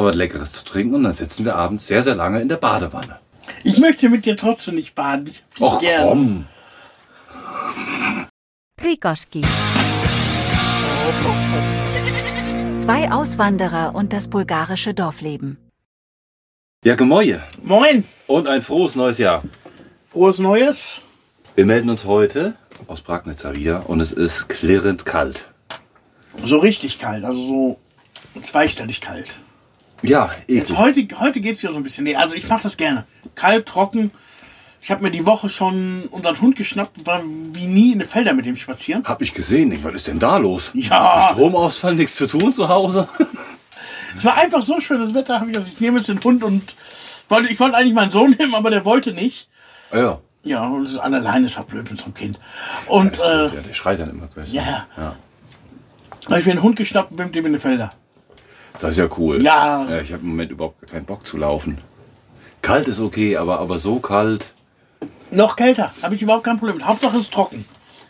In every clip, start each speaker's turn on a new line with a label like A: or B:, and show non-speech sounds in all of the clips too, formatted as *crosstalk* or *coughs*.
A: da was Leckeres zu trinken und dann sitzen wir abends sehr, sehr lange in der Badewanne.
B: Ich möchte mit dir trotzdem nicht baden. Ich hab dich
A: Och
B: gern.
A: komm.
C: Krikoski. Zwei Auswanderer und das bulgarische Dorfleben.
A: Ja, Gemäue.
B: Moin,
A: Und ein frohes neues Jahr.
B: frohes Neues.
A: Wir melden uns heute aus Pragnitzer wieder und es ist klirrend kalt.
B: So richtig kalt, also so zweistellig kalt.
A: Ja,
B: Jetzt
A: eklig.
B: heute heute geht's ja so ein bisschen. Nee, also ich mache das gerne. Kalt, trocken. Ich habe mir die Woche schon unseren Hund geschnappt und war wie nie in den Felder mit dem spazieren.
A: Hab ich gesehen. Was ist denn da los?
B: Ja.
A: Stromausfall, nichts zu tun zu Hause. *laughs*
B: Es war einfach so schönes Wetter, habe ich gesagt, ich nehme jetzt den Hund und wollte, ich wollte eigentlich meinen Sohn *laughs* nehmen, aber der wollte nicht.
A: ja.
B: Ja, und es ist an alleine ist verblöd mit so einem Kind. Und äh,
A: ja, der schreit dann immer.
B: Ja.
A: ja.
B: da habe ich mir einen Hund geschnappt und bin mit dem in die Felder.
A: Das ist ja cool.
B: Ja.
A: ja ich habe im Moment überhaupt keinen Bock zu laufen. Kalt ist okay, aber, aber so kalt.
B: Noch kälter, habe ich überhaupt kein Problem. mit. Hauptsache es ist trocken.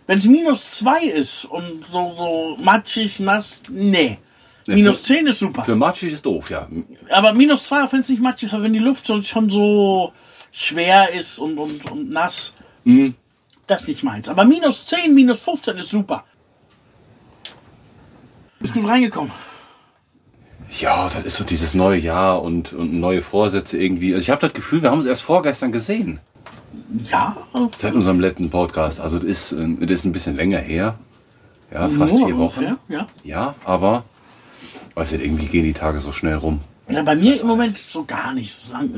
B: Wenn es minus zwei ist und so, so matschig, nass, nee. Minus
A: für-
B: 10 ist super.
A: Für matschig ist doof, ja.
B: Aber minus zwei, auch wenn es nicht matschig ist, aber wenn die Luft schon so schwer ist und, und, und nass,
A: Mhm.
B: das ist nicht meins. Aber minus 10, minus 15 ist super. Bist gut reingekommen.
A: Ja, das ist so dieses neue Jahr und, und neue Vorsätze irgendwie. Also ich habe das Gefühl, wir haben es erst vorgestern gesehen.
B: Ja,
A: Seit unserem letzten Podcast. Also das ist, äh, das ist ein bisschen länger her. Ja, fast
B: nur
A: vier Wochen.
B: ungefähr, Ja.
A: Ja, aber weiß nicht, irgendwie gehen die Tage so schnell rum.
B: Ja, bei mir im Moment so gar nicht. Ist Lang,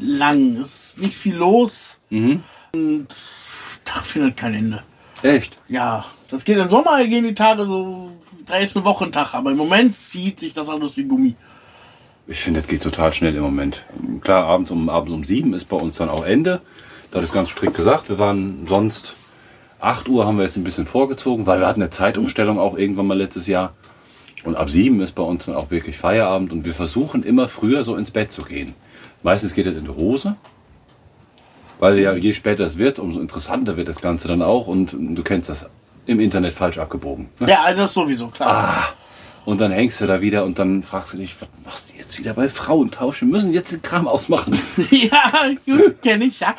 B: lang. Es ist nicht viel los.
A: Mhm.
B: Und Tag findet kein Ende.
A: Echt?
B: Ja, das geht im Sommer, gehen die Tage so, da ist ein Tag. Aber im Moment zieht sich das alles wie Gummi.
A: Ich finde, das geht total schnell im Moment. Klar, abends um, abends um sieben ist bei uns dann auch Ende. Das ist ganz strikt gesagt. Wir waren sonst 8 Uhr haben wir jetzt ein bisschen vorgezogen, weil wir hatten eine Zeitumstellung auch irgendwann mal letztes Jahr. Und ab sieben ist bei uns dann auch wirklich Feierabend und wir versuchen immer früher so ins Bett zu gehen. Meistens geht das in die Hose. Weil ja, je später es wird, umso interessanter wird das Ganze dann auch. Und du kennst das im Internet falsch abgebogen. Ne?
B: Ja, also das ist sowieso klar.
A: Ah. Und dann hängst du da wieder und dann fragst du dich, was machst du jetzt wieder bei Frauentausch? Wir müssen jetzt den Kram ausmachen. *laughs*
B: ja, gut, kenne ich, ja.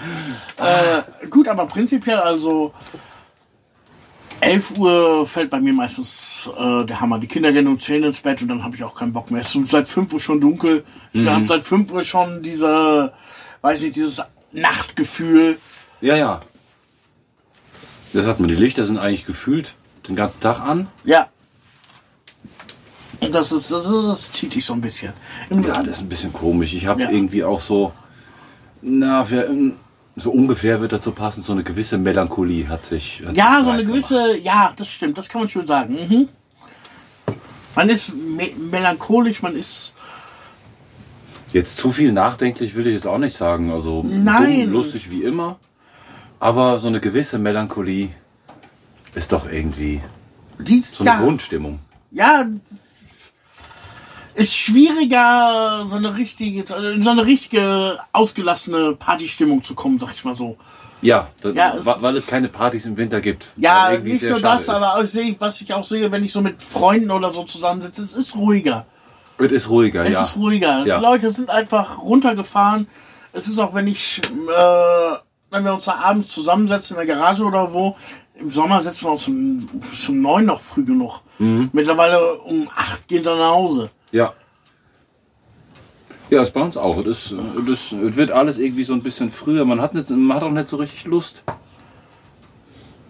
B: Äh, gut, aber prinzipiell also 11 Uhr fällt bei mir meistens äh, der Hammer. Die Kinder gehen um 10 ins Bett und dann habe ich auch keinen Bock mehr. Es ist seit 5 Uhr schon dunkel. Ich
A: Mhm.
B: habe seit 5 Uhr schon diese, weiß nicht, dieses Nachtgefühl.
A: Ja, ja. Das hat man. Die Lichter sind eigentlich gefühlt den ganzen Tag an.
B: Ja. Das ist, das, ist, das zieht dich so ein bisschen. Im-
A: Ja, das ist ein bisschen komisch. Ich habe
B: Ja.
A: irgendwie auch so, na, für, so ungefähr wird dazu passen, so eine gewisse Melancholie hat sich. Hat
B: Ja,
A: sich
B: so eine
A: breit gemacht.
B: gewisse, ja, das stimmt, das kann man schon sagen. Mhm. Man ist me melancholisch, man ist,
A: Jetzt zu viel nachdenklich will ich jetzt auch nicht sagen. Also
B: Nein.
A: dumm, lustig wie immer. Aber so eine gewisse Melancholie ist doch irgendwie
B: dies,
A: so eine
B: ja,
A: Grundstimmung.
B: ja, ist schwieriger, so eine richtige, in so eine richtige, ausgelassene Partystimmung zu kommen, sag ich mal so.
A: Ja, das,
B: Ja, es
A: weil es keine Partys im Winter gibt.
B: Ja, nicht nur das,
A: ist.
B: aber was ich auch sehe, wenn ich so mit Freunden oder so zusammensitze, es ist ruhiger.
A: Es ist ruhiger,
B: Es
A: ja.
B: ist ruhiger.
A: Ja.
B: Die Leute sind einfach runtergefahren. Es ist auch, wenn ich, äh, wenn wir uns da abends zusammensetzen in der Garage oder wo, im Sommer setzen wir uns um, um neun noch früh genug.
A: Mhm.
B: Mittlerweile um acht gehen wir nach Hause.
A: Ja. Ja, ist bei uns auch. Ist, es wird alles irgendwie so ein bisschen früher. Man hat, nicht, man hat auch nicht so richtig Lust,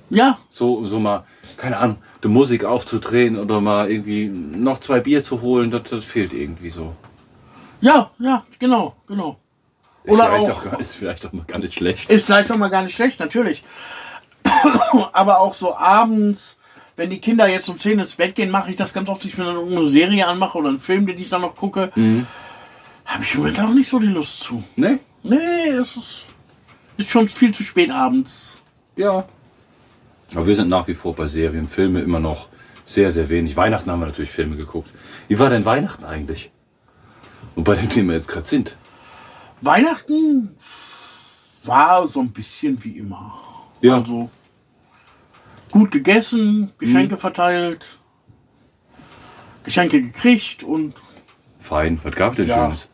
B: Ja,
A: so, so mal, keine Ahnung, die Musik aufzudrehen oder mal irgendwie noch zwei Bier zu holen. Das, das fehlt irgendwie so.
B: ja, ja, genau, genau.
A: Ist
B: Oder
A: vielleicht
B: auch-
A: gar- ist vielleicht auch mal gar nicht schlecht.
B: Ist vielleicht auch mal gar nicht schlecht, natürlich. *coughs* Aber auch so abends, wenn die Kinder jetzt um 10 ins Bett gehen, mache ich das ganz oft, dass ich mir dann irgendeine Serie anmache oder einen Film, den ich dann noch gucke.
A: Mhm.
B: Habe ich im Moment auch nicht so die Lust zu.
A: Ne?
B: Nee, es ist, ist schon viel zu spät abends.
A: Ja. Aber wir sind nach wie vor bei Serien, Filme immer noch sehr, sehr wenig. Weihnachten haben wir natürlich Filme geguckt. Wie war denn Weihnachten eigentlich? Und bei dem Thema jetzt gerade sind.
B: Weihnachten war so ein bisschen wie immer.
A: Ja.
B: Also gut gegessen, Geschenke verteilt, Geschenke gekriegt und
A: fein. Was gab es denn
B: Ja.
A: Schönes?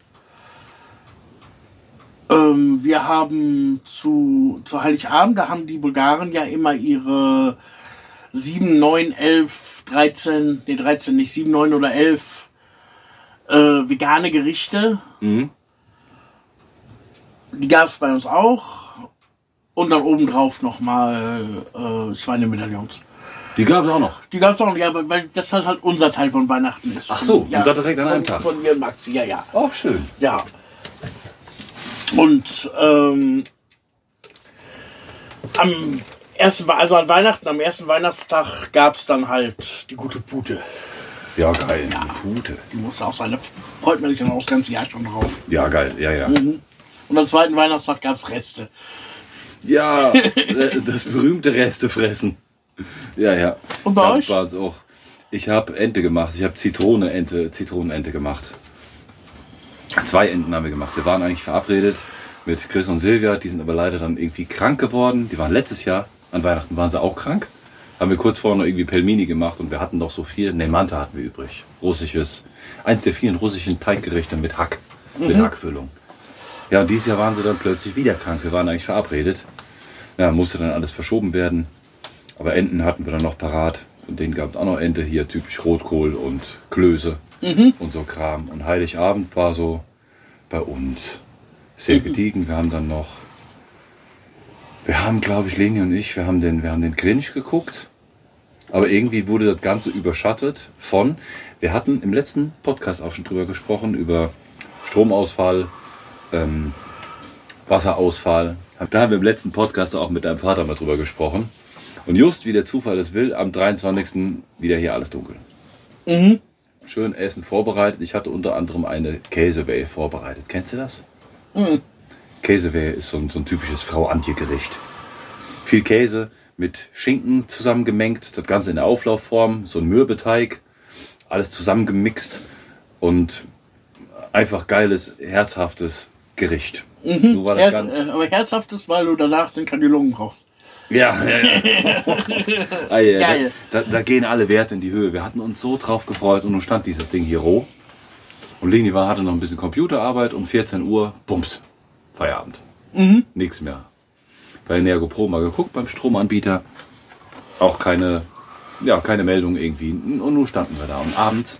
B: Ähm, wir haben zu, zu Heiligabend, da haben die Bulgaren ja immer ihre 7, 9, 11, 13, nee 13 nicht, 7, 9 oder 11 äh, vegane Gerichte.
A: Mhm.
B: Die gab es bei uns auch. Und dann obendrauf nochmal äh, Schweinemedaillons.
A: Die gab es auch noch.
B: Die gab es auch, ja, weil- das halt, halt unser Teil von Weihnachten ist.
A: Ach so, und
B: ja,
A: das direkt an einem Tag.
B: Von mir und Maxi, ja, ja.
A: Auch schön.
B: Ja. Und ähm, am ersten, also an Weihnachten, am ersten Weihnachtstag gab es dann halt die gute Pute.
A: Ja, geil. Pute.
B: Die muss auch sein, da freut man sich dann auch das ganze Jahr schon drauf.
A: Ja, geil. Ja, ja.
B: Und am zweiten Weihnachtstag gab es Reste.
A: Ja, äh, das berühmte Reste fressen. Ja, ja.
B: Und bei
A: Ja,
B: euch?
A: war's auch. Ich habe Ente gemacht. Ich habe Zitrone-Ente, Zitronenente gemacht. Zwei Enten haben wir gemacht. Wir waren eigentlich verabredet mit Chris und Silvia. Die sind aber leider dann irgendwie krank geworden. Die waren letztes Jahr an Weihnachten waren sie auch krank. Haben wir kurz vorher noch irgendwie Pelmini gemacht und wir hatten noch so viel. Ne, Manta hatten wir übrig. Russisches, eins der vielen russischen Teiggerichte mit Hack, mit Hackfüllung. Ja, und dieses Jahr waren sie dann plötzlich wieder krank. Wir waren eigentlich verabredet. Ja, musste dann alles verschoben werden. Aber Enten hatten wir dann noch parat. Von denen gab es auch noch Ente hier, typisch Rotkohl und Klöße und so Kram. Und Heiligabend war so bei uns sehr gediegen. Wir haben dann noch, wir haben, glaube ich, Leni und ich, wir haben den, wir haben den Clinch geguckt. Aber irgendwie wurde das Ganze überschattet von, wir hatten im letzten Podcast auch schon drüber gesprochen, über Stromausfall, ähm, Wasserausfall. Da haben wir im letzten Podcast auch mit deinem Vater mal drüber gesprochen. Und just wie der Zufall es will, am 23. wieder hier alles dunkel. Schön Essen vorbereitet. Ich hatte unter anderem eine Käsewelle vorbereitet. Kennst du das? Käsewelle ist so ein, so ein typisches Frau Antje Gericht. Viel Käse mit Schinken zusammengemengt, das Ganze in der Auflaufform, so ein Mürbeteig, alles zusammengemixt und einfach geiles, herzhaftes Gericht. War das
B: Herz, äh, aber herzhaft ist, weil du danach den Kandilungen brauchst.
A: ja, ja, ja. *laughs* Ah, ja,
B: Geil.
A: Da, da, gehen alle Werte in die Höhe. Wir hatten uns so drauf gefreut und nun stand dieses Ding hier roh. Und Leni war, hatte noch ein bisschen Computerarbeit. Um 14 Uhr, bums, Feierabend. Nichts mehr. Bei Energo Pro mal geguckt beim Stromanbieter. Auch keine, ja, keine Meldung irgendwie. Und nun standen wir da. Und abends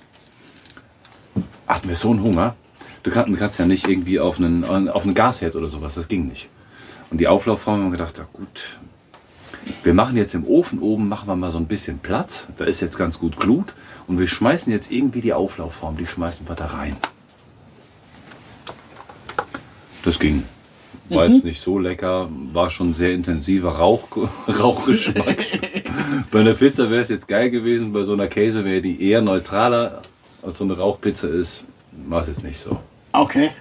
A: hatten wir so einen Hunger. Du kannst, du kannst ja nicht irgendwie auf einen, auf einen Gasherd oder sowas. Das ging nicht. Und die Auflaufform haben wir gedacht, ja gut, wir machen jetzt im Ofen oben, machen wir mal so ein bisschen Platz. Da ist jetzt ganz gut Glut. Und wir schmeißen jetzt irgendwie die Auflaufform, die schmeißen wir da rein. Das ging. War jetzt nicht so lecker, war schon sehr intensiver Rauch, *laughs* Rauchgeschmack. bei einer Pizza wäre es jetzt geil gewesen, bei so einer Käse wäre die eher neutraler als so eine Rauchpizza ist, war es jetzt nicht so.
B: Okay.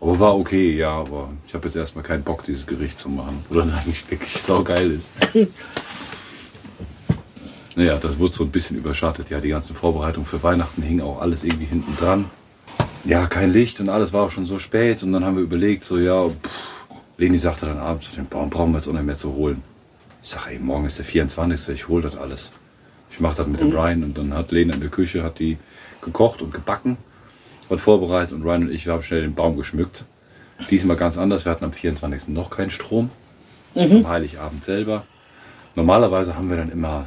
A: Aber war okay, ja, aber ich habe jetzt erstmal keinen Bock, dieses Gericht zu machen, wo dann *laughs* eigentlich wirklich saugeil ist. naja, das wurde so ein bisschen überschattet. Ja, die ganzen Vorbereitungen für Weihnachten hingen auch alles irgendwie hinten dran. Ja, kein Licht und alles war auch schon so spät und dann haben wir überlegt, so ja, pff, Leni sagte dann abends, den Baum brauchen wir jetzt auch nicht mehr zu holen. Ich sage, ey, morgen ist der 24. Ich hole das alles. Ich mache das mit dem Ryan und dann hat Lena in der Küche, hat die gekocht und gebacken was vorbereitet und Ryan und ich, wir haben schnell den Baum geschmückt. Diesmal ganz anders. Wir hatten am 24. noch keinen Strom. Am Heiligabend selber. Normalerweise haben wir dann immer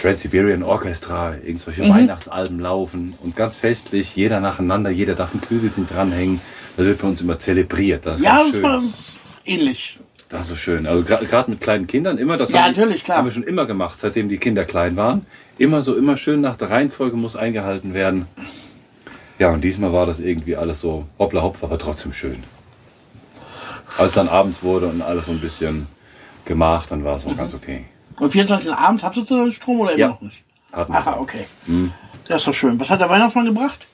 A: Trans-Siberian Orchestra, irgendwelche Weihnachtsalben laufen und ganz festlich, jeder nacheinander, jeder darf ein Kügelchen dranhängen. Das wird bei uns immer zelebriert. Das
B: Ja, das bei uns ähnlich.
A: Das ist so schön. Also gerade mit kleinen Kindern immer. Das
B: Ja,
A: haben,
B: natürlich, klar.
A: haben wir schon immer gemacht, seitdem die Kinder klein waren. Immer so, immer schön nach der Reihenfolge muss eingehalten werden. Ja, und diesmal war das irgendwie alles so hoppla hopf, aber trotzdem schön. Als dann abends wurde und alles so ein bisschen gemacht, dann war es auch ganz okay.
B: Und 24. Abends hattest du Strom oder immer
A: Ja.
B: noch nicht?
A: Hatten wir.
B: Aha, okay. Das ist doch schön. Was hat der Weihnachtsmann gebracht?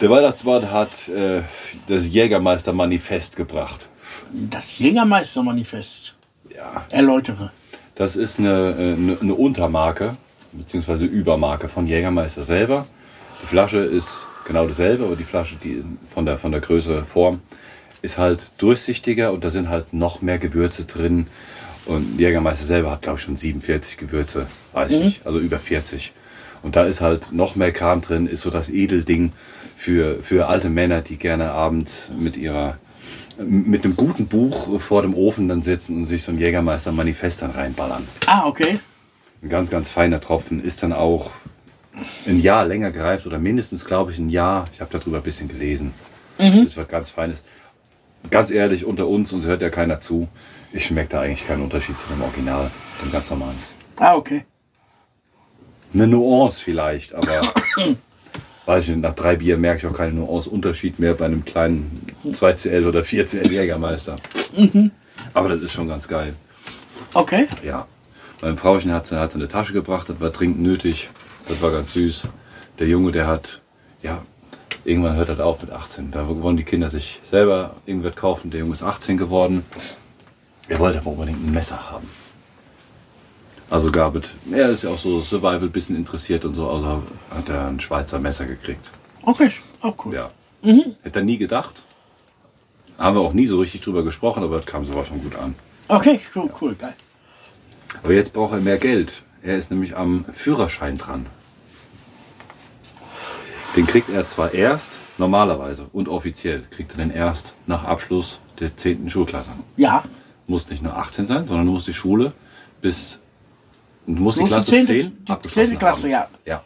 A: Der Weihnachtsmann hat äh, das Jägermeister-Manifest gebracht.
B: Das Jägermeister-Manifest.
A: Ja,
B: Erläutere.
A: Das ist eine, äh, eine, eine Untermarke, beziehungsweise Übermarke von Jägermeister selber. Die Flasche ist genau dasselbe, aber die Flasche, die von der, von der Größe, Form, ist halt durchsichtiger und da sind halt noch mehr Gewürze drin. Und Jägermeister selber hat, glaube ich, schon 47 Gewürze, weiß ich nicht, also über 40. Und da ist halt noch mehr Kram drin, ist so das Edelding für, für alte Männer, die gerne abends mit ihrer mit einem guten Buch vor dem Ofen dann sitzen und sich so ein Jägermeister Manifest dann reinballern.
B: Ah, okay.
A: Ein ganz, ganz feiner Tropfen ist dann auch ein Jahr länger gereift oder mindestens, glaube ich, ein Jahr. Ich habe darüber ein bisschen gelesen. Das wird ganz feines. Ganz ehrlich, unter uns, uns hört ja keiner zu. Ich schmecke da eigentlich keinen Unterschied zu dem Original, dem ganz normalen.
B: Ah, okay.
A: Eine Nuance vielleicht, aber *coughs* weiß ich nicht, nach drei Bier merke ich auch keinen Nuance-Unterschied mehr bei einem kleinen 2CL oder 4CL Jägermeister. Aber das ist schon ganz geil.
B: Okay.
A: Ja. Mein Frauchen hat sie, hat sie eine Tasche gebracht, das war dringend nötig. Das war ganz süß. Der Junge, der hat, ja, irgendwann hört das auf mit 18. Da wollen die Kinder sich selber irgendwas kaufen. Der Junge ist 18 geworden. Er wollte aber unbedingt ein Messer haben. Also gab es, er ist ja auch so Survival bisschen interessiert und so, also hat er ein Schweizer Messer gekriegt.
B: Okay, auch cool.
A: Ja. Hätte er nie gedacht. Haben wir auch nie so richtig drüber gesprochen, aber das kam sowas von gut an.
B: Okay, cool, cool, geil.
A: Aber jetzt braucht er mehr Geld. Er ist nämlich am Führerschein dran. Den kriegt er zwar erst, normalerweise und offiziell, kriegt er den erst nach Abschluss der 10. Schulklasse.
B: Ja.
A: Muss nicht nur 18 sein, sondern du musst die Schule bis, du musst die Klasse
B: 10.
A: 10
B: die
A: abgeschlossen
B: 10. Klasse,
A: haben.
B: ja.
A: ja.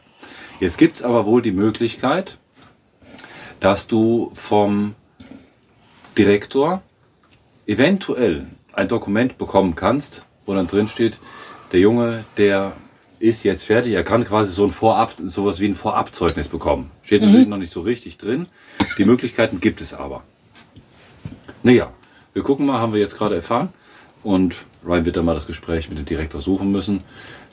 A: Jetzt gibt es aber wohl die Möglichkeit, dass du vom Direktor eventuell ein Dokument bekommen kannst, wo dann drin steht, der Junge, der ist jetzt fertig, er kann quasi so ein Vorab, sowas wie ein Vorabzeugnis bekommen. Steht natürlich noch nicht so richtig drin. Die Möglichkeiten gibt es aber. Naja, wir gucken mal, haben wir jetzt gerade erfahren. Und Ryan wird dann mal das Gespräch mit dem Direktor suchen müssen.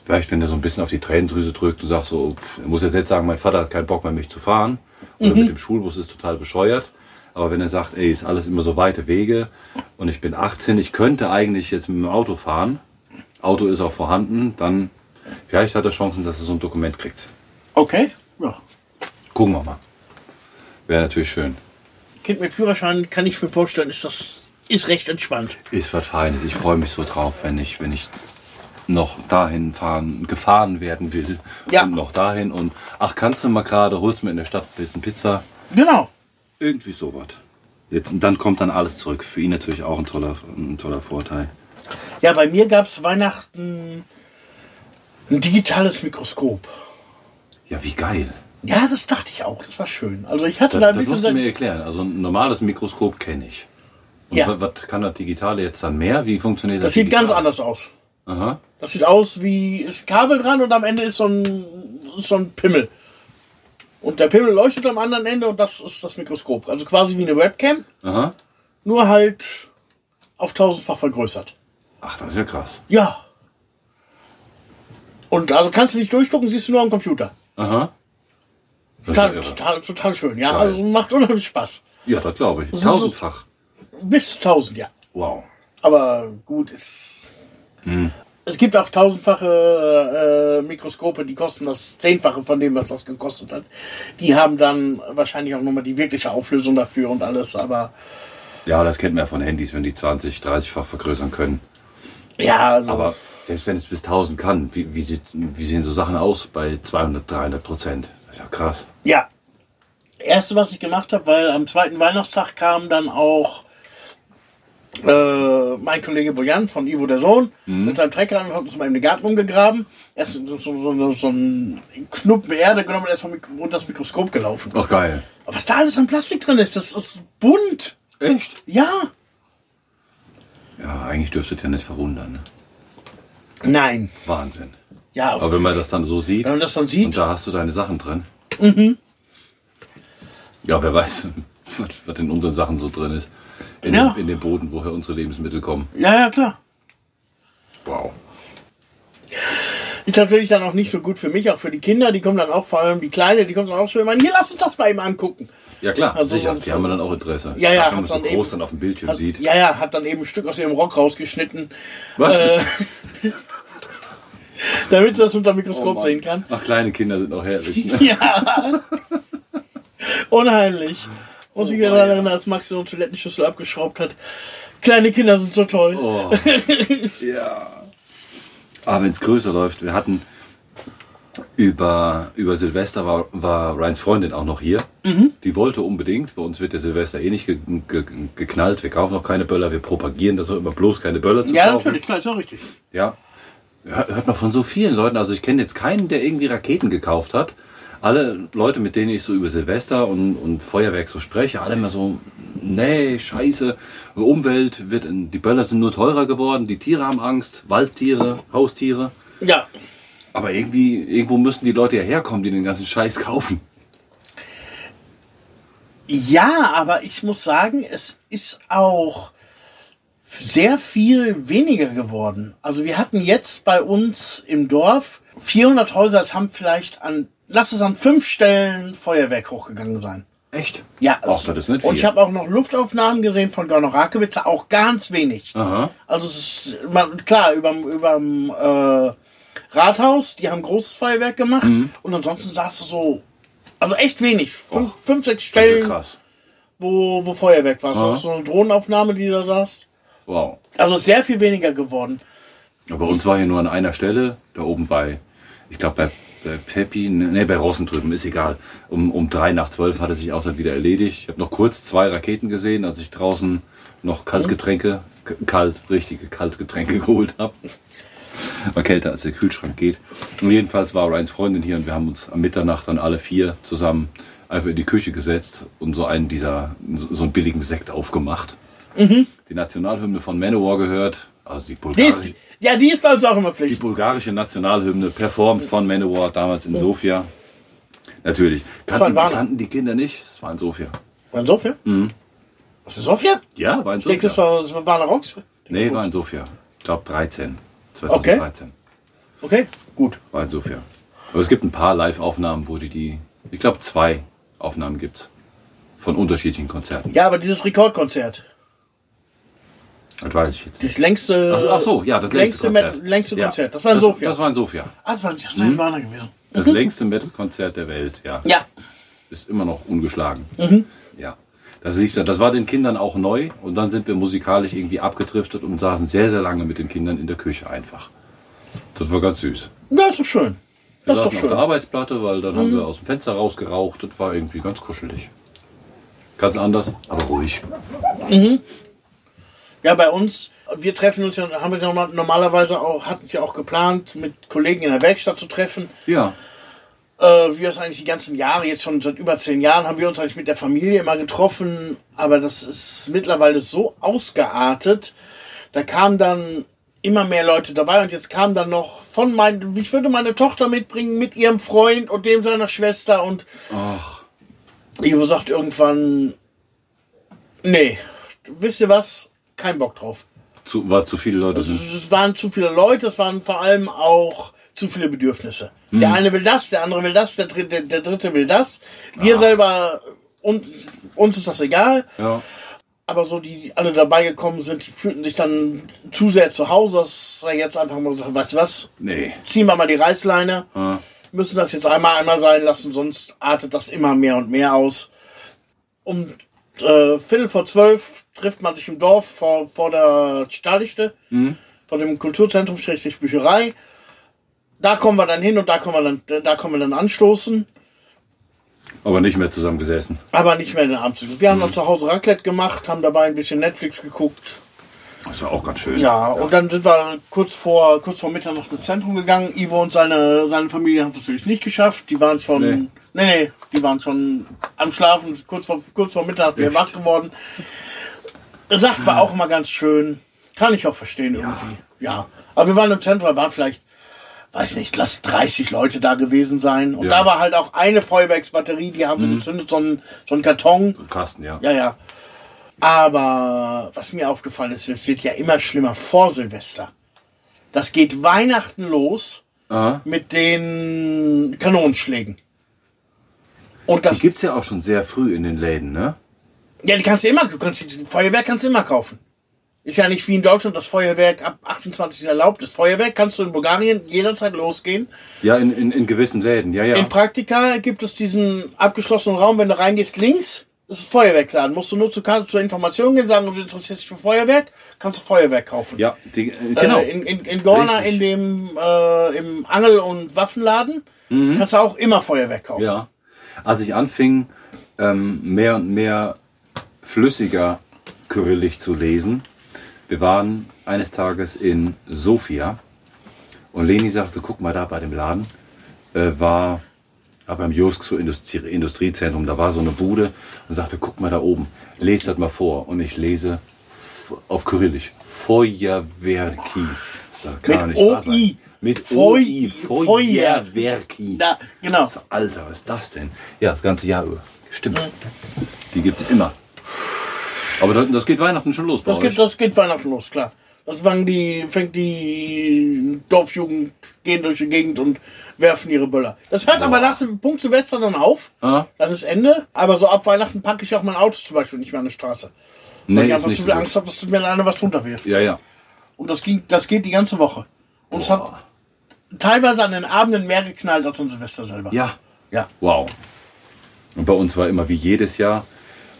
A: Vielleicht, wenn er so ein bisschen auf die Tränendrüse drückt und sagt so, pff, er muss jetzt nicht sagen, mein Vater hat keinen Bock mehr, mich zu fahren. Oder mit dem Schulbus ist total bescheuert. Aber wenn er sagt, ey, ist alles immer so weite Wege und ich bin 18, ich könnte eigentlich jetzt mit dem Auto fahren, Auto ist auch vorhanden, dann vielleicht hat er Chancen, dass er so ein Dokument kriegt.
B: Okay. Ja.
A: Gucken wir mal. Wäre natürlich schön.
B: Kind mit Führerschein kann ich mir vorstellen, ist das ist recht entspannt.
A: Ist was Feines. Ich freue mich so drauf, wenn ich, wenn ich noch dahin fahren, gefahren werden will.
B: Ja.
A: Und noch dahin und ach, kannst du mal gerade, holst mir in der Stadt ein bisschen Pizza.
B: Genau.
A: Irgendwie sowas. Jetzt, und dann kommt dann alles zurück. Für ihn natürlich auch ein toller, ein toller Vorteil.
B: Ja, bei mir gab es Weihnachten ein digitales Mikroskop.
A: Ja, wie geil.
B: Ja, das dachte ich auch. Das war schön. Also ich hatte
A: Das,
B: da ein
A: das
B: bisschen.
A: musst du mir erklären. Also ein normales Mikroskop kenne ich. Und
B: Ja.
A: wa- was kann das Digitale jetzt dann mehr? Wie funktioniert das?
B: das sieht ganz
A: Digitale?
B: anders aus.
A: Aha.
B: Das sieht aus wie ist Kabel dran und am Ende ist so ein, so ein Pimmel. Und der Pimmel leuchtet am anderen Ende und das ist das Mikroskop. Also quasi wie eine Webcam,
A: Aha.
B: nur halt auf tausendfach vergrößert.
A: Ach, das ist ja krass.
B: Ja. Und also kannst du nicht durchgucken, siehst du nur am Computer.
A: Aha.
B: Total,
A: ja
B: total, total schön. Ja,
A: Geil.
B: also macht unheimlich Spaß.
A: Ja, das glaube ich.
B: So- so-
A: Tausendfach.
B: Bis zu 1000, ja.
A: Wow.
B: Aber gut, ist. Es gibt auch tausendfache äh, Mikroskope, die kosten das Zehnfache von dem, was das gekostet hat. Die haben dann wahrscheinlich auch nochmal die wirkliche Auflösung dafür und alles, aber
A: Ja, das kennt man ja von Handys, wenn die 20, 30-fach vergrößern können.
B: Ja, also.
A: Aber selbst wenn es bis 1000 kann, wie, wie, sieht, wie sehen so Sachen aus bei 200, 300 Prozent? Das ist ja krass.
B: Ja. Erste, was ich gemacht habe, weil am zweiten Weihnachtstag kam dann auch äh, mein Kollege Bojan von Ivo der Sohn mit seinem Trecker und hat uns mal in den Garten umgegraben. Erst so, so, so, so einen Knuppen Erde genommen und erstmal unter das Mikroskop gelaufen.
A: Ach geil.
B: Aber was da alles an Plastik drin ist, das ist bunt.
A: Echt?
B: Ja.
A: Ja, eigentlich dürfte es ja nicht verwundern. Ne?
B: Nein.
A: Wahnsinn.
B: Ja,
A: Aber wenn man das dann so sieht
B: wenn man das dann sieht,
A: und da hast du deine Sachen drin. Mhm. Ja, wer weiß, *laughs* was, was in unseren Sachen so drin ist. In,
B: Ja.
A: dem, in dem Boden, woher unsere Lebensmittel kommen.
B: ja, ja, klar.
A: Wow.
B: Ist natürlich dann auch nicht so gut für mich, auch für die Kinder. Die kommen dann auch, vor allem die Kleine, die kommt dann auch schon immer, hier, lass uns das mal eben angucken.
A: Ja klar,
B: Also
A: sicher. Die haben dann auch Interesse.
B: Ja, ja,
A: Wenn man so groß
B: eben-
A: dann auf dem Bildschirm
B: Hat,
A: sieht.
B: ja, ja, hat dann eben ein Stück aus ihrem Rock rausgeschnitten,
A: Was?
B: äh, *laughs* damit sie das unter dem Mikroskop
A: Oh
B: sehen kann.
A: Ach, kleine Kinder sind auch herrlich. Ne? *laughs*
B: Ja. Unheimlich. Muss ich mich
A: Oh,
B: daran erinnern, als Max so eine Toilettenschüssel abgeschraubt hat. Kleine Kinder sind so toll.
A: Oh. *laughs* ja. Aber wenn es größer läuft, wir hatten Über, über Silvester war, war Ryans Freundin auch noch hier.
B: Mhm.
A: Die wollte unbedingt. Bei uns wird der Silvester eh nicht ge ge geknallt. Wir kaufen auch keine Böller. Wir propagieren das auch immer bloß keine Böller zu
B: Ja,
A: kaufen.
B: natürlich, klar, ist auch richtig.
A: Ja. Hör- Hört man von so vielen Leuten. Also ich kenne jetzt keinen, der irgendwie Raketen gekauft hat. Alle Leute, mit denen ich so über Silvester und, und Feuerwerk so spreche, alle immer so, nee, scheiße, Umwelt wird, in- die Böller sind nur teurer geworden, die Tiere haben Angst, Waldtiere, Haustiere.
B: Ja,
A: Aber irgendwie, irgendwo müssten die Leute ja herkommen, die den ganzen Scheiß kaufen.
B: Ja, aber ich muss sagen, es ist auch sehr viel weniger geworden. Also wir hatten jetzt bei uns im Dorf 400 Häuser, es haben vielleicht an, lass es an fünf Stellen Feuerwerk hochgegangen sein.
A: Echt?
B: Ja,
A: Ach,
B: es,
A: das ist nicht
B: und
A: viel.
B: ich habe auch noch Luftaufnahmen gesehen von Gorno-Rakewitz, auch ganz wenig.
A: Aha.
B: Also es ist man, klar überm überm äh, Rathaus, die haben großes Feuerwerk gemacht
A: Mhm.
B: und ansonsten sagst du so, also echt wenig, fünf, fünf sechs
A: ja
B: Stellen,
A: krass.
B: wo, wo Feuerwerk war.
A: Aha.
B: So, eine Drohnenaufnahme, die du da sagst.
A: Wow.
B: Also sehr viel weniger geworden.
A: Aber bei uns war hier nur an einer Stelle, da oben bei, ich glaube bei, bei Peppi, ne, bei Rossen drüben, ist egal. Um, um drei nach zwölf hat es sich auch dann wieder erledigt. Ich habe noch kurz zwei Raketen gesehen, als ich draußen noch Kaltgetränke, kalt, richtige Kaltgetränke *laughs* geholt habe. War kälter als der Kühlschrank geht. Und jedenfalls war Ryans Freundin hier und wir haben uns am Mitternacht dann alle vier zusammen einfach in die Küche gesetzt und so einen dieser, so einen billigen Sekt aufgemacht. Die Nationalhymne von Manowar gehört, also die
B: Die
A: bulgarische,
B: ist, ja, die ist bei uns auch immer
A: die
B: Pflicht.
A: bulgarische Nationalhymne, performt von Manowar, damals in Sofia. Natürlich.
B: in
A: Kannten, kannten die Kinder nicht? Das war in Sofia.
B: War in Sofia?
A: Mhm.
B: Was ist Sofia?
A: Ja, war in
B: Ich denke,
A: Sofia.
B: das war, das war eine Rocks.
A: Nee, war in Sofia. Ich glaube 13. 2013.
B: Okay, gut.
A: War in Sofia. Aber es gibt ein paar Live-Aufnahmen, wo die die, ich glaube zwei Aufnahmen gibt's Von unterschiedlichen Konzerten.
B: Ja, aber dieses Rekordkonzert,
A: Das weiß ich jetzt nicht.
B: das längste,
A: Ach so, ach so, ja, das längste,
B: längste,
A: Konzert.
B: Längste
A: Ja.
B: Konzert, das war in
A: das,
B: Sofia.
A: Das war in Sofia.
B: ah, das war, das war in Warner gewesen.
A: Das längste Metal-Konzert der Welt, ja.
B: Ja,
A: Ist immer noch ungeschlagen.
B: Mhm.
A: Das, lief, da- das war den Kindern auch neu und dann sind wir musikalisch irgendwie abgedriftet und saßen sehr, sehr lange mit den Kindern in der Küche einfach. Das war ganz süß.
B: ja, ist doch schön.
A: Wir
B: Das ist doch
A: auf der
B: schön. Mhm.
A: Arbeitsplatte, weil dann haben wir aus dem Fenster rausgeraucht. Das war irgendwie ganz kuschelig. Ganz anders, aber ruhig.
B: Ja, bei uns, wir treffen uns ja, haben wir normal- normalerweise auch, hatten es ja auch geplant, mit Kollegen in der Werkstatt zu treffen.
A: Ja.
B: Äh, wir es eigentlich die ganzen Jahre, jetzt schon seit über zehn Jahren, haben wir uns eigentlich mit der Familie immer getroffen, aber das ist mittlerweile so ausgeartet. Da kamen dann immer mehr Leute dabei und jetzt kam dann noch von mein, ich würde meine Tochter mitbringen mit ihrem Freund und dem seiner Schwester und
A: Ach,
B: Ivo sagt irgendwann, nee, wisst ihr was? Kein Bock drauf.
A: zu, weil zu viele Leute.
B: Es, es waren zu viele Leute, es waren vor allem auch zu viele Bedürfnisse.
A: Mhm.
B: Der eine will das, der andere will das, der dritte, der dritte will das. Wir selber, und, uns ist das egal.
A: Ja.
B: Aber so die, die alle dabei gekommen sind, die fühlten sich dann zu sehr zu Hause, dass er jetzt einfach mal sagt, weißt du was,
A: Nee.
B: ziehen wir mal die Reißleine,
A: Ja.
B: müssen das jetzt einmal einmal sein lassen, sonst artet das immer mehr und mehr aus. Um äh, Viertel vor zwölf trifft man sich im Dorf vor, vor der Stadichte, vor dem Kulturzentrum Schrägstrich Bücherei. Da kommen wir dann hin und da kommen wir dann, da kommen wir dann anstoßen,
A: Aber nicht mehr zusammengesessen.
B: aber nicht mehr in den Abend. Wir haben noch zu Hause Raclette gemacht, haben dabei ein bisschen Netflix geguckt.
A: Das war auch ganz schön.
B: Ja, und dann sind wir kurz vor, kurz vor Mitternacht ins Zentrum gegangen. Ivo und seine, seine Familie haben es natürlich nicht geschafft. Die waren schon,
A: Nee.
B: nee, nee, die waren schon am Schlafen, kurz vor, kurz vor Mitternacht wieder wach geworden. Sagt war auch immer ganz schön. Kann ich auch verstehen irgendwie. Ja. Aber wir waren im Zentrum, waren vielleicht, weiß nicht, lass 30 Leute da gewesen sein. Und
A: Ja.
B: da war halt auch eine Feuerwerksbatterie, die haben sie gezündet, so ein, so ein Karton.
A: Carsten, ja.
B: Ja, ja. Aber was mir aufgefallen ist, es wird ja immer schlimmer vor Silvester. Das geht Weihnachten los
A: Aha.
B: mit den Kanonenschlägen. Und
A: Die
B: das,
A: gibt's ja auch schon sehr früh in den Läden, ne?
B: ja, die kannst du immer, du kannst, Feuerwerk kannst du immer kaufen. Ist ja nicht wie in Deutschland das Feuerwerk ab 28 erlaubt. Das Feuerwerk kannst du in Bulgarien jederzeit losgehen.
A: Ja, in, in, in gewissen Läden, ja, ja.
B: In Praktika gibt es diesen abgeschlossenen Raum, wenn du reingehst, links Das ist Feuerwerkladen. Musst du nur zu, zur Information gehen, sagen, du interessierst dich für Feuerwerk, kannst du Feuerwerk kaufen.
A: Ja, die, äh, genau.
B: Äh, in, in, in Gorna,
A: Richtig.
B: in dem äh, im Angel- und Waffenladen, kannst du auch immer Feuerwerk kaufen.
A: Mhm. Ja. Als ich anfing, ähm, mehr und mehr flüssiger Kyrillisch zu lesen, wir waren eines Tages in Sofia und Leni sagte, guck mal da bei dem Laden, äh, war beim Joskso Industrie, Industriezentrum, da war so eine Bude und sagte, guck mal da oben, lese das mal vor. Und ich lese auf Kyrillisch, Feuerwerki.
B: Mit
A: nicht.
B: OI.
A: Mit OI, Feuerwerki.
B: Da, genau.
A: Alter, was ist das denn? Ja, das ganze Jahr über. Stimmt. Die gibt's immer. Aber das, das geht Weihnachten schon los bei
B: Das
A: euch.
B: geht, das geht Weihnachten los, klar. Das fangen die, fängt die Dorfjugend, gehen durch die Gegend und werfen ihre Böller. Das hört aber nach dem Punkt Silvester dann auf.
A: Ah.
B: Dann ist Ende. Aber so ab Weihnachten packe ich auch mein Auto zum Beispiel nicht mehr an die Straße. Weil
A: nee,
B: ich
A: ist
B: einfach zu
A: so
B: viel
A: gut.
B: Angst habe, dass mir einer was runterwirft.
A: Ja, ja.
B: Und das ging, das geht die ganze Woche. Und es hat
A: Boah.
B: teilweise an den Abenden mehr geknallt als an Silvester selber.
A: Ja.
B: Ja.
A: Wow. Und bei uns war immer wie jedes Jahr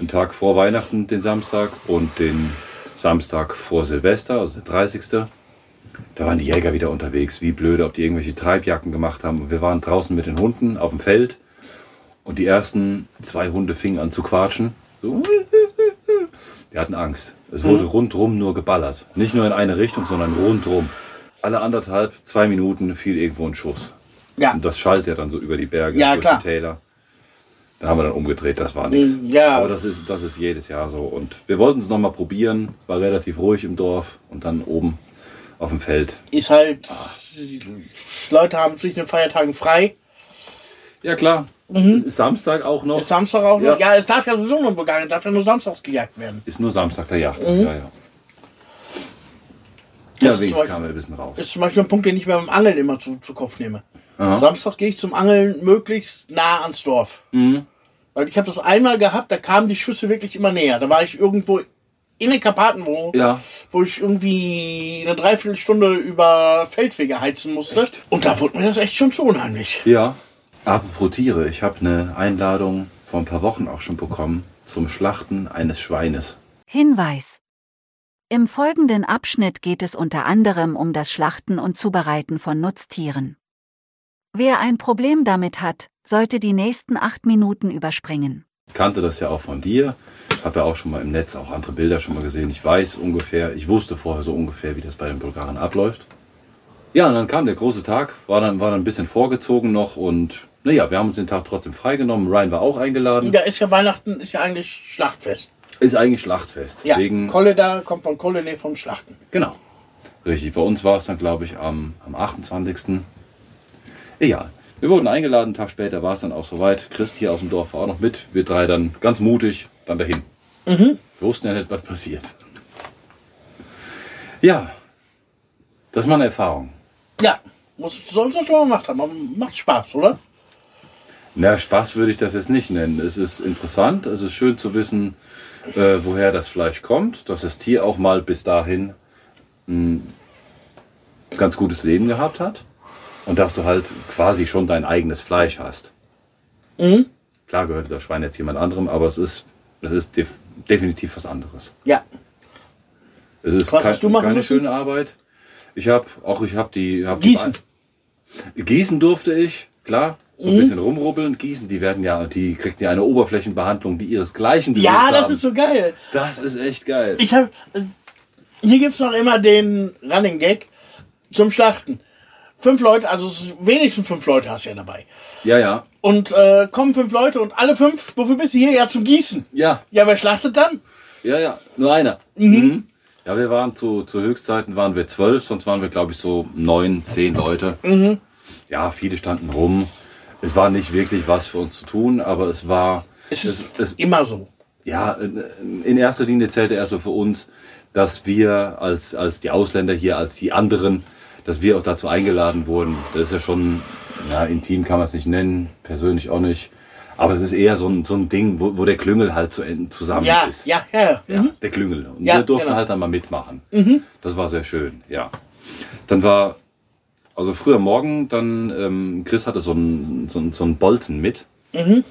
A: ein Tag vor Weihnachten, den Samstag, und den Samstag vor Silvester, also der 30. Da waren die Jäger wieder unterwegs, wie blöde, ob die irgendwelche Treibjacken gemacht haben. Und wir waren draußen mit den Hunden auf dem Feld und die ersten zwei Hunde fingen an zu quatschen. So. *laughs* Wir hatten Angst. Es wurde rundrum nur geballert. Nicht nur in eine Richtung, sondern rundrum. Alle anderthalb, zwei Minuten fiel irgendwo ein Schuss.
B: Ja.
A: Und das schallt ja dann so über die Berge,
B: Ja,
A: durch
B: klar.
A: die Täler. Da haben wir dann umgedreht, das war nichts.
B: Ja.
A: Aber das ist, das ist jedes Jahr so. Und wir wollten es nochmal probieren. War relativ ruhig im Dorf und dann oben auf dem Feld.
B: Ist halt, Leute haben zwischen den Feiertagen frei.
A: Ja, klar. Es ist Samstag auch noch.
B: Ist Samstag auch noch?
A: Ja.
B: Ja, es darf ja sowieso nur Bulgarien, darf ja nur samstags gejagt werden.
A: Ist nur Samstag der Yacht.
B: Mhm.
A: Ja, ja. Ja, wenigstens kamen wir ein bisschen raus.
B: ist zum Beispiel ein Punkt, den ich mir beim Angeln immer zu, zu Kopf nehme.
A: Aha.
B: Samstag gehe ich zum Angeln möglichst nah ans Dorf.
A: Mhm.
B: Weil ich habe das einmal gehabt, da kamen die Schüsse wirklich immer näher. Da war ich irgendwo in den Karpaten, wo,
A: Ja.
B: wo ich irgendwie eine Dreiviertelstunde über Feldwege heizen musste. Und da wurde mir das echt schon zu unheimlich.
A: Ja. Apropos Tiere, ich habe eine Einladung vor ein paar Wochen auch schon bekommen zum Schlachten eines Schweines.
C: Hinweis. Im folgenden Abschnitt geht es unter anderem um das Schlachten und Zubereiten von Nutztieren. Wer ein Problem damit hat, sollte die nächsten acht Minuten überspringen.
A: kannte das ja auch von dir. Habe ja auch schon mal im Netz auch andere Bilder schon mal gesehen. Ich weiß ungefähr, ich wusste vorher so ungefähr, wie das bei den Bulgaren abläuft. Ja, und dann kam der große Tag, war dann, war dann ein bisschen vorgezogen noch und naja, wir haben uns den Tag trotzdem freigenommen. Ryan war auch eingeladen.
B: Da ist ja Weihnachten, ist ja eigentlich Schlachtfest.
A: Ist eigentlich Schlachtfest.
B: Ja,
A: Wegen,
B: Kolle da kommt von Kolle, nee, von Schlachten.
A: genau. Richtig, bei uns war es dann, glaube ich, am, am 28. Egal. Wir wurden eingeladen, einen Tag später war es dann auch soweit. Christ hier aus dem Dorf war auch noch mit. Wir drei dann ganz mutig dann dahin. Wir wussten ja nicht, was passiert. Ja, das ist mal eine Erfahrung.
B: Ja, muss, soll das mal gemacht haben, macht Spaß, oder?
A: Na, Spaß würde ich das jetzt nicht nennen. Es ist interessant, es ist schön zu wissen, äh, woher das Fleisch kommt, dass das Tier auch mal bis dahin ein ganz gutes Leben gehabt hat und dass du halt quasi schon dein eigenes Fleisch hast. Klar gehört das Schwein jetzt jemand anderem, aber es ist, es ist def definitiv was anderes.
B: Ja.
A: Es ist
B: Was
A: kein,
B: hast du machen
A: keine
B: müssen?
A: schöne Arbeit. Ich habe auch, ich habe die, hab
B: Gießen.
A: Die, Gießen durfte ich, klar. So
B: Mhm.
A: ein bisschen rumrubbeln. Gießen, die werden ja, die kriegt ja eine Oberflächenbehandlung, die ihresgleichen
B: Ja, das
A: haben.
B: ist so geil.
A: Das ist echt geil.
B: Ich habe hier gibt's noch immer den Running Gag zum Schlachten. Fünf Leute, also es wenigstens fünf Leute hast du ja dabei.
A: Ja, ja.
B: Und äh, kommen fünf Leute und alle fünf, wofür bist du hier? Ja, zum Gießen.
A: Ja,
B: Ja, wer schlachtet dann?
A: ja, ja. Nur einer. Mhm. Ja, wir waren zu, zu Höchstzeiten waren wir zwölf, sonst waren wir, glaube ich, so neun, zehn Leute.
B: Mhm.
A: Ja, viele standen rum. Es war nicht wirklich was für uns zu tun, aber es war.
B: Es ist
A: es,
B: immer so.
A: ja, in erster Linie zählte erstmal für uns, dass wir als, als die Ausländer hier, als die anderen, dass wir auch dazu eingeladen wurden. Das ist ja schon, ja, intim kann man es nicht nennen, persönlich auch nicht. Aber es ist eher so ein, so ein Ding, wo, wo der Klüngel halt zu, zusammen
B: Ja,
A: ist.
B: ja, ja, ja.
A: Ja, der Klüngel. Und
B: Ja,
A: wir durften
B: genau.
A: halt dann mal mitmachen. Das war sehr schön, ja. Dann war, also früher Morgen, dann, ähm, Chris hatte so einen, so einen, so einen Bolzen mit,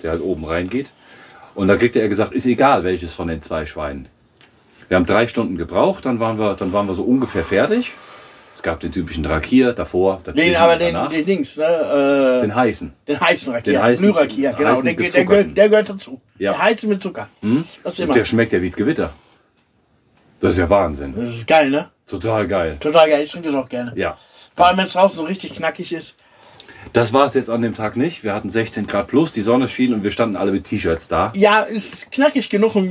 A: der halt oben reingeht. Und da kriegte er gesagt, ist egal, welches von den zwei Schweinen. Wir haben drei Stunden gebraucht, dann waren wir, dann waren wir so ungefähr fertig. Es gab den typischen Rakier davor,
B: Den,
A: dazwischen
B: aber
A: und
B: den, den Dings, ne? Äh,
A: den heißen.
B: den heißen Rakier.
A: Den heißen-
B: Blührakier, genau.
A: heißen
B: Der, der, gehört, der gehört dazu.
A: Ja.
B: Der heiße mit Zucker. Das ist immer.
A: Der schmeckt ja wie Gewitter. Das ist ja Wahnsinn.
B: Das ist geil, ne?
A: Total geil.
B: Total geil. Ich trinke das auch gerne.
A: Ja.
B: Vor allem, wenn es draußen so richtig knackig ist.
A: Das war es jetzt an dem Tag nicht. Wir hatten 16 Grad plus, die Sonne schien und wir standen alle mit T-Shirts da.
B: Ja, ist knackig genug, um,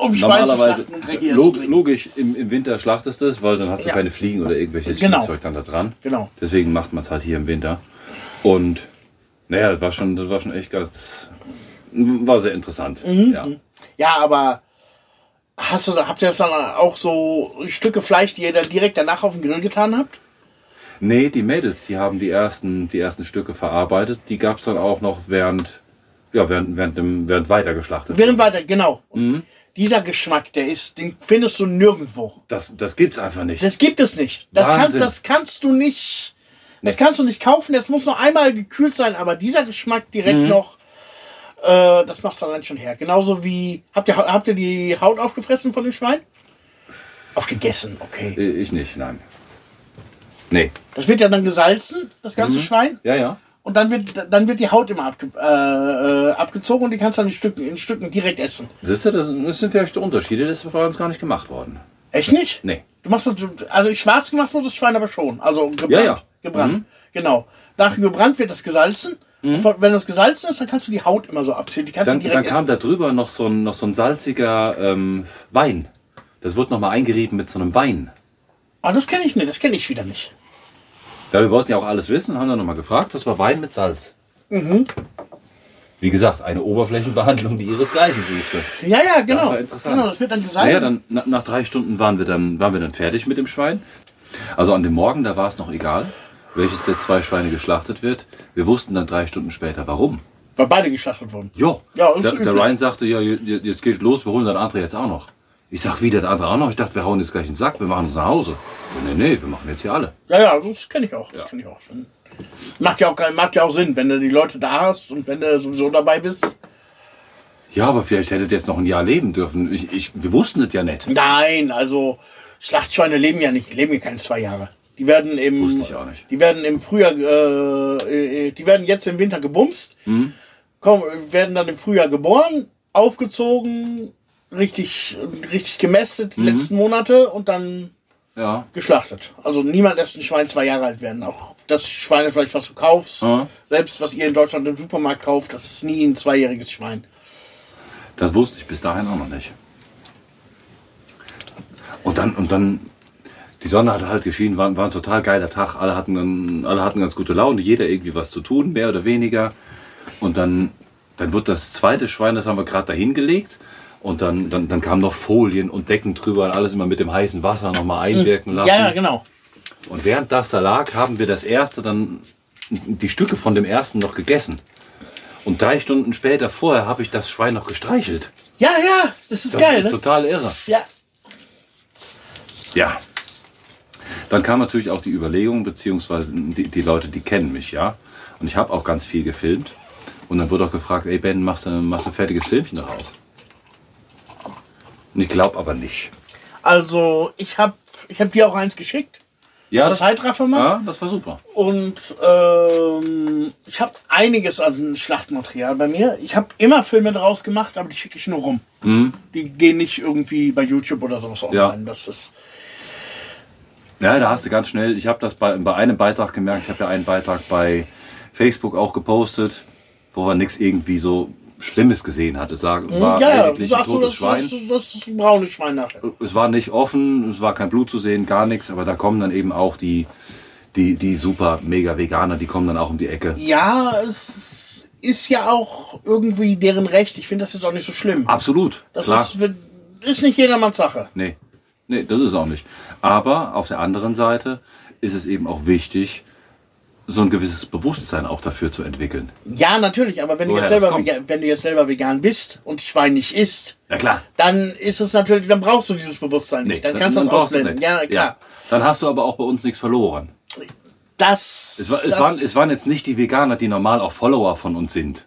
B: um
A: Normalerweise, log, logisch, im, im Winter schlachtest du es, weil dann hast du
B: Ja.
A: keine Fliegen oder irgendwelches
B: Genau.
A: Spielzeug dann da dran.
B: Genau.
A: Deswegen macht man es halt hier im Winter. Und naja, das war schon, das war schon echt ganz, war sehr interessant.
B: Mhm.
A: Ja.
B: Ja, aber hast du, habt ihr das dann auch so Stücke Fleisch, die ihr dann direkt danach auf den Grill getan habt?
A: Nee, die Mädels, die haben die ersten, die ersten Stücke verarbeitet. Die gab es dann auch noch während, ja, während, während, dem, während weiter geschlachtet
B: Während
A: wurde.
B: weiter, genau. Und Dieser Geschmack, der ist, den findest du nirgendwo.
A: Das, das gibt's einfach nicht.
B: Das gibt es nicht. Das, kannst, das kannst du nicht. Das
A: Nee.
B: kannst du nicht kaufen. Das muss noch einmal gekühlt sein. Aber dieser Geschmack direkt
A: Mhm.
B: noch, äh, das macht's dann schon her. Genauso wie habt ihr habt ihr die Haut aufgefressen von dem Schwein? Aufgegessen, okay.
A: Äh, ich nicht, nein. Nee.
B: Das wird ja dann gesalzen, das ganze
A: Mhm.
B: Schwein.
A: Ja, ja.
B: Und dann wird, dann wird die Haut immer abge, äh, äh, abgezogen und die kannst du dann in Stücken, in Stücken direkt essen.
A: Siehst du, das, sind vielleicht Unterschiede, das ist bei uns gar nicht gemacht worden.
B: Echt nicht?
A: Nee.
B: Du machst das, also schwarz gemacht wurde das Schwein aber schon. Also gebrannt.
A: Ja, ja.
B: Gebrannt.
A: Mhm.
B: Genau. Nach gebrannt wird das gesalzen. Und wenn das gesalzen ist, dann kannst du die Haut immer so abziehen. Die kannst
A: Dann,
B: du direkt
A: dann kam
B: essen.
A: da drüber noch so ein, noch so ein salziger ähm, Wein. Das wird nochmal eingerieben mit so einem Wein.
B: Ah, das kenne ich nicht. Das kenne ich wieder nicht.
A: Ja, wir wollten ja auch alles wissen, haben dann nochmal gefragt. Das war Wein mit Salz.
B: Mhm.
A: Wie gesagt, eine Oberflächenbehandlung, die ihresgleichen suchte.
B: Ja, ja, genau.
A: war interessant.
B: Genau, das wird dann gesalzen.
A: Naja, dann na, nach drei Stunden waren wir dann, waren wir dann fertig mit dem Schwein. Also an dem Morgen, da war es noch egal, welches der zwei Schweine geschlachtet wird. Wir wussten dann drei Stunden später, warum.
B: Weil beide geschlachtet wurden.
A: Jo,
B: Ja, das
A: der, der. Ryan sagte, ja, je- jetzt geht los, wir holen den andere jetzt auch noch. Ich sag wieder, der andere auch noch. Ich dachte, wir hauen jetzt gleich in den Sack, wir machen uns nach Hause. Nee, nee, wir machen jetzt hier alle.
B: Ja, ja, das kenne ich auch. Das
A: Ja.
B: kenne ich auch. Macht ja auch, macht ja auch Sinn, wenn du die Leute da hast und wenn du sowieso dabei bist.
A: Ja, aber vielleicht hättet ihr jetzt noch ein Jahr leben dürfen. Ich, ich, wir wussten es ja nicht.
B: Nein, also Schlachtschweine leben ja nicht, leben ja keine zwei Jahre. Die werden im,
A: Wusste ich auch nicht.
B: die werden im Frühjahr, äh, äh, die werden jetzt im Winter gebumst,
A: Mhm.
B: kommen, werden dann im Frühjahr geboren, aufgezogen, richtig, richtig gemästet
A: Mhm.
B: die letzten Monate und dann
A: Ja,
B: geschlachtet. Also niemand lässt ein Schwein zwei Jahre alt werden. Auch das Schwein, vielleicht was du kaufst,
A: Ja.
B: selbst was ihr in Deutschland im Supermarkt kauft, das ist nie ein zweijähriges Schwein.
A: das wusste ich bis dahin auch noch nicht. Und dann, und dann, die Sonne hat halt geschienen, war, war ein total geiler Tag. Alle hatten, dann, alle hatten ganz gute Laune, jeder irgendwie was zu tun, mehr oder weniger. Und dann, dann wird das zweite Schwein, das haben wir gerade dahin gelegt. Und dann, dann, dann kamen noch Folien und Decken drüber und alles immer mit dem heißen Wasser nochmal einwirken lassen.
B: Ja, ja, genau.
A: Und während das da lag, haben wir das erste dann, die Stücke von dem ersten noch gegessen. Und drei Stunden später vorher habe ich das Schwein noch gestreichelt.
B: Ja, ja, das ist
A: Das
B: geil,
A: ist
B: ne?
A: total irre.
B: Ja,
A: Ja. Dann kam natürlich auch die Überlegung, beziehungsweise die, die Leute, die kennen mich, ja. Und ich habe auch ganz viel gefilmt. Und dann wurde auch gefragt, ey Ben, machst du, machst du ein fertiges Filmchen daraus? Ich glaube aber nicht.
B: also ich habe ich hab dir auch eins geschickt.
A: Ja, das,
B: Zeitraffer mal.
A: ja, das war super.
B: Und ähm, ich habe einiges an Schlachtmaterial bei mir. Ich habe immer Filme daraus gemacht, aber die schicke ich nur rum. Die gehen nicht irgendwie bei YouTube oder sowas online.
A: Ja.
B: Das ist
A: Ja, da hast du ganz schnell, ich habe das bei, bei einem Beitrag gemerkt, ich habe ja einen Beitrag bei Facebook auch gepostet, wo man nichts irgendwie so Schlimmes gesehen hat. Es lag, war
B: ja,
A: eigentlich ein
B: sagst du,
A: totes
B: das,
A: Schwein.
B: das, das ist ein braunes Schwein nachher.
A: Es war nicht offen, es war kein Blut zu sehen, gar nichts, aber da kommen dann eben auch die, die, die super mega Veganer, die kommen dann auch um die Ecke.
B: Ja, es ist ja auch irgendwie deren Recht. Ich finde das jetzt auch nicht so schlimm.
A: Absolut,
B: Das
A: klar.
B: ist, ist nicht jedermanns Sache.
A: Nee, nee, das ist auch nicht. Aber auf der anderen Seite ist es eben auch wichtig, so ein gewisses Bewusstsein auch dafür zu entwickeln.
B: Ja, natürlich, aber wenn du, jetzt
A: das
B: selber,
A: kommt.
B: vega- wenn du jetzt selber vegan bist und Schwein nicht isst,
A: Ja klar.
B: dann ist es natürlich, dann brauchst du dieses Bewusstsein nicht. dann kannst du das ausblenden.
A: nicht.
B: Ja, klar.
A: Dann hast du aber auch bei uns nichts verloren.
B: Das,
A: Es, war, es,
B: das
A: waren, es waren jetzt nicht die Veganer, die normal auch Follower von uns sind,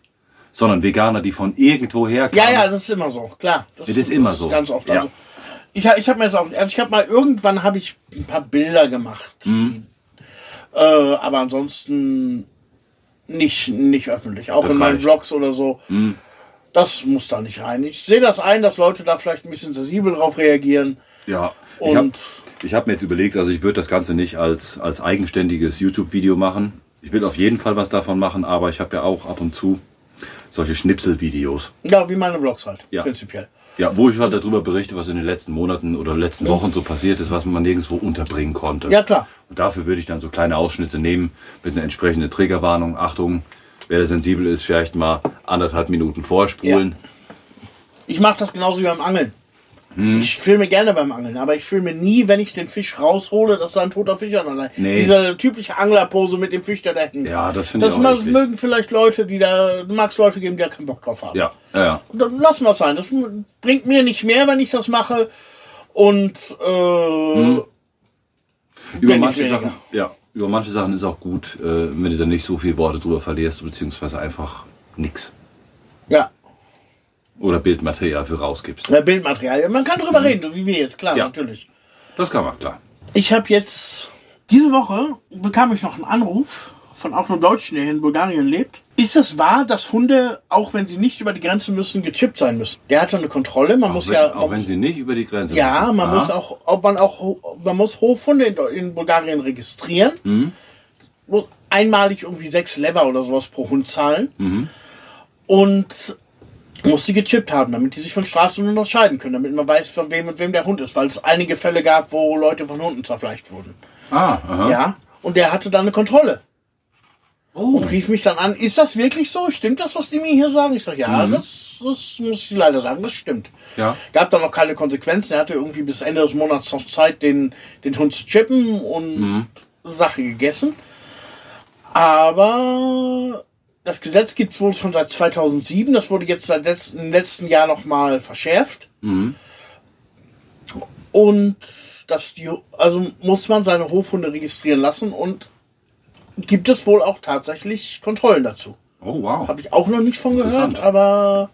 A: sondern Veganer, die von irgendwoher kamen.
B: Ja, ja, das ist immer so, klar.
A: Das ist immer so.
B: Ganz oft.
A: Ja.
B: Also, ich, ich habe mir jetzt auch, also ich habe mal irgendwann habe ich ein paar Bilder gemacht,
A: Mhm.
B: Äh, aber ansonsten nicht nicht öffentlich, auch
A: Das
B: in meinen
A: reicht. Mhm.
B: Vlogs oder so. Das muss da nicht rein. Ich sehe das ein, dass Leute da vielleicht ein bisschen sensibel drauf reagieren.
A: Ja, ich habe
B: Und
A: ich hab mir jetzt überlegt, also ich würde das Ganze nicht als, als eigenständiges YouTube-Video machen. Ich will auf jeden Fall was davon machen, aber ich habe ja auch ab und zu solche Schnipselvideos.
B: ja, wie meine Vlogs halt,
A: Ja.
B: prinzipiell.
A: Ja, wo ich halt darüber berichte, was in den letzten Monaten oder letzten Wochen so passiert ist, was man nirgendwo unterbringen konnte.
B: Ja, klar.
A: Und dafür würde ich dann so kleine Ausschnitte nehmen mit einer entsprechenden Triggerwarnung. Achtung, wer da sensibel ist, vielleicht mal anderthalb Minuten vorspulen.
B: Ich mache das genauso wie beim Angeln.
A: Hm.
B: Ich filme gerne beim Angeln, aber ich filme nie, wenn ich den Fisch raushole, dass da ein toter Fisch an der
A: Nee.
B: Diese typische Anglerpose mit dem Fisch, der da hängt.
A: Ja, das finde ich
B: Das
A: auch eklig.
B: mögen vielleicht Leute, die da, mag es Leute geben, die da keinen Bock drauf haben.
A: Ja, ja, ja.
B: Dann lassen wir es sein. Das bringt mir nicht mehr, wenn ich das mache. Und äh,
A: Über manche. Sachen, ja, über manche Sachen ist auch gut, äh, wenn du dann nicht so viel Worte drüber verlierst, beziehungsweise einfach nix.
B: ja,
A: Oder Bildmaterial für rausgibst.
B: äh, Bildmaterial. Ja, Man kann drüber reden, so wie wir jetzt, klar,
A: Mhm. Ja.
B: natürlich.
A: Das kann man, klar.
B: Ich habe jetzt, diese Woche bekam ich noch einen Anruf von auch einem Deutschen, der hier in Bulgarien lebt. Ist es wahr, dass Hunde, auch wenn sie nicht über die Grenze müssen, gechippt sein müssen? Der hat schon eine Kontrolle. Man muss
A: Auch wenn,
B: ja.
A: auch wenn sie nicht über die Grenze
B: ja,
A: müssen.
B: man
A: Aha.
B: muss auch, ob man auch, man muss Hofhunde in, in Bulgarien registrieren.
A: Mhm.
B: Muss einmalig irgendwie sechs Lever oder sowas pro Hund zahlen.
A: Mhm.
B: Und muss die gechippt haben, damit die sich von Straßenhunden unterscheiden können, damit man weiß, von wem und wem der Hund ist, weil es einige Fälle gab, wo Leute von Hunden zerfleischt wurden.
A: Ah, aha.
B: Ja, und der hatte dann eine Kontrolle
A: Oh.
B: und rief mich dann an, ist das wirklich so? Stimmt das, was die mir hier sagen? Ich sage, ja, das, das muss ich leider sagen, das stimmt.
A: Ja.
B: Gab dann noch keine Konsequenzen. Er hatte irgendwie bis Ende des Monats noch Zeit, den, den Hund zu chippen und Sache gegessen. Aber das Gesetz gibt es wohl schon seit 2007. Das wurde jetzt seit letz- im letzten Jahr nochmal verschärft. Und dass die, also muss man seine Hofhunde registrieren lassen und gibt es wohl auch tatsächlich Kontrollen dazu.
A: Oh, wow.
B: Habe ich auch noch nicht von gehört, aber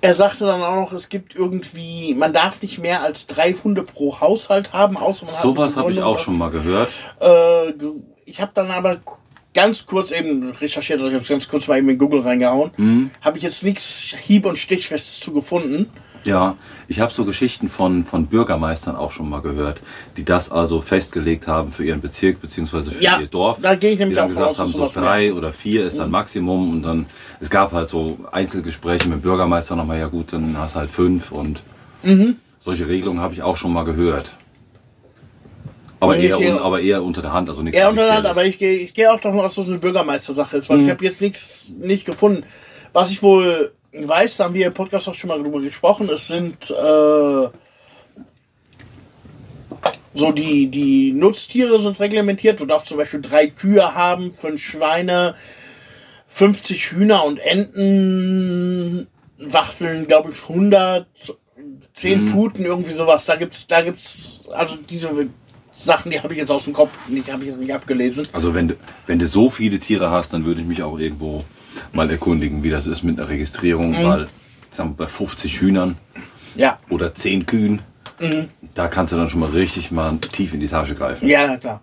B: er sagte dann auch noch, es gibt irgendwie, man darf nicht mehr als drei Hunde pro Haushalt haben, außer man
A: Sowas
B: hat
A: habe ich auch schon mal gehört.
B: Äh, ich habe dann aber ganz kurz eben recherchiert, also ich habe ganz kurz mal eben in Google reingehauen.
A: Mhm.
B: Habe ich jetzt nichts hieb- und stichfestes zu gefunden.
A: Ja, ich habe so Geschichten von, von Bürgermeistern auch schon mal gehört, die das also festgelegt haben für ihren Bezirk beziehungsweise für
B: Ja,
A: ihr Dorf.
B: da gehe ich nämlich
A: die dann
B: auch
A: gesagt haben, so drei oder vier ist dann Maximum und dann, es gab halt so Einzelgespräche mit dem Bürgermeister nochmal, ja gut, dann hast du halt fünf und
B: Mhm.
A: solche Regelungen habe ich auch schon mal gehört. Aber eher, un, aber eher unter der Hand, also nichts
B: Ja, untereinander,
A: Offizielles.
B: aber ich gehe ich gehe auch davon aus, dass es eine Bürgermeistersache ist, weil
A: Mhm.
B: ich habe jetzt nichts nicht gefunden. Was ich wohl weiß, da haben wir im Podcast auch schon mal drüber gesprochen, es sind äh, so die, die Nutztiere sind reglementiert. Du darfst zum Beispiel drei Kühe haben, fünf Schweine, 50 Hühner und Enten, Wachteln, glaube ich, 100, 10
A: Mhm.
B: Puten, irgendwie sowas. Da gibt's, da gibt's, also diese Sachen, die habe ich jetzt aus dem Kopf, nicht habe ich jetzt nicht abgelesen.
A: Also wenn du, wenn du so viele Tiere hast, dann würde ich mich auch irgendwo mal erkundigen, wie das ist mit einer Registrierung,
B: Mhm.
A: weil sagen wir, bei 50 Hühnern
B: Ja,
A: oder 10 Kühen,
B: Mhm.
A: da kannst du dann schon mal richtig mal tief in die Tasche greifen.
B: ja, ja, klar.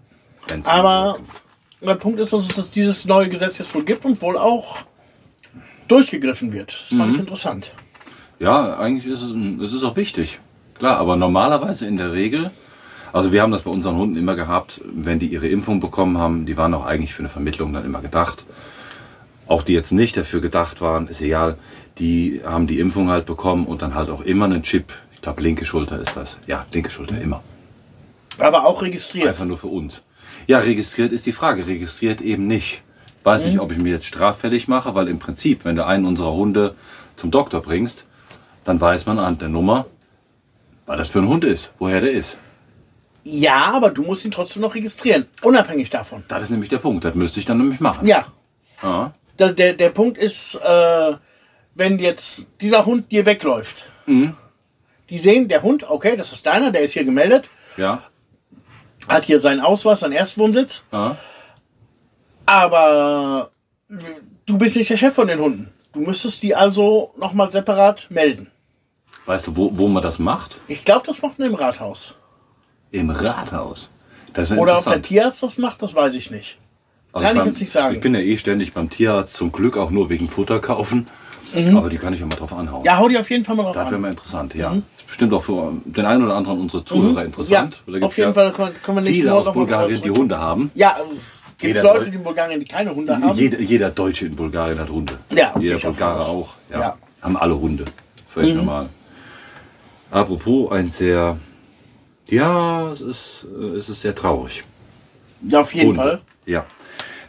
B: Aber der Punkt ist, dass es dieses neue Gesetz jetzt wohl gibt und wohl auch durchgegriffen wird. Das fand
A: Mhm.
B: ich interessant.
A: Ja, eigentlich ist es, es ist auch wichtig. Klar, aber normalerweise in der Regel, also wir haben das bei unseren Hunden immer gehabt, wenn die ihre Impfung bekommen haben, die waren auch eigentlich für eine Vermittlung dann immer gedacht. Auch die jetzt nicht dafür gedacht waren, ist egal, die haben die Impfung halt bekommen und dann halt auch immer einen Chip. Ich glaube, linke Schulter ist das. Ja, linke Schulter, immer.
B: Aber auch registriert.
A: Einfach nur für uns. Ja, registriert ist die Frage. Registriert eben nicht. Weiß
B: Mhm.
A: nicht, ob ich mir jetzt straffällig mache, weil im Prinzip, wenn du einen unserer Hunde zum Doktor bringst, dann weiß man anhand der Nummer, was das für ein Hund ist, woher der ist.
B: Ja, aber du musst ihn trotzdem noch registrieren. Unabhängig davon.
A: Das ist nämlich der Punkt. Das müsste ich dann nämlich machen.
B: Ja.
A: Ja.
B: Der, der, der Punkt ist, äh, wenn jetzt dieser Hund dir wegläuft.
A: Mhm.
B: Die sehen, der Hund, okay, das ist deiner, der ist hier gemeldet,
A: Ja.
B: hat hier seinen Ausweis, seinen Erstwohnsitz.
A: ja.
B: Aber Du bist nicht der Chef von den Hunden. Du müsstest die also nochmal separat melden.
A: Weißt du, wo, wo man das macht?
B: Ich glaube, das macht man im Rathaus.
A: Im Rathaus. Das ist
B: Oder ob der. Tierarzt das macht, das weiß ich nicht.
A: Also
B: kann ich
A: beim-
B: jetzt nicht sagen.
A: Ich bin ja eh ständig beim Tierarzt, zum Glück auch nur wegen Futter kaufen. Aber die kann ich ja mal drauf anhauen.
B: Mhm. Ja, hau die auf jeden Fall mal drauf
A: Das wäre
B: an.
A: mal interessant, ja. Ist bestimmt auch für den einen oder anderen unserer Zuhörer
B: Ja,
A: interessant. gibt's
B: auf jeden
A: ja
B: Fall können, wir nicht
A: Viele aus
B: mal
A: Bulgarien, die Hunde haben.
B: Ja, es gibt
A: Jeder
B: Leute, in Bulgarien, die keine Hunde haben.
A: Jeder, jeder Deutsche in Bulgarien hat Hunde.
B: Ja,
A: jeder
B: ich auch
A: Bulgare auch.
B: aus.
A: Ja,
B: Ja.
A: Haben alle Hunde. Völlig normal. Apropos, ein sehr, ja, es ist, äh, es ist sehr traurig.
B: Ja, auf jeden
A: Hunde.
B: Fall.
A: Ja.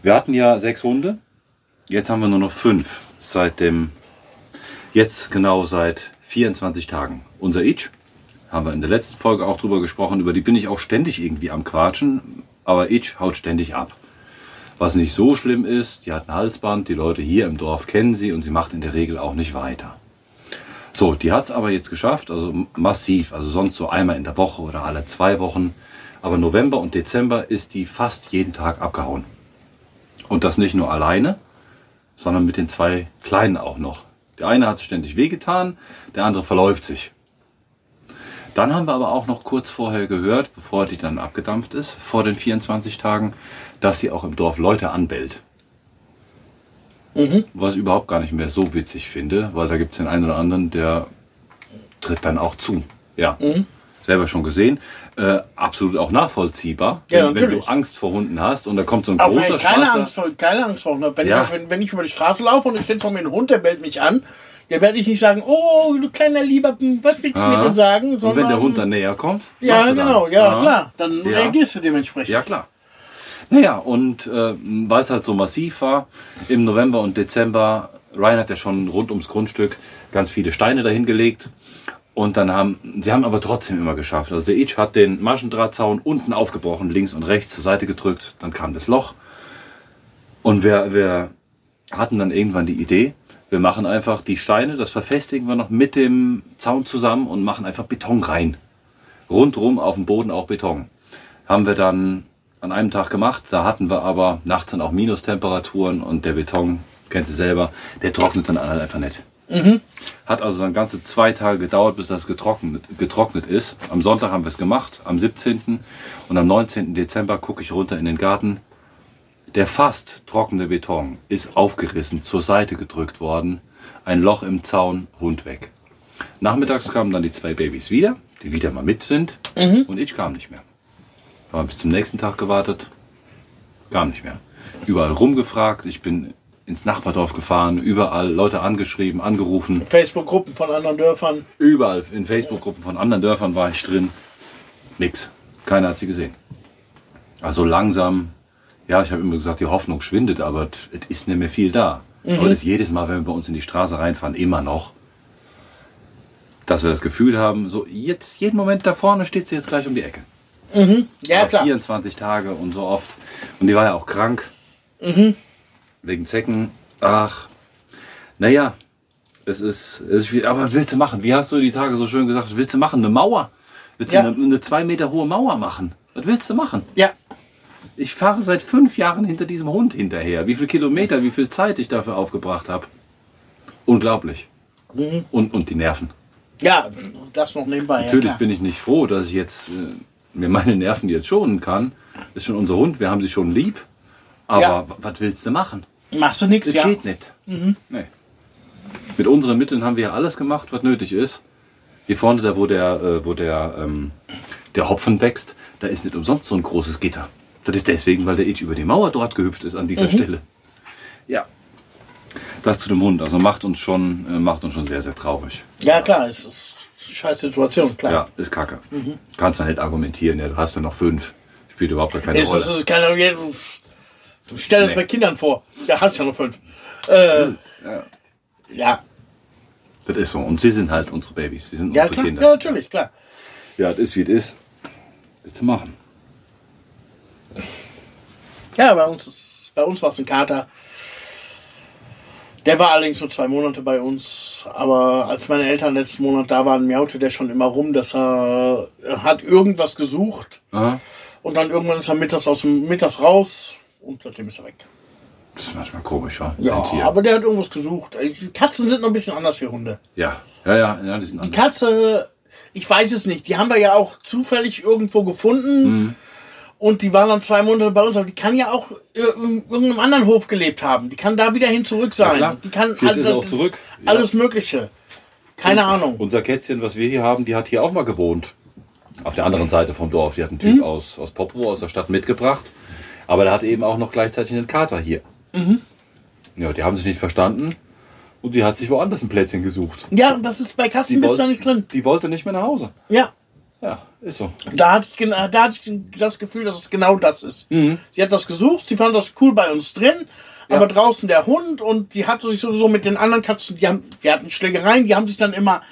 A: Wir hatten ja sechs Hunde. Jetzt haben wir nur noch fünf. Seit dem, jetzt genau seit 24 Tagen. Unser Itch, haben wir in der letzten Folge auch drüber gesprochen, über die bin ich auch ständig irgendwie am Quatschen. Aber Itch haut ständig ab. Was nicht so schlimm ist, die hat ein Halsband, die Leute hier im Dorf kennen sie und sie macht in der Regel auch nicht weiter. So, die hat es aber jetzt geschafft, also massiv, also sonst so einmal in der Woche oder alle zwei Wochen. Aber November und Dezember ist die fast jeden Tag abgehauen. Und das nicht nur alleine, sondern mit den zwei Kleinen auch noch. Der eine hat ständig wehgetan, der andere verläuft sich. Dann haben wir aber auch noch kurz vorher gehört, bevor die dann abgedampft ist, vor den 24 Tagen, dass sie auch im Dorf Leute anbellt. Was ich überhaupt gar nicht mehr so witzig finde, weil da gibt es den einen oder anderen, der tritt dann auch zu. Ja. Selber schon gesehen. Äh, absolut auch nachvollziehbar.
B: Ja,
A: wenn, wenn du. Angst vor Hunden hast und da kommt so ein
B: Auch
A: großer
B: wenn keine
A: schwarzer...
B: Angst vor, keine Angst vor Hunden. Wenn,
A: Ja.
B: ich, wenn, wenn ich über die Straße laufe und es steht vor mir ein Hund, der bellt mich an, dann werde ich nicht sagen, oh, du kleiner Lieber, was willst du
A: Aha.
B: mir denn sagen?
A: Und wenn der
B: Sondern-
A: Hund dann näher kommt?
B: Ja, genau, ja,
A: Aha.
B: klar. Dann
A: Ja.
B: reagierst du dementsprechend.
A: Ja, klar. Naja, und äh, weil es halt so massiv war, im November und Dezember, Ryan hat ja schon rund ums Grundstück ganz viele Steine dahingelegt. Und dann haben, sie haben aber trotzdem immer geschafft. Also der Itch hat den Maschendrahtzaun unten aufgebrochen, links und rechts zur Seite gedrückt, dann kam das Loch. Und wir, wir hatten dann irgendwann die Idee, wir machen einfach die Steine, das verfestigen wir noch mit dem Zaun zusammen und machen einfach Beton rein. Rundrum auf dem Boden auch Beton. Haben wir dann an einem Tag gemacht, da hatten wir aber nachts dann auch Minustemperaturen und der Beton, kennt ihr selber, der trocknet dann halt einfach nicht. Hat also dann ganze zwei Tage gedauert, bis das getrocknet, getrocknet ist. Am Sonntag haben wir es gemacht, am 17. Und am 19. Dezember gucke ich runter in den Garten. Der fast trockene Beton ist aufgerissen, zur Seite gedrückt worden. Ein Loch im Zaun, Hund weg. Nachmittags kamen dann die zwei Babys wieder, die wieder mal mit sind. Und ich kam nicht mehr. Haben bis zum nächsten Tag gewartet. Kam nicht mehr. Überall rumgefragt. Ich bin ins Nachbardorf gefahren, überall Leute angeschrieben, angerufen.
B: Facebook-Gruppen von anderen Dörfern.
A: Überall in Facebook-Gruppen von anderen Dörfern war ich drin. Nix. Keiner hat sie gesehen. Also langsam, ja, ich habe immer gesagt, die Hoffnung schwindet, aber es ist nicht mehr viel da. Aber das ist jedes Mal, wenn wir bei uns in die Straße reinfahren, immer noch, dass wir das Gefühl haben, so jetzt, jeden Moment da vorne steht sie jetzt gleich um die Ecke.
B: Ja,
A: Aber
B: klar.
A: 24 Tage und so oft. Und die war ja auch krank. Wegen Zecken. Ach, naja, es ist, es ist schwierig. Aber was willst du machen? Wie hast du die Tage so schön gesagt? Was willst du machen? Eine Mauer? Willst
B: Ja.
A: du eine, eine zwei Meter hohe Mauer machen? Was willst du machen?
B: Ja,
A: Ich fahre seit fünf Jahren hinter diesem Hund hinterher. Wie viele Kilometer, wie viel Zeit ich dafür aufgebracht habe. Unglaublich. Und, und die Nerven.
B: ja, das noch nebenbei.
A: Natürlich
B: ja,
A: bin ich nicht froh, dass ich jetzt äh, mir meine Nerven jetzt schonen kann. Ist schon unser Hund, wir haben sie schon lieb. Aber
B: Ja.
A: was willst du machen?
B: Machst du nichts,
A: Es
B: ja.
A: geht nicht. Nee. Mit unseren Mitteln haben wir ja alles gemacht, was nötig ist. Hier vorne, da wo der, äh, wo der, ähm, der Hopfen wächst, da ist nicht umsonst so ein großes Gitter. Das ist deswegen, weil der Itch über die Mauer dort gehüpft ist an dieser Stelle. Ja. Das zu dem Hund. Also macht uns schon, äh, macht uns schon sehr, sehr traurig.
B: Ja, klar, es ist eine scheiß Situation, klar.
A: Ja, ist kacke. Kannst da nicht argumentieren, ja, du hast ja noch fünf. Spielt überhaupt gar keine
B: Es
A: Rolle.
B: ist, ist keine, du stell das
A: Nee.
B: bei Kindern vor. Ja, hast ja noch fünf. Äh, ja,
A: Das ist so. Und sie sind halt unsere Babys. Sie sind
B: ja,
A: unsere
B: klar,
A: Kinder.
B: ja, natürlich, klar.
A: Ja, das ist wie es ist. Jetzt machen.
B: Ja, bei uns ist, bei uns war es ein Kater. Der war allerdings nur zwei Monate bei uns, aber als meine Eltern letzten Monat da waren, miaute der schon immer rum, dass er, er hat irgendwas gesucht
A: Aha.
B: und dann irgendwann ist er mittags aus dem mittags raus und seitdem ist er weg.
A: Das ist manchmal komisch, wa?
B: Ja, aber der hat irgendwas gesucht. Die Katzen sind noch ein bisschen anders wie Hunde.
A: ja, ja, ja, ja, die sind
B: Die
A: anders.
B: Katze, ich weiß es nicht. Die haben wir ja auch zufällig irgendwo gefunden.
A: Mhm.
B: Und die waren dann zwei Monate bei uns. Aber die kann ja auch in irgendeinem anderen Hof gelebt haben. Die kann da wieder hin zurück sein.
A: klar.
B: Die kann alles-
A: auch zurück. Ja.
B: Alles Mögliche. Keine Ahnung.
A: Unser Kätzchen, was wir hier haben, die hat hier auch mal gewohnt. Auf der anderen Seite vom Dorf. Die hat einen Typ aus, aus Popovo, aus der Stadt mitgebracht. Aber der hat eben auch noch gleichzeitig einen Kater hier. Ja, die haben sich nicht verstanden. Und die hat sich woanders ein Plätzchen gesucht.
B: Ja, das ist bei Katzen da nicht drin.
A: die wollte nicht mehr nach Hause.
B: Ja.
A: Ja, ist so.
B: Da hatte ich, da hatte ich das Gefühl, dass es genau das ist.
A: Mhm.
B: Sie hat das gesucht, sie fand das cool bei uns drin, aber draußen der Hund und die hatte sich sowieso mit den anderen Katzen, die haben, wir hatten Schlägereien, die haben sich dann immer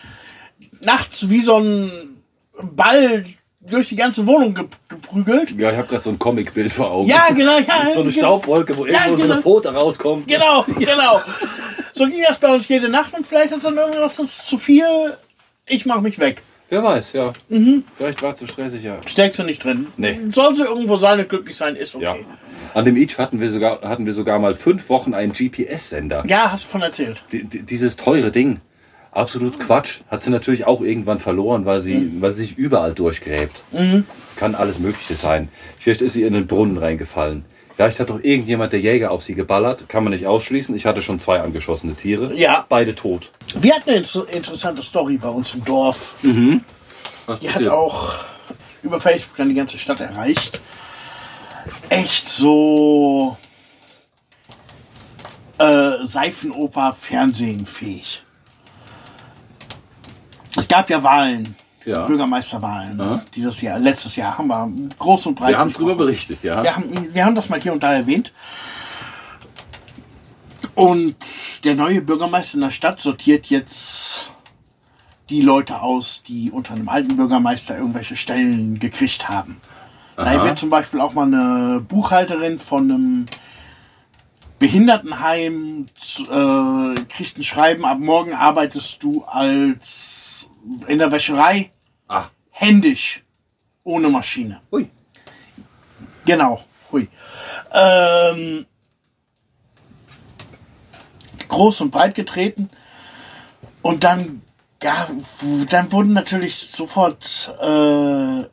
B: nachts wie so ein Ball durch die ganze Wohnung ge geprügelt.
A: Ja, ich habe gerade so ein Comicbild vor Augen.
B: Ja, genau, ja. *laughs*
A: so eine
B: ge-
A: Staubwolke, wo
B: Ja,
A: irgendwo so
B: genau.
A: eine Pfote rauskommt.
B: Genau, *laughs* genau. So ging das bei uns jede Nacht und vielleicht hat dann irgendwas das ist zu viel. Ich mach mich weg.
A: Wer weiß, ja.
B: Mhm.
A: Vielleicht war es zu stressig, ja.
B: Steckst du nicht drin.
A: Nee.
B: Soll sie irgendwo sein und glücklich sein, ist okay.
A: Ja. An dem Each hatten wir sogar, hatten wir sogar mal fünf Wochen einen GPS-Sender.
B: Ja, hast du von erzählt.
A: Die- Dieses teure Ding. Absolut Quatsch. Hat sie natürlich auch irgendwann verloren, weil sie, weil sie sich überall durchgräbt. Kann alles Mögliche sein. Vielleicht ist sie in den Brunnen reingefallen. Vielleicht hat doch irgendjemand der Jäger auf sie geballert. Kann man nicht ausschließen. Ich hatte schon zwei angeschossene Tiere.
B: Ja.
A: Beide tot.
B: Wir hatten eine inter- interessante Story bei uns im Dorf.
A: Was
B: Die hat
A: passiert?
B: auch über Facebook dann die ganze Stadt erreicht. Echt so äh, Seifenoper Fernsehen fähig. Es gab ja Wahlen,
A: Ja.
B: Bürgermeisterwahlen
A: Aha.
B: dieses Jahr, letztes Jahr haben wir groß und breit.
A: Wir haben
B: gesprochen.
A: berichtet, ja.
B: Wir haben, wir haben das mal hier und da erwähnt. Und der neue Bürgermeister in der Stadt sortiert jetzt die Leute aus, die unter einem alten Bürgermeister irgendwelche Stellen gekriegt haben. Da
A: Aha.
B: wird zum Beispiel auch mal eine Buchhalterin von einem Behindertenheim äh, kriegt ein Schreiben, ab morgen arbeitest du als in der Wäscherei
A: Ah,
B: händisch, ohne Maschine.
A: ui.
B: Genau, hui. Ähm, groß und breit getreten. Und dann, ja, dann wurden natürlich sofort äh,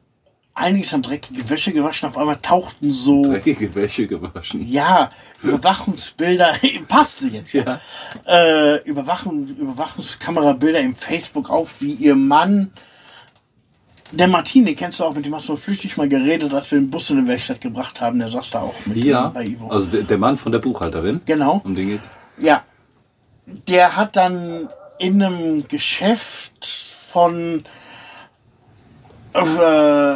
B: einiges an dreckige Wäsche gewaschen. Auf einmal tauchten so,
A: Dreckige Wäsche gewaschen.
B: ja, Überwachungsbilder, *laughs* passte jetzt,
A: Ja.
B: äh, Überwachung, Überwachungskamerabilder im Facebook auf, wie ihr Mann, der Martine, kennst du auch, mit dem hast du flüchtig mal geredet, als wir den Bus in die Werkstatt gebracht haben, der saß da auch mit
A: Ja,
B: bei Ivo.
A: also der, der Mann von der Buchhalterin.
B: genau.
A: Um den geht.
B: Ja. Der hat dann in einem Geschäft von äh,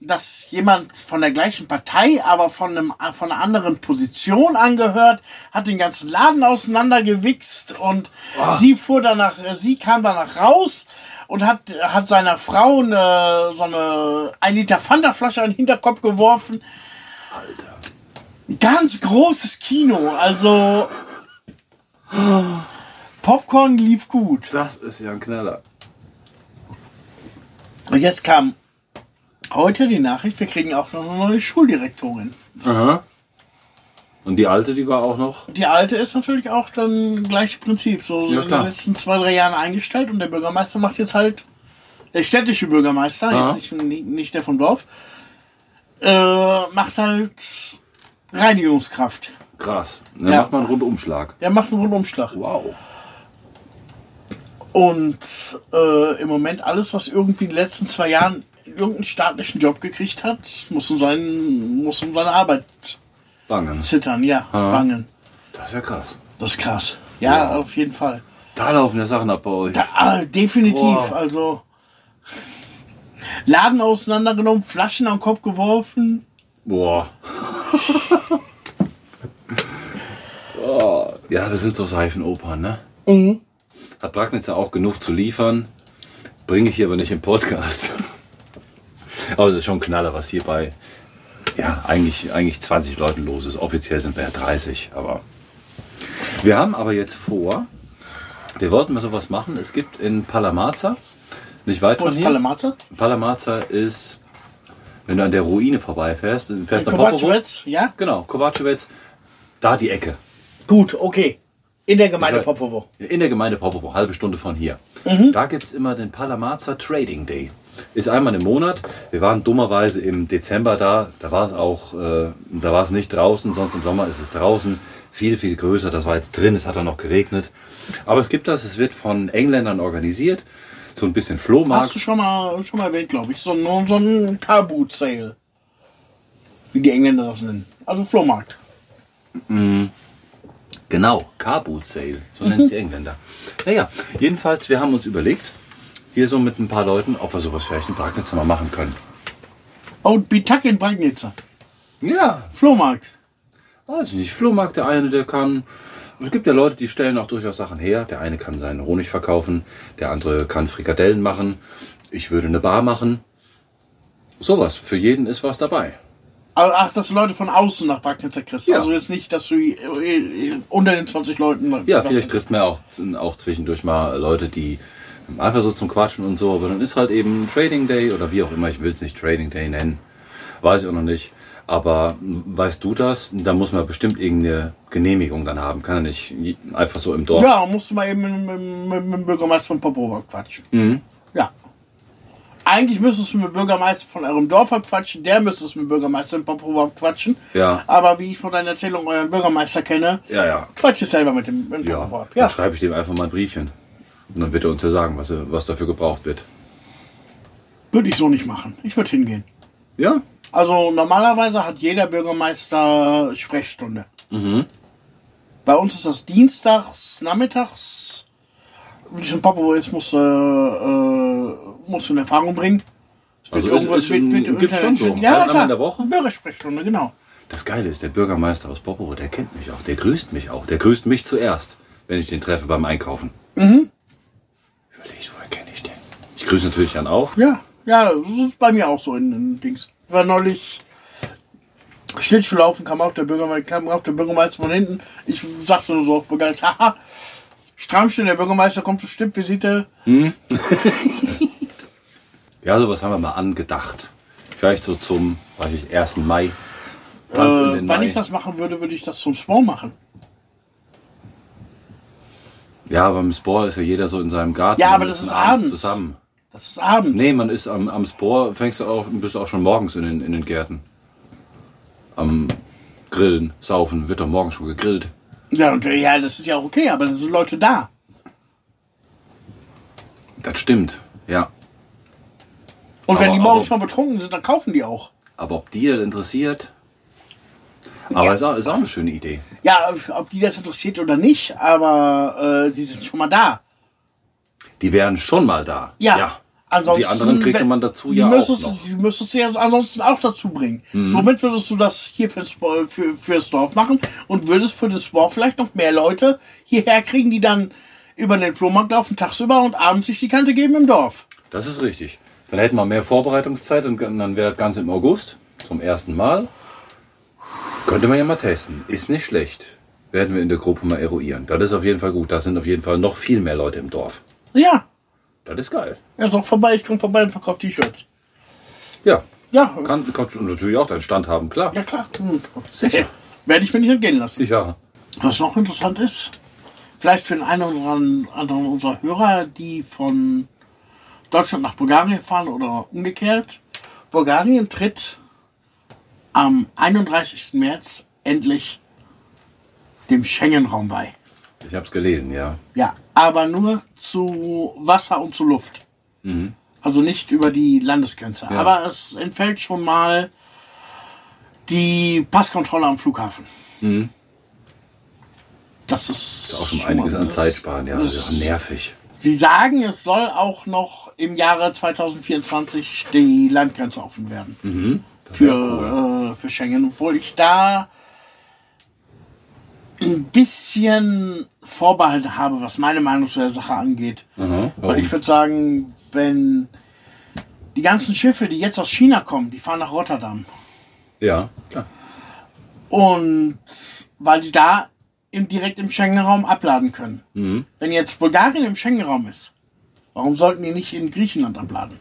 B: dass jemand von der gleichen Partei, aber von einem von einer anderen Position angehört, hat den ganzen Laden auseinandergewichst und sie fuhr danach, sie kam danach raus und hat hat seiner Frau eine, so eine ein Liter Fanta-Flasche an den Hinterkopf geworfen. Alter. Ganz großes Kino, also Popcorn lief gut.
A: Das ist ja ein Knaller.
B: Und jetzt kam heute die Nachricht, wir kriegen auch noch eine neue Schuldirektorin.
A: Aha. Und die alte, die war auch noch.
B: Die alte ist natürlich auch dann gleiche Prinzip, so
A: Ja,
B: in den letzten zwei, drei Jahren eingestellt und der Bürgermeister macht jetzt halt, der städtische Bürgermeister,
A: Aha.
B: jetzt nicht, nicht der vom Dorf, äh, macht halt Reinigungskraft.
A: Krass. Dann
B: Ja.
A: macht man einen Rundumschlag.
B: Der macht einen Rundumschlag.
A: Wow.
B: Und äh, im Moment alles, was irgendwie in den letzten zwei Jahren irgendeinen staatlichen Job gekriegt hat, muss um, seinen, muss um seine Arbeit
A: Bangen.
B: zittern, ja,
A: Aha.
B: bangen.
A: Das ist ja krass.
B: Das ist krass. Ja,
A: Ja.
B: auf jeden Fall.
A: Da laufen ja Sachen ab bei euch.
B: Da, ah, definitiv.
A: Boah.
B: Also Laden auseinandergenommen, Flaschen am Kopf geworfen.
A: Boah. *laughs* oh. Ja, das sind so Seifenopern, ne?
B: Mhm.
A: Hat Bragnitz ja auch genug zu liefern. Bringe ich hier aber nicht im Podcast. Aber es ist schon ein Knaller, was hier bei ja, eigentlich, eigentlich 20 Leuten los ist. Offiziell sind wir ja 30, aber wir haben aber jetzt vor, wir wollten mal sowas machen. Es gibt in Palamaza, nicht weit
B: Wo
A: von
B: ist
A: hier.
B: Palamaza?
A: Palamaza ist, wenn du an der Ruine vorbeifährst, du fährst Popovo.
B: Kovacevic, ja?
A: Genau, Kovacevic, da die Ecke.
B: Gut, okay. In der Gemeinde Popovo.
A: In der Gemeinde Popovo, halbe Stunde von hier. Da gibt's immer den Palamaza Trading Day. Ist einmal im Monat. Wir waren dummerweise im Dezember da. Da war es auch, äh, da war es nicht draußen, sonst im Sommer ist es draußen. Viel, viel größer. Das war jetzt drin, es hat dann noch geregnet. Aber es gibt das, es wird von Engländern organisiert. So ein bisschen Flohmarkt.
B: Hast du schon mal, schon mal erwähnt, glaube ich. So, ein- so ein Car-Boot Sale. Wie die Engländer das nennen. Also Flohmarkt.
A: Genau, Car Boot Sale, so nennt es die *laughs* Engländer. Naja, jedenfalls, wir haben uns überlegt, hier so mit ein paar Leuten, ob wir sowas vielleicht in Bragnitz mal machen können.
B: Oh, Bitak in Bragnitzer.
A: Ja,
B: Flohmarkt.
A: weiß ich nicht. Flohmarkt, der eine, der kann. Es gibt ja Leute, die stellen auch durchaus Sachen her. Der eine kann seinen Honig verkaufen, der andere kann Frikadellen machen. Ich würde eine Bar machen. Sowas. Für jeden ist was dabei.
B: Also, ach, dass Leute von außen nach Bragnitzer kriegst.
A: Ja.
B: Also jetzt nicht, dass du äh, äh, unter den 20 Leuten.
A: Ja, vielleicht trifft man auch, auch zwischendurch mal Leute, die einfach so zum Quatschen und so, aber dann ist halt eben Trading Day oder wie auch immer, ich will es nicht Trading Day nennen. Weiß ich auch noch nicht. Aber weißt du das? Da muss man bestimmt irgendeine Genehmigung dann haben. Kann ja nicht einfach so im Dorf.
B: Ja, musst du mal eben mit, mit, mit dem Bürgermeister von Popovo quatschen.
A: Mhm.
B: Ja. Eigentlich müsstest du mit dem Bürgermeister von eurem Dorf quatschen, der müsstest du mit dem Bürgermeister in Popovo quatschen.
A: Ja.
B: Aber wie ich von deiner Erzählung euren Bürgermeister kenne,
A: Ja, ja.
B: quatsch es selber mit dem dem
A: Ja, dann
B: Ja.
A: schreibe ich dem einfach mal ein Briefchen. Und dann wird er uns ja sagen, was, was dafür gebraucht wird.
B: Würde ich so nicht machen. Ich würde hingehen.
A: Ja?
B: Also normalerweise hat jeder Bürgermeister Sprechstunde.
A: Mhm.
B: Bei uns ist das dienstags, nachmittags. Wie es in Popovo ist, musst du, äh, musst du in Erfahrung bringen. Es
A: Also
B: irgendwo-
A: ist- ist schon-
B: im
A: gibt's schon
B: Internet
A: so.
B: Ja,
A: Einmal
B: klar.
A: in der Woche?
B: Bürgersprechstunde, genau.
A: Das Geile ist, der Bürgermeister aus Popovo, der kennt mich auch. Der grüßt mich auch. Der grüßt mich zuerst, wenn ich den treffe beim Einkaufen. Mhm. Überlegt, woher kenne ich den? Ich grüße natürlich dann auch.
B: Ja, ja, das ist bei mir auch so in, in Dings. War neulich Schlittschuhlaufen, kam auch der Bürgermeister, kam auch der Bürgermeister von hinten. Ich sagte nur so auf begeistert, *laughs* haha, Strammstein, der Bürgermeister kommt zur Stippvisite. *laughs*
A: Ja, sowas haben wir mal angedacht. Vielleicht so zum, weiß ich, 1. Mai.
B: Äh, wenn
A: Mai.
B: ich das machen würde, würde ich das zum Spawn machen.
A: Ja, beim Spor ist ja jeder so in seinem Garten.
B: Ja, aber das
A: ist abends zusammen.
B: Das ist abends.
A: Nee, man ist am, am Spor, fängst du auch, bist du auch schon morgens in den, in den Gärten. Am Grillen, Saufen, wird doch morgens schon gegrillt.
B: Ja, und, äh, ja, das ist ja auch okay, aber da sind Leute da.
A: Das stimmt, ja.
B: Und wenn
A: Aber-
B: die morgens
A: aber-
B: schon betrunken sind, dann kaufen die auch.
A: Aber ob die das interessiert. Aber
B: Ja.
A: ist, auch, ist auch eine schöne Idee.
B: Ja, ob die das interessiert oder nicht, aber äh, sie sind schon mal da.
A: Die wären schon mal da.
B: Ja. Ansonsten,
A: die anderen kriegte
B: wenn-
A: man dazu ja auch
B: müsstest,
A: noch. Mhm.
B: Die müsstest du ja ansonsten auch dazu bringen. Somit würdest du das hier fürs, für, fürs Dorf machen und würdest für das Dorf vielleicht noch mehr Leute hierher kriegen, die dann über den Flohmarkt laufen tagsüber und abends sich die Kante geben im Dorf.
A: Das ist richtig. Dann hätten wir mehr Vorbereitungszeit und dann wäre das Ganze im August zum ersten Mal. Könnte man ja mal testen. Ist nicht schlecht. Werden wir in der Gruppe mal eruieren. Das ist auf jeden Fall gut. Da sind auf jeden Fall noch viel mehr Leute im Dorf.
B: Ja,
A: Das ist geil.
B: er sagt vorbei, ich komme vorbei und verkaufe T-Shirts.
A: Ja.
B: Ja,
A: Kann, kannst du natürlich auch deinen Stand haben, klar.
B: ja klar. Hm.
A: Sicher.
B: Werde ich mir nicht entgehen lassen.
A: Ja.
B: Was noch interessant ist, vielleicht für den einen oder anderen unserer Hörer, die von Deutschland nach Bulgarien fahren oder umgekehrt. Bulgarien tritt am 31. März endlich dem Schengen-Raum bei.
A: Ich habe es gelesen, ja.
B: Ja, aber nur zu Wasser und zu Luft. Also nicht über die Landesgrenze.
A: Ja.
B: Aber es entfällt schon mal die Passkontrolle am Flughafen. Das ist
A: Auch schon
B: schon
A: einiges an Zeit sparen, ja.
B: Das
A: Das ist
B: ist-
A: nervig.
B: Sie sagen, es soll auch noch im Jahre 2024 die Landgrenze offen werden
A: Mhm. Das wär cool.
B: für, äh, für Schengen, obwohl ich da ein bisschen Vorbehalte habe, was meine Meinung zu der Sache angeht.
A: Aha.
B: Weil ich würde sagen, wenn die ganzen Schiffe, die jetzt aus China kommen, die fahren nach Rotterdam.
A: Ja, klar.
B: Und weil sie da im, direkt im Schengen-Raum abladen können.
A: Mhm.
B: Wenn jetzt Bulgarien im Schengen-Raum ist, warum sollten die nicht in Griechenland abladen?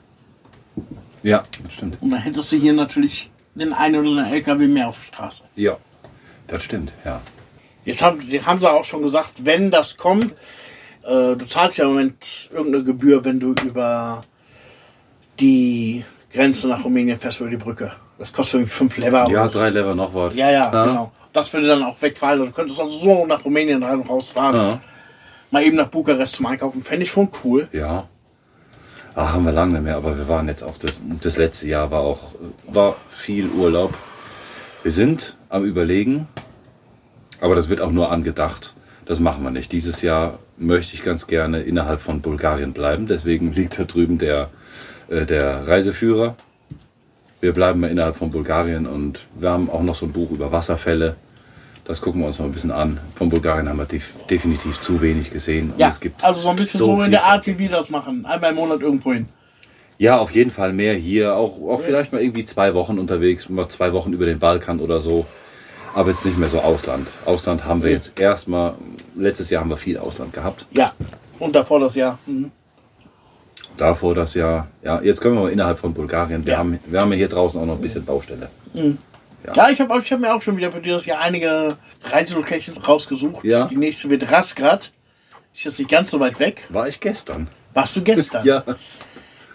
A: Ja, das stimmt.
B: Und dann hättest du hier natürlich den einen oder anderen LKW mehr auf der Straße.
A: Ja, das stimmt, ja.
B: Jetzt haben, haben sie auch schon gesagt, wenn das kommt, äh, du zahlst ja im Moment irgendeine Gebühr, wenn du über die Grenze nach Rumänien fährst, über die Brücke. Das kostet irgendwie 5 Lever.
A: Ja, drei Lever noch was.
B: ja, ja, genau. Das würde dann auch wegfallen. Also Du könntest also so nach Rumänien rein und rausfahren.
A: Ja.
B: Mal eben nach Bukarest zum Einkaufen. Fände ich schon cool.
A: Ja. Ach, haben wir lange nicht mehr, aber wir waren jetzt auch das, das letzte Jahr war auch war viel Urlaub. Wir sind am überlegen, aber das wird auch nur angedacht. Das machen wir nicht. Dieses Jahr möchte ich ganz gerne innerhalb von Bulgarien bleiben. Deswegen liegt da drüben der, äh, der Reiseführer. Wir bleiben mal innerhalb von Bulgarien und wir haben auch noch so ein Buch über Wasserfälle. Das gucken wir uns mal ein bisschen an. Von Bulgarien haben wir def definitiv zu wenig gesehen. Und
B: Ja,
A: es gibt
B: also so ein bisschen so, in
A: viel
B: der Art, wie wir das machen. Einmal im Monat irgendwo hin.
A: Ja, auf jeden Fall mehr hier. Auch, auch vielleicht mal irgendwie zwei Wochen unterwegs, mal zwei Wochen über den Balkan oder so. Aber jetzt nicht mehr so Ausland. Ausland haben wir jetzt erstmal, letztes Jahr haben wir viel Ausland gehabt.
B: Ja. Und davor das Jahr. Mhm.
A: Davor das Jahr, ja, jetzt können wir mal innerhalb von Bulgarien. Wir,
B: Ja.
A: haben, wir haben ja hier draußen auch noch ein bisschen Baustelle.
B: Ja, ich habe ich hab mir auch schon wieder für dieses Jahr einige Reiselocations rausgesucht.
A: Ja.
B: Die nächste wird Rasgrad. Ist jetzt nicht ganz so weit weg.
A: War ich gestern.
B: Warst du gestern? *laughs*
A: Ja.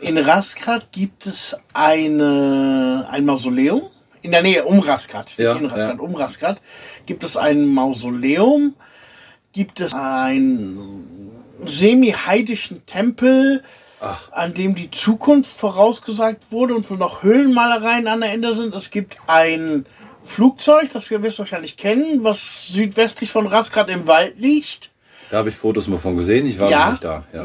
B: In Rasgrad gibt es eine, ein Mausoleum. In der Nähe, um Rasgrad. Nicht
A: Ja,
B: in Rasgrad,
A: ja.
B: um Rasgrad. Gibt es ein Mausoleum. Gibt es einen semi-heidischen Tempel,
A: Ach.
B: an dem die Zukunft vorausgesagt wurde und wo noch Höhlenmalereien an der Ende sind. Es gibt ein Flugzeug, das wir wahrscheinlich kennen, was südwestlich von Rasgrad im Wald liegt.
A: Da habe ich Fotos mal von gesehen. Ich war
B: Ja,
A: nicht da. Ja.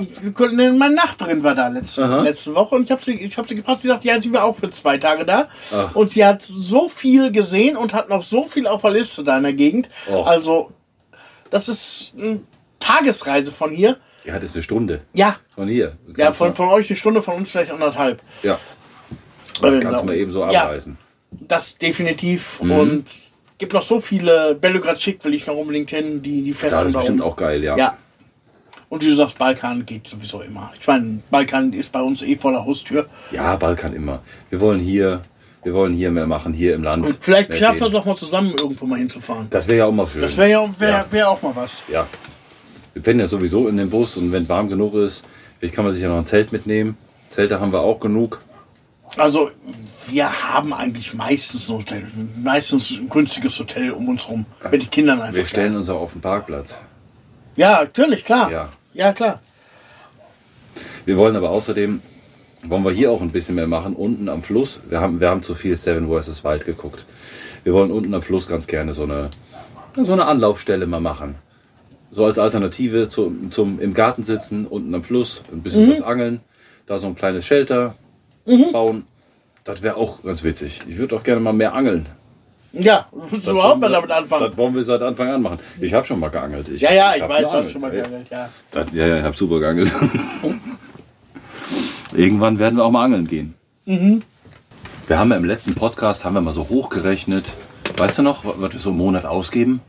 B: Meine Nachbarin war da letzte,
A: Aha.
B: letzte Woche und ich habe sie, ich hab sie gefragt, sie sagt, ja, sie war auch für zwei Tage da.
A: Ach.
B: Und sie hat so viel gesehen und hat noch so viel auf der Liste da in der Gegend.
A: Och.
B: Also, das ist eine Tagesreise von hier.
A: ja, das ist eine Stunde.
B: Ja,
A: Von hier.
B: ja, von, von euch eine Stunde, von uns vielleicht anderthalb.
A: Ja,
B: Äh,
A: kannst du mal eben so
B: Ja.
A: abreisen.
B: Das definitiv.
A: Mhm.
B: Und gibt noch so viele. Belgrad schick will ich noch unbedingt hin, die, die
A: Ja,
B: Festung
A: das ist
B: da
A: bestimmt
B: oben.
A: auch geil, ja.
B: Ja. Und wie du sagst, Balkan geht sowieso immer. Ich meine, Balkan ist bei uns eh vor der Haustür.
A: Ja, Balkan immer. Wir wollen hier, wir wollen hier mehr machen, hier im Land.
B: Und vielleicht schaffen wir es auch mal zusammen, irgendwo mal hinzufahren.
A: Das wäre ja auch mal schön.
B: Das wäre ja, wär,
A: Ja.
B: wär auch mal was.
A: Ja. Wir pennen ja sowieso in dem Bus und wenn warm genug ist, vielleicht kann man sich ja noch ein Zelt mitnehmen. Zelte haben wir auch genug.
B: Also, wir haben eigentlich meistens ein Hotel. Meistens ein günstiges Hotel um uns rum. Mit den Kindern einfach.
A: Wir stellen uns auch auf den Parkplatz.
B: Ja, natürlich, klar.
A: Ja.
B: ja, klar.
A: Wir wollen aber außerdem, wollen wir hier auch ein bisschen mehr machen, unten am Fluss. Wir haben, wir haben zu viel Seven vs. Wild geguckt. Wir wollen unten am Fluss ganz gerne so eine, so eine Anlaufstelle mal machen. So als Alternative zum, zum im Garten sitzen, unten am Fluss, ein bisschen was angeln, da so ein kleines Shelter bauen. Das wäre auch ganz witzig. Ich würde auch gerne mal mehr angeln.
B: Ja, willst du überhaupt mal damit anfangen?
A: Das wollen wir seit Anfang an machen. Ich habe schon mal geangelt. Ich,
B: Ja, ja, ich,
A: hab
B: weiß, du hast schon mal geangelt, ja.
A: Das, ja, ja, ich habe super geangelt. *laughs* Irgendwann werden wir auch mal angeln gehen. Wir haben ja im letzten Podcast haben wir mal so hochgerechnet. Weißt du noch, was wir so im Monat ausgeben?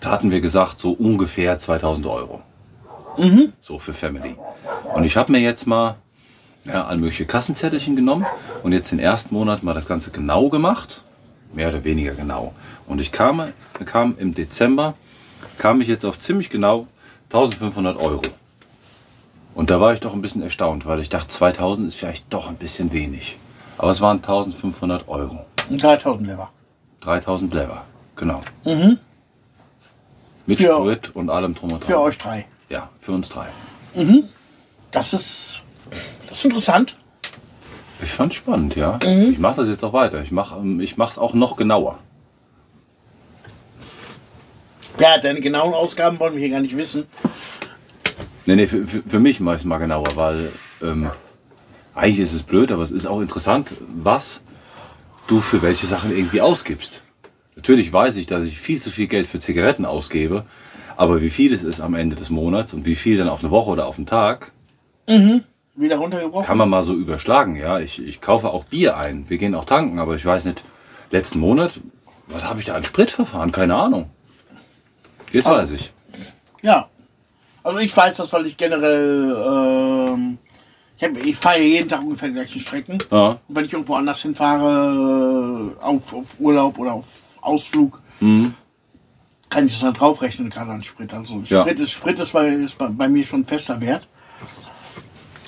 A: Da hatten wir gesagt, so ungefähr 2000 Euro. So für Family. Und ich habe mir jetzt mal ja, all mögliche Kassenzettelchen genommen und jetzt den ersten Monat mal das Ganze genau gemacht. Mehr oder weniger genau. Und ich kam, kam im Dezember, kam ich jetzt auf ziemlich genau 1500 Euro. Und da war ich doch ein bisschen erstaunt, weil ich dachte, 2000 ist vielleicht doch ein bisschen wenig. Aber es waren 1500 Euro.
B: Und 3000 Lever.
A: 3000 Lever, genau. Mit
B: Für-
A: Sprit und allem drum und dran.
B: Für euch drei.
A: Ja, für uns drei.
B: Das ist, das ist interessant.
A: Ich fand's spannend, ja.
B: Mhm.
A: Ich mache das jetzt auch weiter. Ich mache ich mach's auch noch genauer.
B: Ja, deine genauen Ausgaben wollen wir hier gar nicht wissen.
A: Nee, nee, für, für, für mich mache ich es mal genauer, weil ähm, eigentlich ist es blöd, aber es ist auch interessant, was du für welche Sachen irgendwie ausgibst. Natürlich weiß ich, dass ich viel zu viel Geld für Zigaretten ausgebe, aber wie viel es ist am Ende des Monats und wie viel dann auf eine Woche oder auf einen Tag,
B: Wieder runtergebrochen.
A: kann man mal so überschlagen. Ja, ich, ich kaufe auch Bier ein, wir gehen auch tanken, aber ich weiß nicht, letzten Monat, was habe ich da an Sprit verfahren? Keine Ahnung. Jetzt
B: Also-
A: weiß ich.
B: Ja. Also ich weiß das, weil ich generell, ähm, ich, hab- ich fahre jeden Tag ungefähr die gleichen Strecken.
A: Ja,
B: Und wenn ich irgendwo anders hinfahre, auf, auf Urlaub oder auf Ausflug, kann ich das dann draufrechnen, gerade an Sprit. Also
A: Ja.
B: Sprit, ist, Sprit ist, bei, ist bei, bei mir schon fester Wert.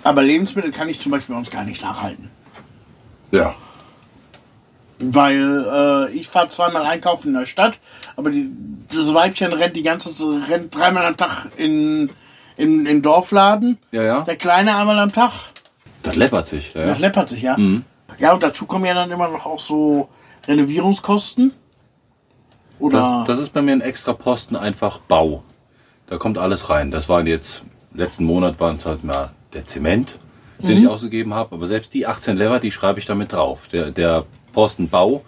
B: Aber Lebensmittel kann ich zum Beispiel bei uns gar nicht nachhalten.
A: Ja.
B: Weil äh, ich fahre zweimal einkaufen in der Stadt, aber die, das Weibchen rennt die ganze rennt dreimal am Tag in, in, in Dorfladen.
A: Ja, ja.
B: Der Kleine einmal am Tag.
A: Das läppert sich. Ja,
B: Das läppert sich, ja. Ja, und dazu kommen ja dann immer noch auch so Renovierungskosten. Oder
A: Das, das ist bei mir ein extra Posten einfach Bau. Da kommt alles rein. Das waren jetzt, letzten Monat waren es halt mal der Zement, den ich ausgegeben habe. Aber selbst die 18 Lever, die schreibe ich damit drauf. Der, der Posten Bau,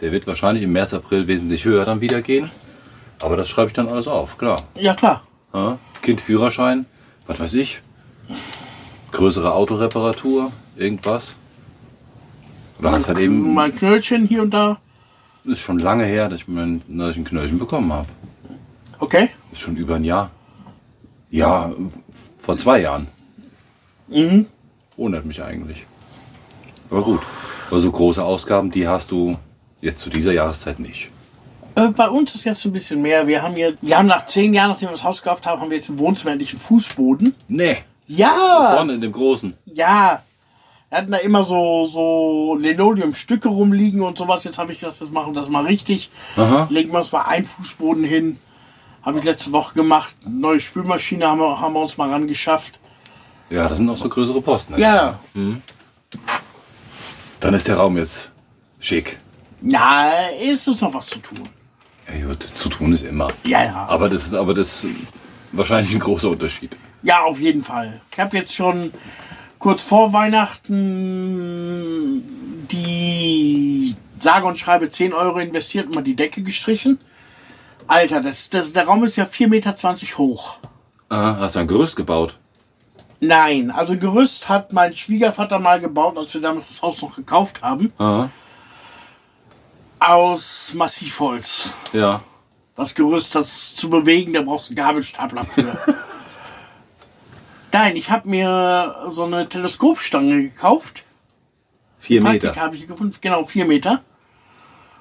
A: der wird wahrscheinlich im März, April wesentlich höher dann wieder gehen. Aber das schreibe ich dann alles auf, klar.
B: ja klar.
A: Ja, kind Führerschein, was weiß ich. Größere Autoreparatur, irgendwas. Oder hast halt eben,
B: Mal Knöllchen hier und da.
A: ist schon lange her, dass ich, mein, dass ich ein Knöllchen bekommen habe.
B: Okay.
A: Ist schon über ein Jahr. Ja, vor zwei Jahren.
B: Mhm.
A: Wundert mich eigentlich. Aber gut. Aber so große Ausgaben, die hast du jetzt zu dieser Jahreszeit nicht.
B: Äh, bei uns ist jetzt ein bisschen mehr. Wir haben hier, wir haben nach zehn Jahren, nachdem wir das Haus gekauft haben, haben wir jetzt im Wohnzimmer endlich einen Fußboden.
A: Nee.
B: Ja!
A: Vorne in dem großen.
B: Ja. Wir hatten da immer so, so Linoleumstücke rumliegen und sowas. Jetzt habe ich das, jetzt machen das mal richtig.
A: Aha.
B: Legen wir uns mal einen Fußboden hin. Habe ich letzte Woche gemacht. Neue Spülmaschine haben wir, haben wir uns mal ran geschafft.
A: Ja, das sind auch so größere Posten.
B: Ja.
A: Dann ist der Raum jetzt schick.
B: Na, ist es noch was zu tun.
A: Ja, gut, zu tun ist immer.
B: Ja, ja.
A: Aber das ist aber das ist wahrscheinlich ein großer Unterschied.
B: Ja, auf jeden Fall. Ich habe jetzt schon kurz vor Weihnachten die sage und schreibe 10 Euro investiert und mal die Decke gestrichen. Alter, das, das, der Raum ist ja 4,20 Meter hoch.
A: Aha, hast du ein Gerüst gebaut?
B: Nein, also Gerüst hat mein Schwiegervater mal gebaut, als wir damals das Haus noch gekauft haben.
A: Aha.
B: Aus Massivholz.
A: Ja.
B: Das Gerüst, das zu bewegen, da brauchst du einen Gabelstapler für. *laughs* Nein, ich habe mir so eine Teleskopstange gekauft.
A: Vier Meter.
B: habe ich gefunden, genau, vier Meter.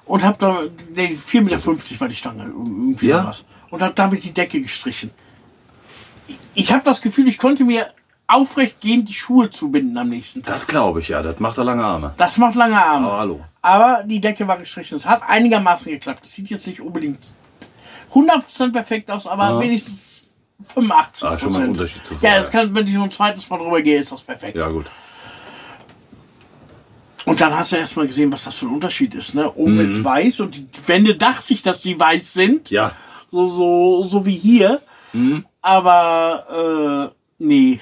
B: Und habe da, nee, 4,50 Meter war die Stange, irgendwie
A: Ja?
B: sowas. Und habe damit die Decke gestrichen. Ich- Ich habe das Gefühl, ich konnte mir aufrecht gehend die Schuhe zubinden am nächsten Tag.
A: Das glaube ich ja. Das macht er lange Arme.
B: Das macht lange Arme.
A: Aber hallo.
B: Aber die Decke war gestrichen. Es hat einigermaßen geklappt. Das sieht jetzt nicht unbedingt 100% perfekt aus, aber wenigstens 85%.
A: Ah, schon mal ein Unterschied zu
B: Ja, es kann, wenn ich so ein zweites Mal drüber gehe, ist das perfekt.
A: Ja, gut.
B: Und dann hast du erstmal gesehen, was das für ein Unterschied ist. Ne?
A: Mhm.
B: Oben ist weiß und die Wände dachte ich, dass die weiß sind.
A: Ja.
B: So, so, so wie hier.
A: Mhm.
B: Aber äh, nee.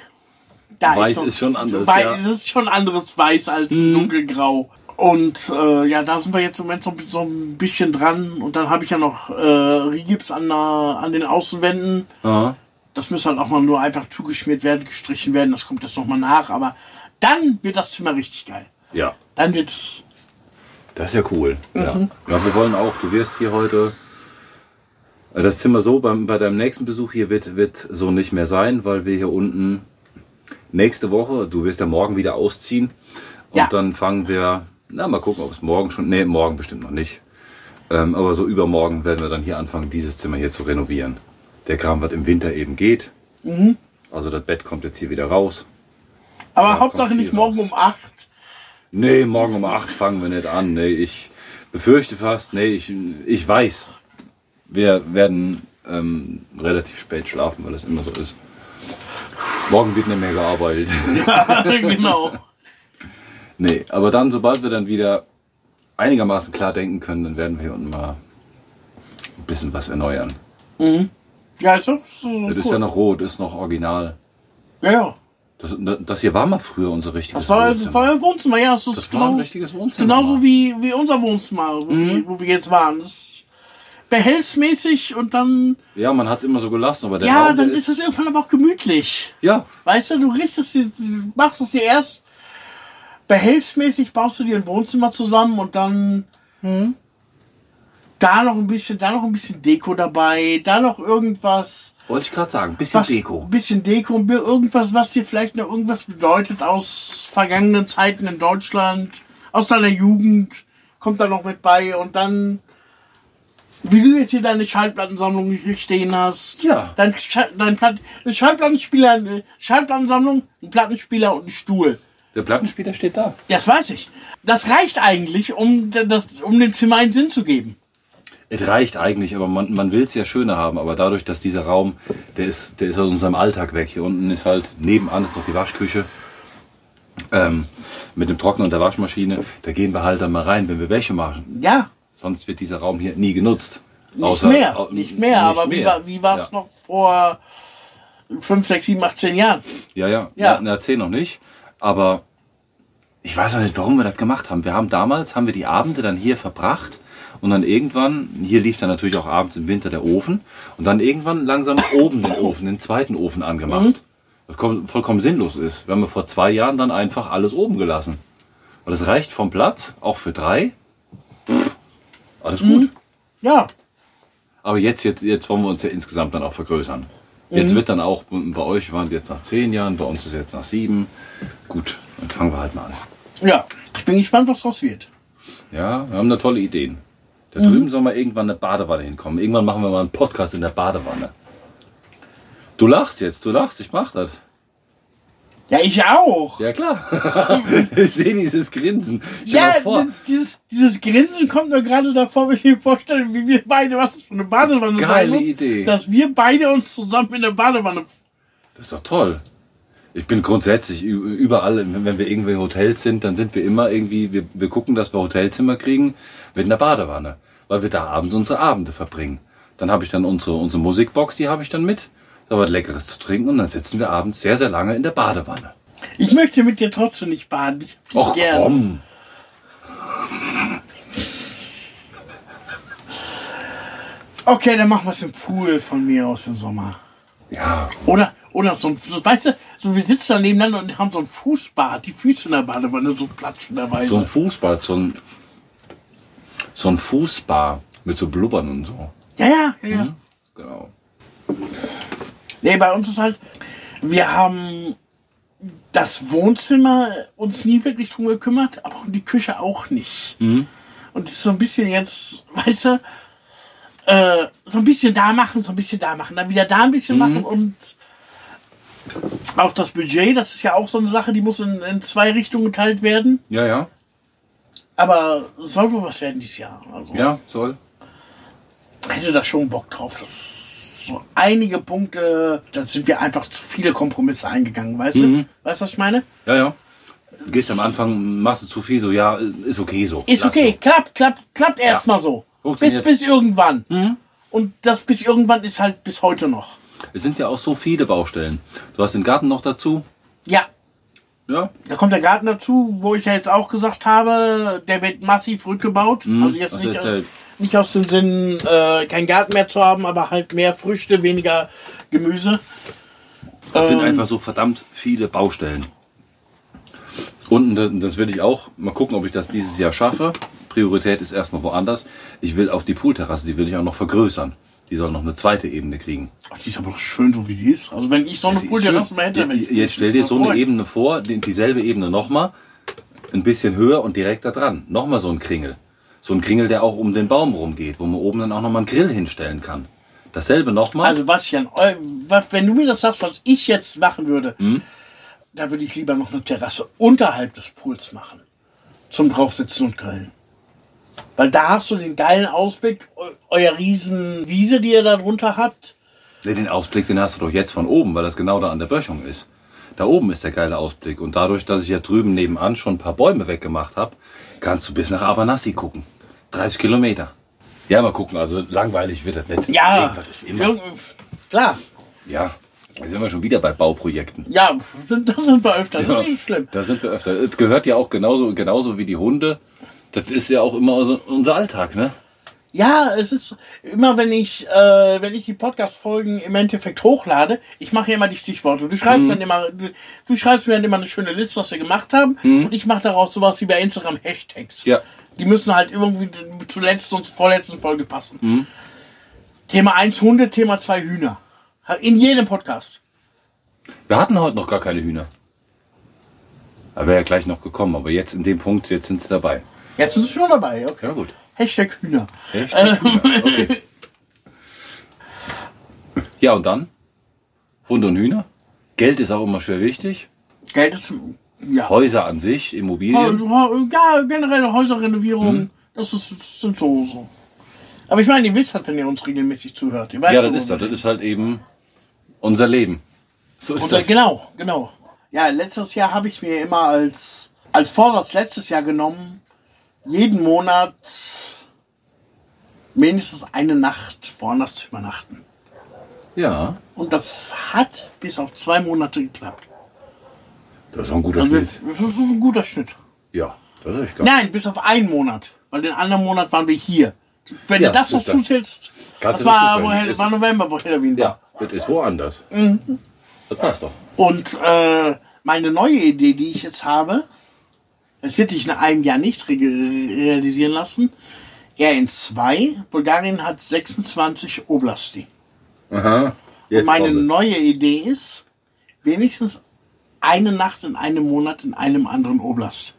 B: Da
A: Weiß
B: noch-
A: ist schon anders,
B: Weiß,
A: ja.
B: Es ist schon anderes Weiß als dunkelgrau. Und äh, ja, da sind wir jetzt im Moment so, so ein bisschen dran. Und dann habe ich ja noch äh, Rigips an, der- an den Außenwänden.
A: Aha.
B: Das muss halt auch mal nur einfach zugeschmiert werden, gestrichen werden. Das kommt jetzt noch mal nach. Aber dann wird das Zimmer richtig geil.
A: Ja.
B: Dann wird es
A: Das ist ja cool.
B: Mhm.
A: Ja. ja, wir wollen auch, du wirst hier heute äh, das Zimmer so, beim, bei deinem nächsten Besuch hier wird, wird so nicht mehr sein, weil wir hier unten nächste Woche, du wirst ja morgen wieder ausziehen und
B: Ja.
A: dann fangen wir, na mal gucken, ob es morgen schon, nee, morgen bestimmt noch nicht. Ähm, aber so übermorgen werden wir dann hier anfangen, dieses Zimmer hier zu renovieren. Der Kram, was im Winter eben geht.
B: Mhm.
A: Also das Bett kommt jetzt hier wieder raus.
B: Aber
A: Ja,
B: Hauptsache nicht morgen
A: raus.
B: um 8.
A: Nee, morgen um 8 fangen wir nicht an. Nee, ich befürchte fast, nee, ich, ich weiß, wir werden ähm, relativ spät schlafen, weil das immer so ist. Morgen wird nicht mehr gearbeitet. *laughs*
B: genau.
A: nee, aber dann, sobald wir dann wieder einigermaßen klar denken können, dann werden wir hier unten mal ein bisschen was erneuern.
B: Ja, ist so, so
A: Das ist
B: cool.
A: ja noch rot, ist noch original.
B: ja, ja.
A: Das, das hier war mal früher unser richtiges
B: Das war, das
A: Wohnzimmer.
B: war ein Wohnzimmer, ja. Das, ist
A: Das war ein
B: genau,
A: richtiges Wohnzimmer.
B: genauso wie, wie unser Wohnzimmer, wo, wir, wo wir jetzt waren. Das ist behelfsmäßig und dann,
A: Ja, man hat es immer so gelassen, aber der
B: ja,
A: Raum, der
B: dann ist es irgendwann aber auch gemütlich.
A: Ja,
B: Weißt du, du richtest die, du machst es dir erst behelfsmäßig, baust du dir ein Wohnzimmer zusammen und dann da noch ein bisschen, da noch ein bisschen Deko dabei, da noch irgendwas,
A: wollte ich gerade sagen, bisschen
B: was,
A: Deko.
B: bisschen Deko, und irgendwas, was dir vielleicht noch irgendwas bedeutet aus vergangenen Zeiten in Deutschland, aus deiner Jugend, kommt da noch mit bei und dann Wie du jetzt hier deine Schallplattensammlung hier stehen hast.
A: Ja.
B: Dein, Schall, dein Platt, Schallplattenspieler, eine Schallplattensammlung, ein Plattenspieler und ein Stuhl.
A: Der Plattenspieler steht da.
B: Das weiß ich. Das reicht eigentlich, um, das, um dem Zimmer einen Sinn zu geben.
A: Es reicht eigentlich, aber man, man will es ja schöner haben. Aber dadurch, dass dieser Raum, der ist, der ist aus unserem Alltag weg. Hier unten ist halt, nebenan ist noch die Waschküche. Ähm, mit dem Trockner und der Waschmaschine. Da gehen wir halt dann mal rein, wenn wir Wäsche machen.
B: Ja,
A: Sonst wird dieser Raum hier nie genutzt.
B: nicht
A: Außer-
B: mehr. nicht mehr, aber wie,
A: mehr.
B: war, wie war es
A: ja.
B: noch vor 5, 6, 7, 8, 10 Jahren?
A: Ja, ja,
B: Ja.
A: ja. Na, erzähl noch nicht. Aber ich weiß auch nicht, warum wir das gemacht haben. Wir haben damals, haben wir die Abende dann hier verbracht und dann irgendwann, hier lief dann natürlich auch abends im Winter der Ofen und dann irgendwann langsam oben den Ofen, den zweiten Ofen angemacht. Was kom- vollkommen sinnlos ist. Wir haben ja vor zwei Jahren dann einfach alles oben gelassen. Und das reicht vom Platz, auch für drei. Alles gut.
B: Ja,
A: Aber jetzt, jetzt, jetzt wollen wir uns ja insgesamt dann auch vergrößern. Jetzt wird dann auch, bei euch waren jetzt nach zehn Jahren, bei uns ist jetzt nach sieben. Gut, dann fangen wir halt mal an.
B: ja. Ich bin gespannt, was draus wird.
A: Ja, wir haben da tolle Ideen. Da drüben soll mal irgendwann eine Badewanne hinkommen. Irgendwann machen wir mal einen Podcast in der Badewanne. Du lachst jetzt, du lachst, ich mach das.
B: Ja, ich auch.
A: Ja klar. *laughs* ich sehe dieses Grinsen.
B: Ja,
A: vor,
B: dieses, dieses Grinsen kommt mir gerade davor, wenn ich mir vorstelle, wie wir beide, was das für eine Badewanne sein
A: Geile
B: muss,
A: Idee.
B: dass wir beide uns zusammen in der Badewanne.
A: Das ist doch toll. Ich bin grundsätzlich überall, wenn wir irgendwie in Hotels sind, dann sind wir immer irgendwie, wir, wir gucken, dass wir Hotelzimmer kriegen mit einer Badewanne, weil wir da abends unsere Abende verbringen. Dann habe ich dann unsere, unsere Musikbox, die habe ich dann mit, da was Leckeres zu trinken und dann sitzen wir abends sehr, sehr lange in der Badewanne.
B: Ich möchte mit dir trotzdem nicht baden. Ich hab dich
A: Och
B: gern.
A: komm.
B: Okay, dann machen wir es im Pool von mir aus im Sommer.
A: Ja,
B: Oder, oder so ein, so, weißt du, so wir sitzen da nebeneinander und haben so ein Fußbad, die Füße in der Badewanne so platschenderweise.
A: so ein Fußbad, so ein, so ein Fußbar mit so Blubbern und so.
B: Ja, ja, ja, ja.
A: Genau.
B: Nee, bei uns ist halt, wir haben das Wohnzimmer uns nie wirklich drum gekümmert, aber um die Küche auch nicht. Und das ist so ein bisschen jetzt, *laughs* weißt du, äh, so ein bisschen da machen, so ein bisschen da machen, dann wieder da ein bisschen machen und auch das Budget, das ist ja auch so eine Sache, die muss in, in zwei Richtungen geteilt werden.
A: Ja, ja,
B: Aber soll wohl was werden dieses Jahr. Also
A: ja, soll.
B: hätte da schon Bock drauf. Das so einige Punkte, da sind wir einfach zu viele Kompromisse eingegangen, weißt du? Weißt du, was ich meine?
A: Ja, ja. Du gehst am Anfang, machst du zu viel, so, ja, ist okay so.
B: Ist
A: Lass
B: okay,
A: so.
B: klappt, klappt, klappt erstmal so. Bis, bis irgendwann. Und das bis irgendwann ist halt bis heute noch.
A: Es sind ja auch so viele Baustellen. Du hast den Garten noch dazu.
B: Ja,
A: Ja,
B: da kommt der Garten dazu, wo ich ja jetzt auch gesagt habe, der wird massiv rückgebaut. also jetzt
A: du
B: nicht,
A: erzählt.
B: Nicht aus dem Sinn, äh, kein Garten mehr zu haben, aber halt mehr Früchte, weniger Gemüse.
A: es sind
B: Ähm.
A: einfach so verdammt viele Baustellen. Unten, das, das will ich auch mal gucken, ob ich das dieses Jahr schaffe. Priorität ist erstmal woanders. Ich will auch die Poolterrasse, die will ich auch noch vergrößern. Die soll noch eine zweite Ebene kriegen.
B: Ach, die ist aber doch schön, so wie sie ist. Also wenn ich so eine
A: ist
B: Poolterrasse mal hätte,
A: Je-
B: wenn ich-
A: Jetzt stell dir so eine. Ebene vor, die- dieselbe Ebene nochmal, ein bisschen höher und direkt da dran. Nochmal so ein Kringel. So ein Kringel, der auch um den Baum rumgeht, wo man oben dann auch nochmal einen Grill hinstellen kann. Dasselbe nochmal.
B: Also was eu- was, wenn du mir das sagst, was ich jetzt machen würde,
A: Hm?
B: da würde ich lieber noch eine Terrasse unterhalb des Pools machen. Zum draufsitzen und grillen. Weil da hast du den geilen Ausblick, eu- euer riesen Wiese, die ihr da drunter habt.
A: Ja, Den Ausblick, den hast du doch jetzt von oben, weil das genau da an der Böschung ist. Da oben ist der geile Ausblick. Und dadurch, dass ich ja drüben nebenan schon ein paar Bäume weggemacht habe, kannst du bis nach Abanassi gucken. 30 Kilometer. Ja, mal gucken. Also langweilig wird das nicht.
B: Ja, klar.
A: Ja, da sind wir schon wieder bei Bauprojekten.
B: Ja, sind, das sind wir öfter. Das ist nicht schlimm.
A: Da sind wir öfter. Es gehört ja auch genauso, genauso wie die Hunde. Das ist ja auch immer so unser Alltag, ne?
B: Ja, es ist immer, wenn ich, äh, wenn ich die Podcast-Folgen im Endeffekt hochlade, ich mache ja immer die Stichworte. Du schreibst
A: Mhm.
B: dann immer, du, du schreibst mir dann immer eine schöne Liste, was wir gemacht haben, und ich mache daraus sowas wie bei Instagram Hashtags.
A: Mhm. Ja.
B: Die müssen halt irgendwie zur letzten und zur vorletzten Folge passen.
A: Mhm.
B: Thema 1 Hunde, Thema 2 Hühner. In jedem Podcast.
A: Wir hatten heute noch gar keine Hühner. Da wäre ja gleich noch gekommen, aber jetzt in dem Punkt, jetzt sind sie dabei.
B: Jetzt sind sie schon dabei, okay.
A: Ja, gut.
B: Hashtag Hühner.
A: Hashtag Hühner. Okay. Ja, und dann? Hunde und Hühner? Geld ist auch immer schwer wichtig.
B: Geld ist, ja.
A: Häuser an sich, Immobilien.
B: Ja, generelle Häuserrenovierung, das, ist, das sind so, so. Aber ich meine, ihr wisst halt, wenn ihr uns regelmäßig zuhört.
A: Ja, das ist das. Das ist halt eben unser Leben. So ist
B: äh,
A: das.
B: genau, genau. Ja, letztes Jahr habe ich mir immer als, als Vorsatz letztes Jahr genommen, jeden Monat mindestens eine Nacht woanders zu übernachten.
A: Ja,
B: Und das hat bis auf zwei Monate geklappt.
A: Das ist ein guter
B: Also
A: Schnitt.
B: das ist ein guter Schnitt.
A: Ja, das ist echt geil.
B: Nein, bis auf einen Monat. Weil den anderen Monat waren wir hier. Wenn
A: Ja,
B: du das noch
A: das.
B: zuzählst,
A: Kannst
B: das war, wo. Hel- war November, wo Halloween war.
A: Ja, das ist woanders. Das passt doch.
B: Und äh, meine neue Idee, die ich jetzt habe, es wird sich in einem Jahr nicht re realisieren lassen, eher in zwei. Bulgarien hat 26 Oblasti.
A: Aha.
B: Und
A: Jetzt
B: meine
A: kommt es.
B: neue Idee ist, wenigstens eine Nacht in einem Monat in einem anderen Oblast.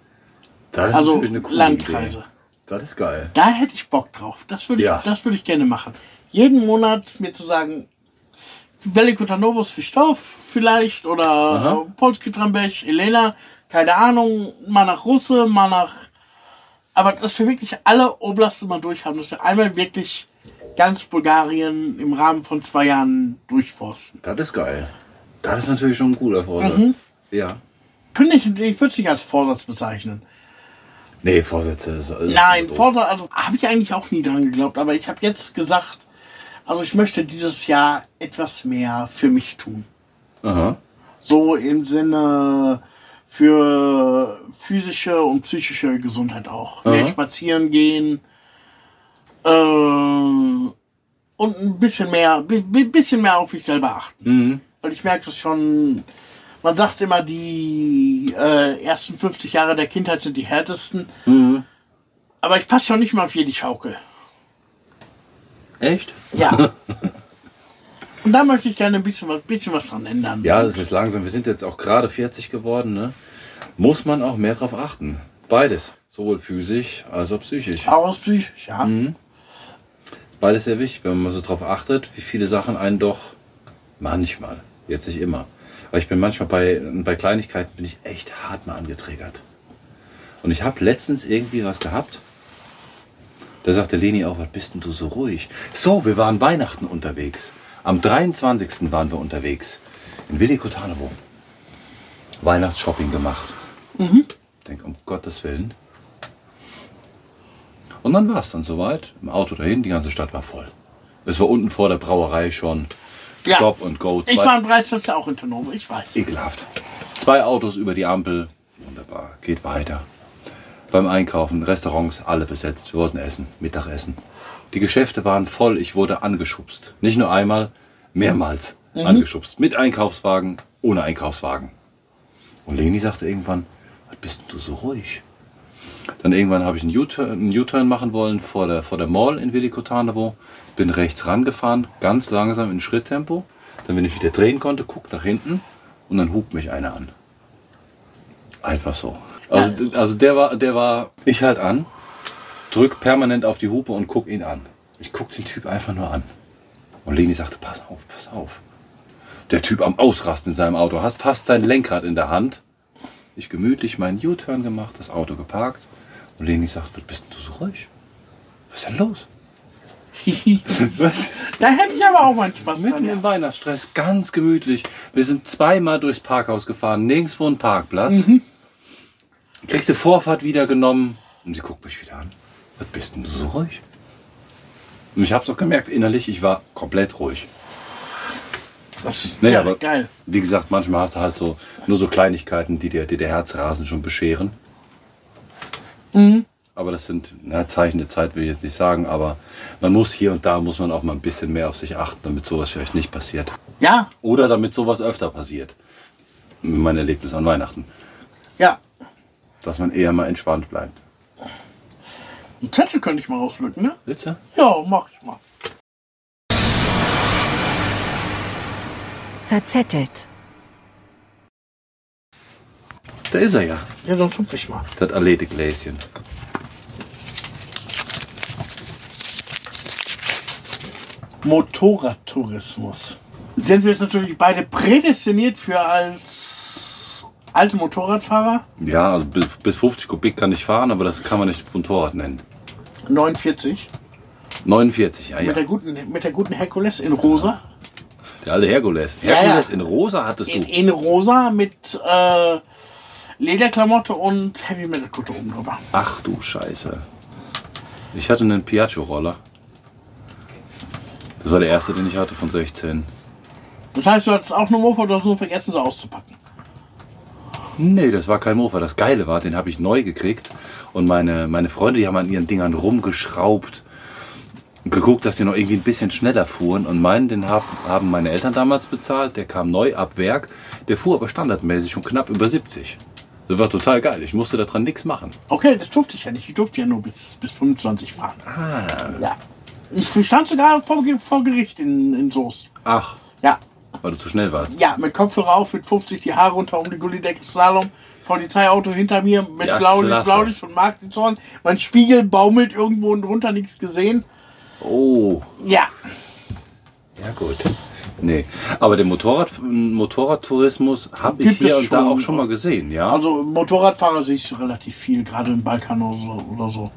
A: das ist
B: Also
A: natürlich eine coole
B: Landkreise.
A: Idee. Das ist geil.
B: Da hätte ich Bock drauf. Das würde ich,
A: Ja.
B: das würde ich gerne machen. Jeden Monat mir zu sagen, Veliko Tarnovo Svichtov vielleicht oder
A: Aha.
B: Polski Trambech, Elena, keine Ahnung, mal nach Russe, mal nach. Aber dass wir wirklich alle Oblaste mal durch haben, dass wir einmal wirklich ganz Bulgarien im Rahmen von zwei Jahren durchforsten.
A: Das ist geil. Das ist natürlich schon ein guter Vorsatz.
B: Mhm.
A: Ja.
B: Finde ich, ich würde es nicht als Vorsatz bezeichnen.
A: Nee, Vorsätze ist. ist
B: Nein. Vorsatz, also habe ich eigentlich auch nie dran geglaubt, aber ich habe jetzt gesagt, also ich möchte dieses Jahr etwas mehr für mich tun.
A: Aha.
B: So im Sinne für physische und psychische Gesundheit auch. Mehr
A: Aha.
B: spazieren gehen. Äh, und ein bisschen mehr, bi- bi- bisschen mehr auf mich selber achten.
A: Mhm.
B: Weil ich merke es schon, man sagt immer, die äh, ersten 50 Jahre der Kindheit sind die härtesten.
A: Mhm.
B: Aber ich passe schon nicht mal auf jede Schaukel.
A: Echt?
B: Ja. *laughs* Und da möchte ich gerne ein bisschen was, bisschen was dran ändern.
A: Ja, das ist langsam. Wir sind jetzt auch gerade 40 geworden, ne? Muss man auch mehr drauf achten. Beides. Sowohl physisch als auch psychisch.
B: Auch aus psychisch, ja.
A: Mhm. Beides sehr wichtig, wenn man so drauf achtet, wie viele Sachen einen doch manchmal, jetzt nicht immer, weil ich bin manchmal bei, bei Kleinigkeiten bin ich echt hart mal angetriggert. Und ich habe letztens irgendwie was gehabt. Da sagte Leni auch, was bist denn du so ruhig? So, wir waren Weihnachten unterwegs. Am 23. waren wir unterwegs. In Veliko Tarnovo. Weihnachtsshopping gemacht. Denk, um Gottes Willen. Und dann war es dann soweit. Im Auto dahin, die ganze Stadt war voll. Es war unten vor der Brauerei schon.
B: Ja.
A: Stop und go.
B: Ich
A: Zwei-
B: war in Breitscheid auch in Ternome, ich weiß.
A: Ekelhaft. Zwei Autos über die Ampel. Wunderbar. Geht weiter. Beim Einkaufen, Restaurants, alle besetzt. Wir wollten essen, Mittagessen. Die Geschäfte waren voll. Ich wurde angeschubst. Nicht nur einmal, mehrmals angeschubst. Mit Einkaufswagen, ohne Einkaufswagen. Und Leni sagte irgendwann, was bist denn du so ruhig? Dann irgendwann habe ich einen U-Turn machen wollen vor der, vor der Mall in Veliko Tarnovo. Bin rechts rangefahren, ganz langsam in Schritttempo. Dann, wenn ich wieder drehen konnte, guck nach hinten und dann hupt mich einer an. Einfach so. Also, also der war, der war, ich halt an, drück permanent auf die Hupe und guck ihn an. Ich guck den Typ einfach nur an. Und Leni sagte, pass auf, pass auf. Der Typ am Ausrasten in seinem Auto, hat fast sein Lenkrad in der Hand. Ich gemütlich meinen U-Turn gemacht, das Auto geparkt. Und Leni sagt, was bist denn du so ruhig? Was ist denn los? *laughs* Was?
B: Da hätte ich aber auch meinen Spaß
A: Mitten
B: dran.
A: Im Weihnachtsstress, ganz gemütlich. Wir sind zweimal durchs Parkhaus gefahren, nirgendwo ein Parkplatz. Kriegst du Vorfahrt wieder genommen und sie guckt mich wieder an. Was bist denn du so ruhig? Und ich hab's auch gemerkt, innerlich, ich war komplett ruhig.
B: Das,
A: Nee,
B: ja,
A: aber
B: geil.
A: wie gesagt, manchmal hast du halt so nur so Kleinigkeiten, die dir, die der Herzrasen schon bescheren. Aber das sind na, Zeichen der Zeit, will ich jetzt nicht sagen, aber man muss hier und da muss man auch mal ein bisschen mehr auf sich achten, damit sowas vielleicht nicht passiert.
B: Ja,
A: Oder damit sowas öfter passiert. Mein Erlebnis an Weihnachten.
B: ja.
A: Dass man eher mal entspannt bleibt.
B: Einen Zettel könnte ich mal rauslücken, ne?
A: Bitte?
B: Ja, mach ich mal.
C: Verzettelt.
A: Da ist er ja.
B: Ja, dann schub ich mal.
A: Das Alete-Gläschen.
B: Motorradtourismus. Sind wir jetzt natürlich beide prädestiniert für als alte Motorradfahrer?
A: Ja, also bis, bis 50 Kubik kann ich fahren, aber das kann man nicht Motorrad nennen.
B: 49.
A: 49, ja, ja.
B: Mit der guten, mit der guten Herkules in rosa.
A: Der alte Herkules.
B: Ja,
A: Herkules
B: ja.
A: in rosa hattest
B: In,
A: du.
B: in rosa mit äh, Lederklamotte und Heavy Metal Kutte oben drüber.
A: Ach du Scheiße. Ich hatte einen Piaggio-Roller. Das war der erste, den ich hatte von 16.
B: Das heißt, du hattest auch eine Mofa, hast nur vergessen, sie auszupacken.
A: Nee, das war kein Mofa. Das Geile war, den habe ich neu gekriegt. Und meine, meine Freunde, die haben an ihren Dingern rumgeschraubt. und Geguckt, dass die noch irgendwie ein bisschen schneller fuhren. Und meinen, den hab, haben meine Eltern damals bezahlt. Der kam neu ab Werk. Der fuhr aber standardmäßig schon knapp über 70. Das war total geil. Ich musste daran nichts machen.
B: Okay, das durfte ich ja nicht. Ich durfte ja nur bis, bis 25 fahren. Ja. Ich stand sogar vor, vor Gericht in, in Soest.
A: Ach,
B: Ja.
A: weil du zu schnell warst.
B: Ja, mit Kopfhörer auf, mit 50 die Haare runter um die Gullidecke Slalom. Polizeiauto hinter mir mit
A: Ja,
B: Blaulicht, und Marktenzorn. Mein Spiegel baumelt irgendwo und drunter nichts gesehen.
A: Oh,
B: Ja.
A: ja gut. Nee, aber den Motorrad, Motorradtourismus habe ich hier und da auch schon mal gesehen, ja.
B: Also Motorradfahrer sehe ich relativ viel, gerade im Balkan oder so. Oder so.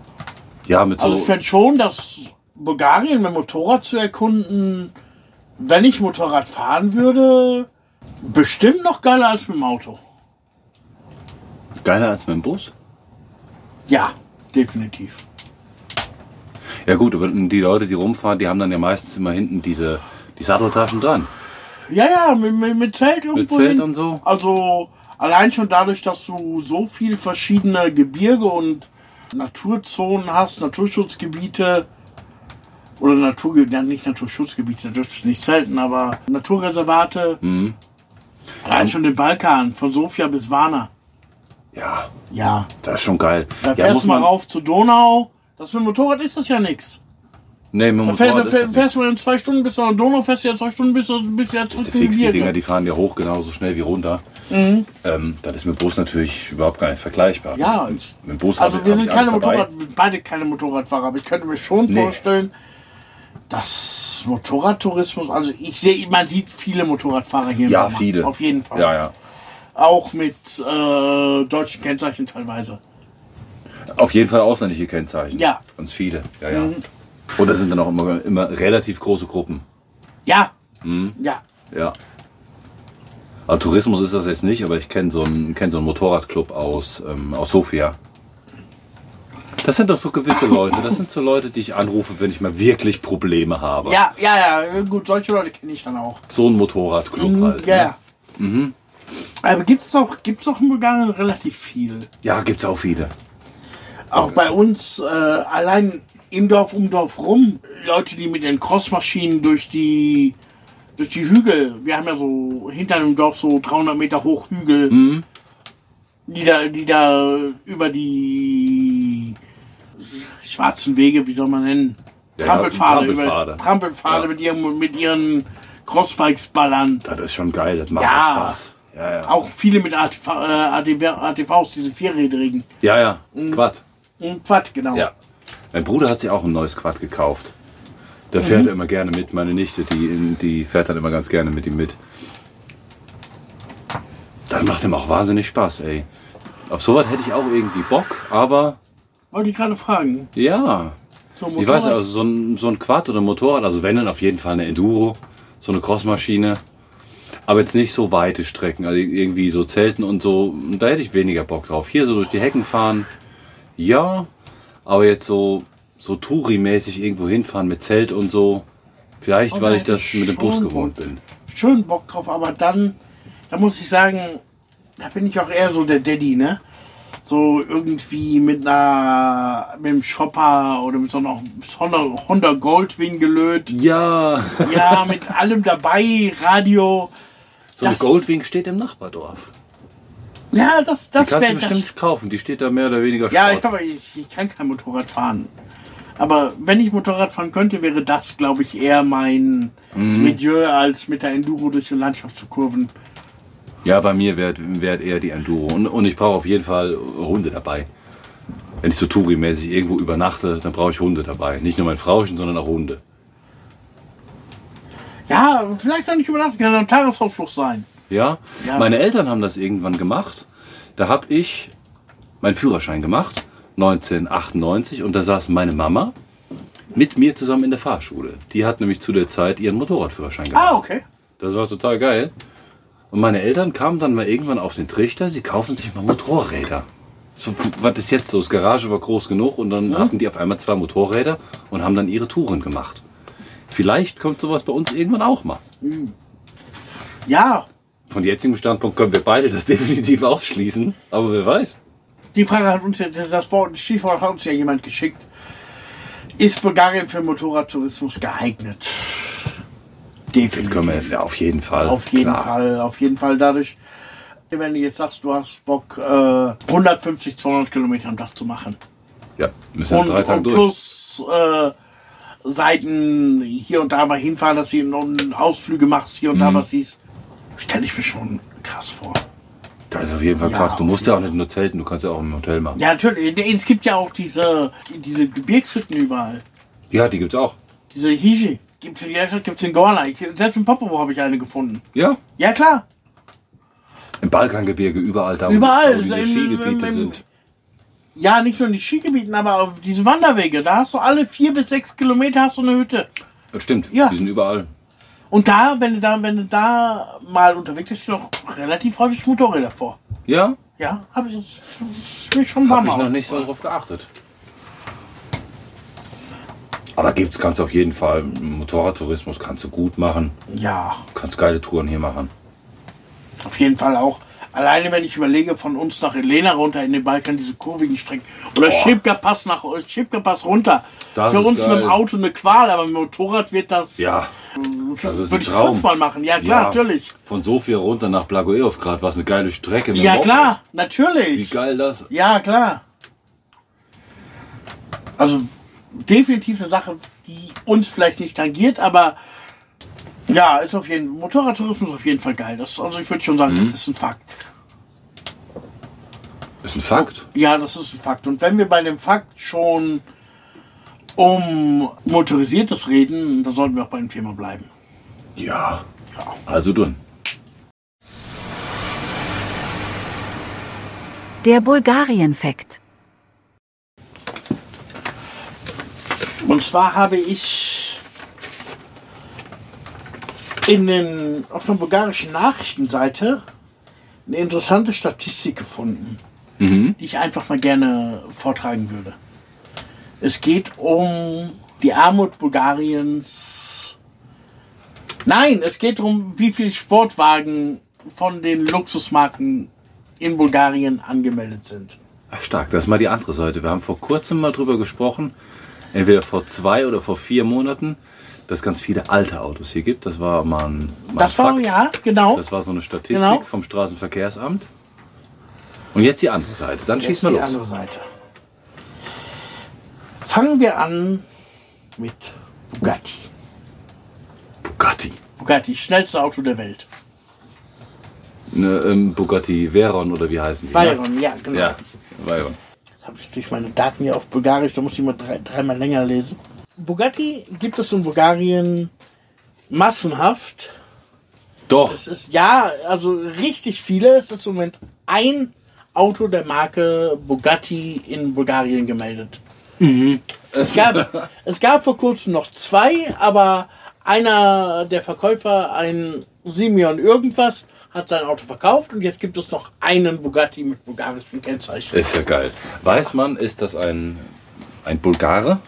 A: ja, mit so.
B: Also ich fände schon, dass Bulgarien mit Motorrad zu erkunden, wenn ich Motorrad fahren würde, bestimmt noch geiler als mit dem Auto.
A: Geiler als mit dem Bus?
B: Ja, definitiv.
A: Ja gut, aber die Leute, die rumfahren, die haben dann ja meistens immer hinten diese die Satteltaschen dran.
B: Ja, ja, mit, mit, mit Zelt irgendwo.
A: Zelt
B: hin.
A: und so?
B: Also allein schon dadurch, dass du so viel verschiedene Gebirge und Naturzonen hast, Naturschutzgebiete oder Naturge ja, nicht Naturschutzgebiete, da dürftest du nicht zelten, aber Naturreservate.
A: Mhm.
B: Allein schon den Balkan, von Sofia bis Varna.
A: Ja,
B: Ja,
A: das ist schon geil.
B: da
A: ja,
B: fährst
A: muss
B: du mal rauf zur Donau. Das mit dem Motorrad ist das ja nichts.
A: Nee, mit dem
B: fähr,
A: Motorrad
B: fähr,
A: das
B: fährst du in zwei Stunden bis zur Donau, fährst du ja zwei Stunden bis, bis ja zurück in
A: fix, die. Dinger, die fahren ja hoch genauso schnell wie runter. Ähm, das ist mit Bus natürlich überhaupt gar nicht vergleichbar.
B: Mhm. Ja,
A: mit, mit Bus
B: Also
A: hab
B: wir sind keine. Motorrad, beide keine Motorradfahrer, aber ich könnte mir schon
A: Nee.
B: vorstellen, dass Motorradtourismus, also ich sehe, man sieht viele Motorradfahrer hier im
A: Ja,
B: Sommer.
A: viele.
B: Auf jeden Fall.
A: Ja, ja.
B: Auch mit äh, deutschen Kennzeichen teilweise.
A: Auf jeden Fall ausländische Kennzeichen.
B: Ja. Mhm.
A: Ganz viele. Ja, ja. Und das sind dann auch immer, immer relativ große Gruppen.
B: Ja.
A: Mhm.
B: Ja.
A: Ja. Also Tourismus ist das jetzt nicht, aber ich kenne so einen kenn so einen Motorradclub aus, ähm, aus Sofia. Das sind doch so gewisse Leute. Das sind so Leute, die ich anrufe, wenn ich mal wirklich Probleme habe.
B: Ja, ja, ja, gut, solche Leute kenne ich dann auch.
A: So ein Motorradclub
B: Mhm,
A: halt.
B: ja,
A: ne?
B: ja. Aber gibt es auch, gibt's auch in Bulgarien relativ viel.
A: Ja, gibt's auch viele.
B: Auch bei uns, äh, allein im Dorf, um Dorf rum, Leute, die mit den Crossmaschinen durch die, durch die Hügel, wir haben ja so hinter dem Dorf so 300 Meter hoch Hügel,
A: Mhm.
B: die, da, die da über die schwarzen Wege, wie soll man nennen,
A: Ja,
B: Trampelpfade,
A: Trampelpfade.
B: über Trampelpfade
A: Ja.
B: mit, ihrem, mit ihren Crossbikes ballern.
A: Das ist schon geil, das macht
B: Ja.
A: Spaß. Ja, ja.
B: Auch viele mit ATV, äh, ATV, ATVs, diese vierrädrigen.
A: Ja, ja.
B: Mhm.
A: Quad.
B: Und Quad, genau.
A: Ja. Mein Bruder hat sich auch ein neues Quad gekauft. Der
B: Mhm.
A: fährt immer gerne mit. Meine Nichte, die, die fährt dann immer ganz gerne mit ihm mit. Das macht ihm auch wahnsinnig Spaß, ey. Auf sowas hätte ich auch irgendwie Bock, aber
B: Wollte ich gerade fragen.
A: ja.
B: So
A: Ich weiß nicht, also so ein, so ein Quad oder ein Motorrad, also wenn dann auf jeden Fall eine Enduro, so eine Crossmaschine. Aber jetzt nicht so weite Strecken, also irgendwie so Zelten und so, da hätte ich weniger Bock drauf. Hier so durch die Hecken fahren, ja, aber jetzt so, so Touri-mäßig irgendwo hinfahren mit Zelt und so, vielleicht,
B: Oh,
A: weil ich das
B: ich
A: mit dem Bus gewohnt
B: Bock.
A: bin.
B: schön Bock drauf, aber dann, da muss ich sagen, da bin ich auch eher so der Daddy, ne? So irgendwie mit einer, mit einem Shopper oder mit so einer Honda, Honda Goldwing gelöt.
A: Ja,
B: Ja, mit allem dabei, Radio.
A: so eine
B: Das-
A: Goldwing steht im Nachbardorf.
B: Ja, das,
A: Die
B: das
A: kannst du bestimmt
B: das.
A: kaufen, die steht da mehr oder weniger
B: Ja, ich glaube, ich, ich kann kein Motorrad fahren. Aber wenn ich Motorrad fahren könnte, wäre das, glaube ich, eher mein
A: Mhm.
B: Milieu, als mit der Enduro durch die Landschaft zu kurven.
A: Ja, bei mir wäre wär eher die Enduro. Und, und ich brauche auf jeden Fall Hunde dabei. Wenn ich so Touri-mäßig irgendwo übernachte, dann brauche ich Hunde dabei. Nicht nur mein Frauchen, sondern auch Hunde.
B: Ja, vielleicht noch nicht übernachtet, kann ein Tagesausflug sein.
A: Ja?
B: Ja.
A: Meine Eltern haben das irgendwann gemacht. Da habe ich meinen Führerschein gemacht, 1998, und da saß meine Mama mit mir zusammen in der Fahrschule. Die hat nämlich zu der Zeit ihren Motorradführerschein gemacht.
B: Ah, okay.
A: Das war total geil. Und meine Eltern kamen dann mal irgendwann auf den Trichter, sie kaufen sich mal Motorräder. So, was ist jetzt so? Das Garage war groß genug und dann hatten die auf einmal zwei Motorräder und haben dann ihre Touren gemacht. Vielleicht kommt sowas bei uns irgendwann auch mal.
B: Ja,
A: Von jetzigem Standpunkt können wir beide das *laughs* definitiv ausschließen, aber wer weiß.
B: die Frage hat uns ja, das Wort, das Stichwort hat uns ja jemand geschickt. Ist Bulgarien für Motorradtourismus geeignet? Definitiv.
A: Können wir auf jeden Fall.
B: Auf jeden
A: Klar.
B: Fall, auf jeden Fall. Dadurch, wenn du jetzt sagst, du hast Bock, äh, 150, 200 Kilometer am Tag zu machen.
A: Ja, müssen
B: Und,
A: drei Tage
B: und
A: durch.
B: plus äh, Seiten hier und da mal hinfahren, dass du Ausflüge machst, hier und
A: Mhm.
B: da was siehst. Stelle ich mir schon krass vor.
A: Das ist auf jeden Fall
B: Ja,
A: krass. Du musst ja auch nicht nur zelten, du kannst ja auch im Hotel machen.
B: Ja, natürlich. Es gibt ja auch diese, diese Gebirgshütten überall.
A: Ja, die gibt's auch.
B: Diese Hiji. Gibt's in Stadt, gibt's in Gorla. Selbst in Popovo habe ich eine gefunden.
A: Ja,
B: Ja, klar.
A: im Balkangebirge, überall da,
B: Überall.
A: wo diese
B: Im-
A: Skigebiete
B: im-
A: sind.
B: Ja, nicht nur in die Skigebieten, aber auf diese Wanderwege. Da hast du alle vier bis sechs Kilometer hast du eine Hütte.
A: Das stimmt,
B: Ja.
A: die sind überall.
B: Und da, wenn du da, wenn du da mal unterwegs bist, noch relativ häufig Motorräder vor.
A: Ja,
B: Ja, habe ich mir schon ein paar
A: habe ich
B: Mal
A: noch nicht so drauf geachtet. Aber gibt's, kannst du auf jeden Fall. Motorradtourismus kannst du gut machen.
B: Ja,
A: Du kannst geile Touren hier machen.
B: auf jeden Fall auch. Alleine wenn ich überlege, von uns nach Elena runter in den Balkan, diese kurvigen Strecken. Oder Schipka Pass nach Schipka Pass runter.
A: Das
B: Für uns mit
A: geil.
B: dem Auto eine Qual, aber mit dem Motorrad wird das.
A: Ja,
B: das
A: das ist
B: würde ich fünfmal machen. Ja, klar,
A: Ja.
B: natürlich.
A: Von Sofia runter nach Blagoevgrad war es eine geile Strecke. mit
B: Ja, klar,
A: Wie
B: natürlich.
A: geil das?
B: Ja, klar. Also definitiv eine Sache, die uns vielleicht nicht tangiert, aber ja, ist auf jeden Motorradtourismus ist auf jeden Fall geil. Das, also ich würde schon sagen, das
A: Mhm.
B: ist ein Fakt.
A: Ist ein Fakt.
B: Ja, das ist ein Fakt. Und wenn wir bei dem Fakt schon um motorisiertes reden, dann sollten wir auch bei dem Thema bleiben.
A: Ja.
B: Ja.
A: Also dünn.
C: Der Bulgarien-Fakt.
B: Und zwar habe ich in den, auf einer bulgarischen Nachrichtenseite eine interessante Statistik gefunden, die ich einfach mal gerne vortragen würde. Es geht um die Armut Bulgariens. Nein, es geht darum, wie viele Sportwagen von den Luxusmarken in Bulgarien angemeldet sind.
A: Ach, stark. Das ist mal die andere Seite. Wir haben vor kurzem mal drüber gesprochen, entweder vor zwei oder vor vier Monaten, dass es ganz viele alte Autos hier gibt. Das war mal ein, mal
B: Das
A: ein
B: war,
A: Fakt.
B: ja, genau.
A: Das war so eine Statistik
B: Genau.
A: vom Straßenverkehrsamt. Und jetzt die andere Seite. Dann
B: Jetzt
A: mal
B: die
A: los.
B: andere Seite. Fangen wir an mit Bugatti.
A: Bugatti.
B: Bugatti, schnellste Auto der Welt.
A: Ne, ähm, Bugatti Veyron oder wie heißen die? ne?
B: Bayern, ja, genau.
A: Ja, Veyron.
B: Jetzt habe ich natürlich meine Daten hier auf Bulgarisch, da muss ich mal drei, dreimal länger lesen. Bugatti gibt es in Bulgarien massenhaft.
A: Doch.
B: Es ist ja, also richtig viele. Es ist im Moment ein Auto der Marke Bugatti in Bulgarien gemeldet. Es, gab, es gab vor kurzem noch zwei, aber einer der Verkäufer, ein Simeon irgendwas, hat sein Auto verkauft und jetzt gibt es noch einen Bugatti mit bulgarischem Kennzeichen.
A: Ist ja geil. Weiß man, ist das ein, ein Bulgare?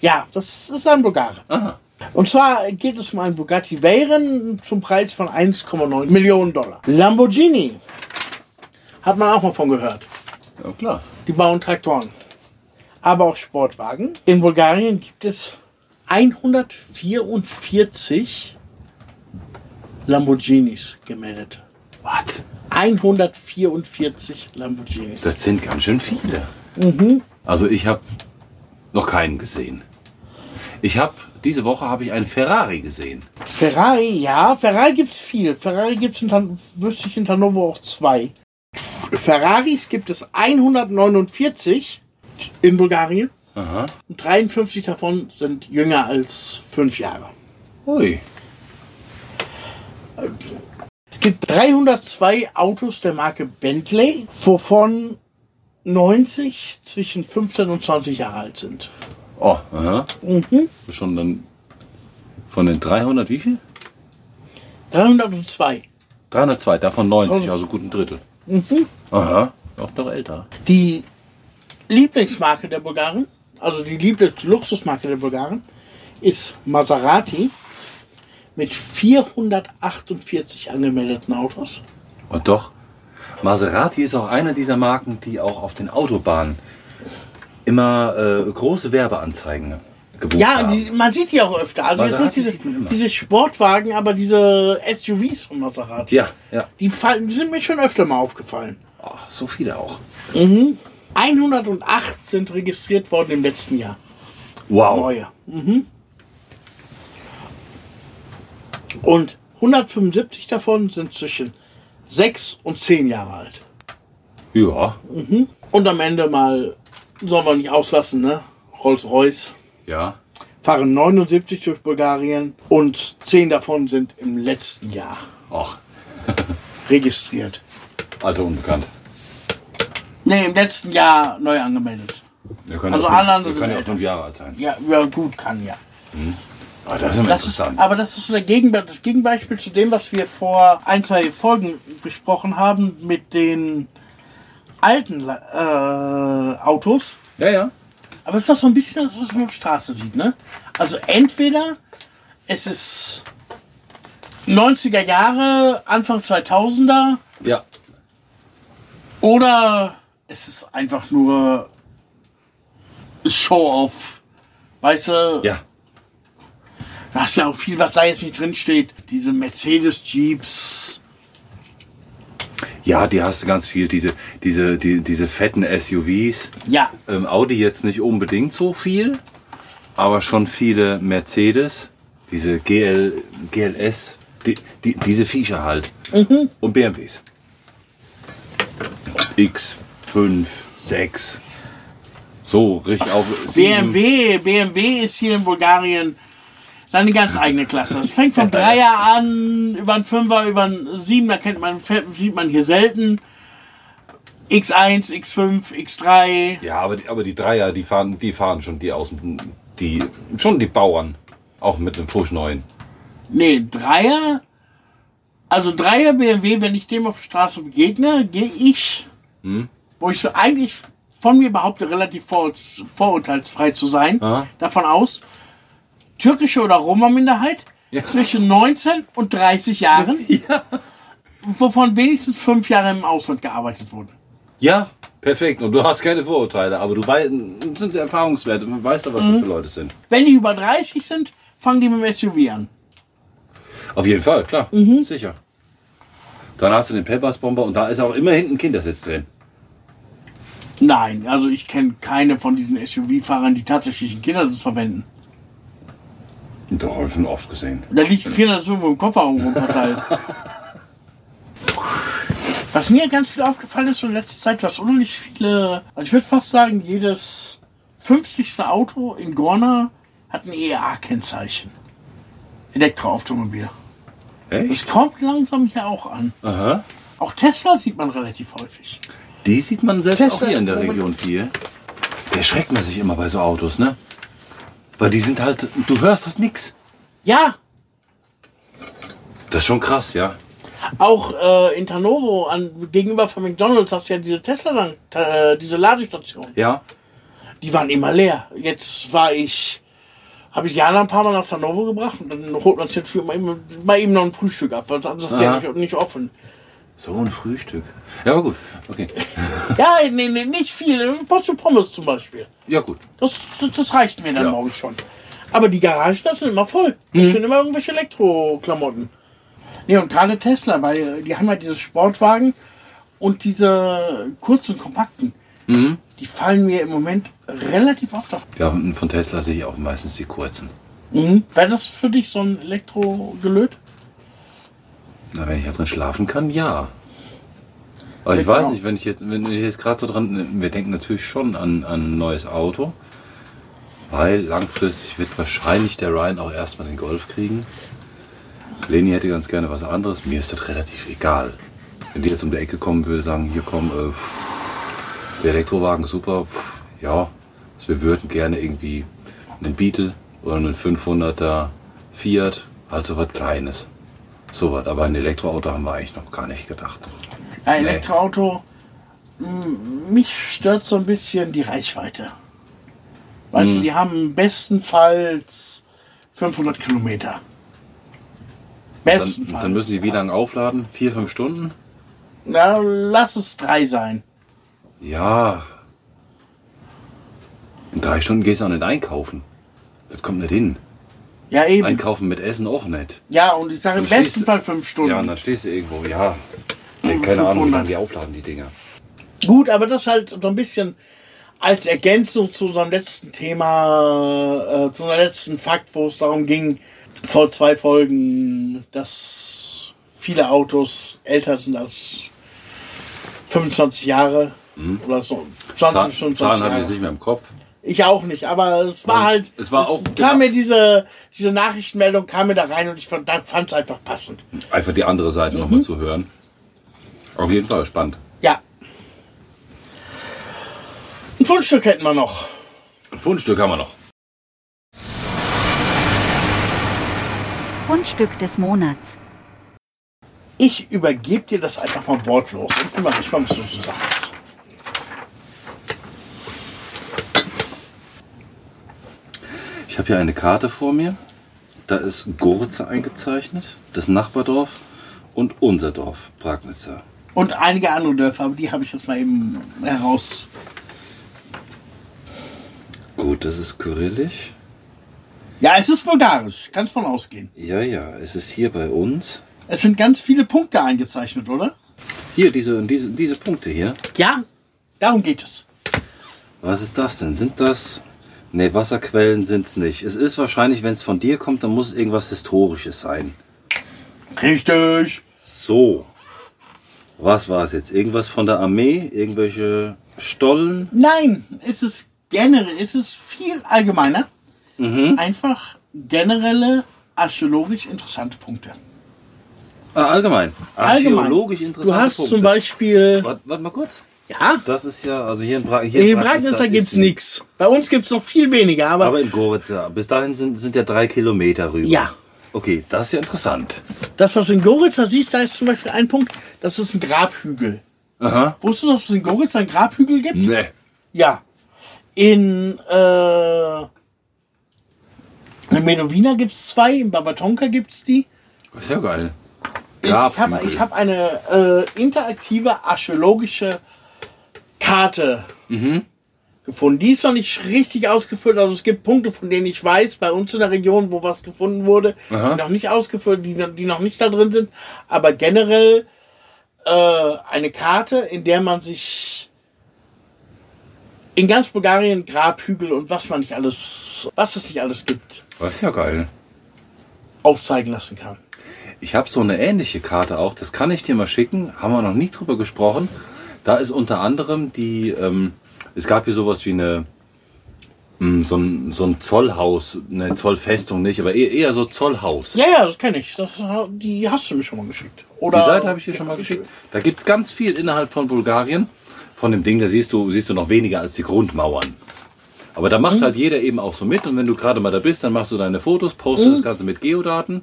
B: Ja, das ist ein Bulgare.
A: Aha.
B: Und zwar geht es um einen Bugatti Veyron zum Preis von 1,9 Millionen Dollar. Lamborghini. Hat man auch mal von gehört.
A: Ja, klar.
B: Die bauen Traktoren. Aber auch Sportwagen. In Bulgarien gibt es 144 Lamborghinis gemeldet.
A: Was?
B: 144 Lamborghinis.
A: Das sind ganz schön viele.
B: Mhm.
A: Also ich habe noch keinen gesehen. Ich habe diese Woche habe ich einen Ferrari gesehen.
B: Ferrari, ja, Ferrari gibt's viel. Ferrari gibt's in, Han- wüsste ich in Hannover auch zwei. Ferraris gibt es 149 in Bulgarien.
A: Aha.
B: Und 53 davon sind jünger als fünf Jahre.
A: Ui.
B: Es gibt 302 Autos der Marke Bentley, wovon 90 zwischen 15 und 20 Jahre alt sind.
A: Oh, aha.
B: Mhm.
A: Schon dann von den 300 wie viel?
B: 302.
A: 302, davon 90, also gut ein Drittel.
B: Mhm.
A: Aha. Auch noch älter.
B: Die Lieblingsmarke der Bulgaren, also die Lieblingsluxusmarke der Bulgaren, ist Maserati mit 448 angemeldeten Autos.
A: Und doch, Maserati ist auch eine dieser Marken, die auch auf den Autobahnen immer äh, große Werbeanzeigen gebucht
B: Ja,
A: haben.
B: die, man sieht die auch öfter. Also jetzt nicht diese, diese Sportwagen, aber diese SUVs von Maserati.
A: ja, ja.
B: Die, fallen, die sind mir schon öfter mal aufgefallen.
A: Ach, so viele auch.
B: 108 sind registriert worden im letzten Jahr.
A: Wow.
B: Neue. Mhm. Und 175 davon sind zwischen 6 und 10 Jahre alt.
A: Ja,
B: Und am Ende mal, sollen wir nicht auslassen, ne? Rolls-Royce
A: ja.
B: fahren 79 durch Bulgarien und 10 davon sind im letzten Jahr
A: Ach, *laughs*
B: registriert.
A: alter Unbekannt.
B: Ne, im letzten Jahr neu angemeldet.
A: Der kann
B: Also alle anderen sind
A: ja auch fünf Jahre alt sein.
B: Ja, ja gut, kann ja.
A: Ah, das ist immer
B: Das ist,
A: interessant.
B: aber das ist so der Gegenbe das Gegenbeispiel zu dem, was wir vor ein, zwei Folgen besprochen haben mit den alten äh, Autos.
A: ja, ja.
B: Aber es ist doch so ein bisschen das, was man auf der Straße sieht, ne? Also entweder es ist 90er Jahre, Anfang 2000er
A: Ja,
B: oder es ist einfach nur Show-off. Weißt du,
A: ja.
B: Da hast ja auch viel, was da jetzt nicht drin steht. Diese Mercedes-Jeeps.
A: Ja, die hast du ganz viel. Diese, diese, die, diese fetten SUVs.
B: Ja,
A: Ähm, Audi jetzt nicht unbedingt so viel, aber schon viele Mercedes, diese GL, GLS, die, die, diese Viecher halt. Und BMWs. X5, 6. So, richtig auf.
B: BMW. BMW ist hier in Bulgarien seine ganz eigene Klasse. Es fängt vom *laughs* Dreier an, über einen Fünfer, über einen Siebener kennt man, sieht man hier selten. X1, X5, X3.
A: Ja, aber die, aber die Dreier, die fahren, die fahren schon die außen, die, schon die Bauern. Auch mit einem Fusch neuen.
B: Nee, Dreier. Also Dreier BMW, wenn ich dem auf der Straße begegne, gehe ich, wo ich so eigentlich von mir behaupte, relativ vor, vorurteilsfrei zu sein,
A: Aha.
B: davon aus, türkische oder Roma-Minderheit
A: Ja.
B: zwischen 19 und 30 Jahren, wovon wenigstens fünf Jahre im Ausland gearbeitet wurden.
A: Ja, perfekt. Und du hast keine Vorurteile, aber du weißt, sind Erfahrungswerte. Man weiß doch, was das für Leute sind.
B: Wenn die über 30 sind, fangen die mit dem SUV an.
A: Auf jeden Fall, klar. Sicher. Dann hast du den Peppers-Bomber und da ist auch immer hinten ein Kindersitz drin.
B: Nein, also ich kenne keine von diesen SUV-Fahrern, die tatsächlich einen Kindersitz verwenden.
A: Doch, habe ich schon oft gesehen.
B: Da liegt ein Kindersitz irgendwo im Kofferraum rumverteilt. Was mir ganz viel aufgefallen ist in letzter Zeit, du hast unheimlich viele, also ich würde fast sagen, jedes 50. Auto in Gorna hat ein EA-Kennzeichen. Elektroautomobil.
A: Echt?
B: Das kommt langsam hier auch an.
A: Aha.
B: Auch Tesla sieht man relativ häufig.
A: Die sieht man selbst
B: Tesla-
A: auch hier in der. Region viel. Da erschreckt man sich immer bei so Autos, ne? Weil die sind halt, du hörst halt nix.
B: Ja,
A: Das ist schon krass, ja.
B: auch äh, in Tanovo an, gegenüber von McDonalds hast du ja diese Tesla, äh, diese Ladestation.
A: Ja.
B: Die waren immer leer. Jetzt war ich, habe ich Jana ein paar Mal nach Tanovo gebracht und dann holt man es jetzt für mal eben, mal eben noch ein Frühstück ab, weil sonst ist
A: Aha.
B: nicht, nicht offen.
A: So ein Frühstück. Ja, aber gut. Okay. *laughs*
B: Ja, nee, nee, nicht viel. Eine Portion Pommes zum Beispiel.
A: Ja, gut.
B: Das, das, das reicht mir dann
A: Ja.
B: morgens schon. Aber die Garagen da sind immer voll. Da stehen immer irgendwelche Elektroklamotten. Nee, und gerade Tesla, weil die haben ja diese Sportwagen und diese kurzen, kompakten. Die fallen mir im Moment relativ oft auf.
A: Ja, von Tesla sehe ich auch meistens die kurzen.
B: Mhm. Wäre das für dich so ein Elektrogelöt?
A: Na, wenn ich da drin schlafen kann, ja. Aber ich
B: Ich
A: weiß
B: auch.
A: nicht, wenn ich jetzt, wenn ich jetzt gerade so dran, wir denken natürlich schon an, an ein neues Auto, weil langfristig wird wahrscheinlich der Ryan auch erstmal den Golf kriegen. Leni hätte ganz gerne was anderes. Mir ist das relativ egal. Wenn die jetzt um die Ecke kommen würde, sagen, hier komm, äh, der Elektrowagen ist super. Pff, ja, also wir würden gerne irgendwie einen Beetle oder einen 500er Fiat, also was Kleines. So was. Aber ein Elektroauto haben wir eigentlich noch gar nicht gedacht.
B: Ja, Elektroauto, m, mich stört so ein bisschen die Reichweite. Weißt du, die haben bestenfalls 500 Kilometer.
A: Dann,
B: Bestenfalls.
A: dann müssen sie wie lange aufladen? Vier, fünf Stunden?
B: Na, lass es drei sein.
A: Ja. In drei Stunden gehst du auch nicht einkaufen. Das kommt nicht hin.
B: Ja, eben.
A: Einkaufen mit Essen auch nicht.
B: Ja, und ich sage im besten Fall fünf Stunden.
A: Ja, und dann stehst du irgendwo, ja. Nee, keine Ahnung, wie
B: 500.
A: lange die aufladen, die Dinger.
B: Gut, aber das halt so ein bisschen als Ergänzung zu unserem letzten Thema, äh, zu unserem letzten Fakt, wo es darum ging, vor zwei Folgen, dass viele Autos älter sind als 25 Jahre oder so 20 bis
A: Zahl-
B: 25
A: Zahlen habe ich
B: Jahre.
A: jetzt nicht mehr im Kopf.
B: Ich auch nicht, aber es war
A: Und
B: halt,
A: es war auch-
B: kam mir diese, diese Nachrichtenmeldung kam mir da rein und ich fand es einfach passend.
A: Einfach die andere Seite noch
B: Mhm.
A: mal zu hören. Auf jeden Fall spannend.
B: Ja. Ein Fundstück hätten wir noch.
A: Ein Fundstück haben wir noch.
C: Fundstück des Monats.
B: Ich übergebe dir das einfach mal wortlos und bin mal gespannt, was du so sagst.
A: Habe hier eine Karte vor mir. Da ist Goritze eingezeichnet, das Nachbardorf und unser Dorf, Pragnitzer.
B: Und einige andere Dörfer, aber die habe ich jetzt mal eben heraus.
A: Gut, das ist kyrillisch.
B: Ja, es ist bulgarisch, kannst von ausgehen.
A: Ja, ja, es ist hier bei uns.
B: Es sind ganz viele Punkte eingezeichnet, oder?
A: Hier, diese, diese, diese Punkte hier.
B: Ja, darum geht es.
A: Was ist das denn? Sind das. Ne, Wasserquellen sind es nicht. Es ist wahrscheinlich, wenn es von dir kommt, dann muss es irgendwas Historisches sein.
B: Richtig.
A: So. Was war es jetzt? Irgendwas von der Armee? Irgendwelche Stollen?
B: Nein, es ist generell, es ist viel allgemeiner. Einfach generelle archäologisch interessante Punkte.
A: Ah, allgemein.
B: Allgemein.
A: Archäologisch interessante
B: Du hast
A: Punkte.
B: zum Beispiel,
A: Warte, warte mal kurz.
B: Ja,
A: Das ist ja, also hier in, Bra hier
B: in
A: Bragnitzer ist
B: gibt's
A: ein-
B: nichts. Bei uns gibt's noch viel weniger, aber,
A: Aber in Goritza, bis dahin sind, sind ja drei Kilometer rüber.
B: Ja.
A: Okay, das ist ja interessant.
B: das, was du in Goritza siehst, da ist zum Beispiel ein Punkt, das ist ein Grabhügel.
A: Aha.
B: Wusstest du, dass es in Goritza einen Grabhügel gibt?
A: Ne.
B: Ja. In, äh, in Medowina gibt's zwei, in Babatonka gibt's die.
A: Das ist ja geil.
B: Ich habe
A: Grabhügel.
B: ich hab eine äh, interaktive archäologische Karte gefunden. Die ist noch nicht richtig ausgefüllt. Also es gibt Punkte, von denen ich weiß, bei uns in der Region, wo was gefunden wurde,
A: Aha.
B: die noch nicht ausgefüllt, die, noch- die noch nicht da drin sind. Aber generell äh, eine Karte, in der man sich in ganz Bulgarien Grabhügel und was man nicht alles, was es nicht alles gibt,
A: Das ist ja geil.
B: aufzeigen lassen kann.
A: Ich habe so eine ähnliche Karte auch, das kann ich dir mal schicken, haben wir noch nicht drüber gesprochen. Da ist unter anderem die, ähm, es gab hier sowas wie eine, mh, so ein, so ein Zollhaus, eine Zollfestung nicht, aber eher, eher so Zollhaus.
B: Ja, ja, das kenne ich. Das, die hast du mir schon mal geschickt. Oder
A: Die Seite habe ich dir schon mal geschickt. Da gibt's ganz viel innerhalb von Bulgarien. Von dem Ding, da siehst du, siehst du noch weniger als die Grundmauern. Aber da macht
B: Mhm.
A: halt jeder eben auch so mit. Und wenn du gerade mal da bist, dann machst du deine Fotos, postest
B: Mhm.
A: das Ganze mit Geodaten.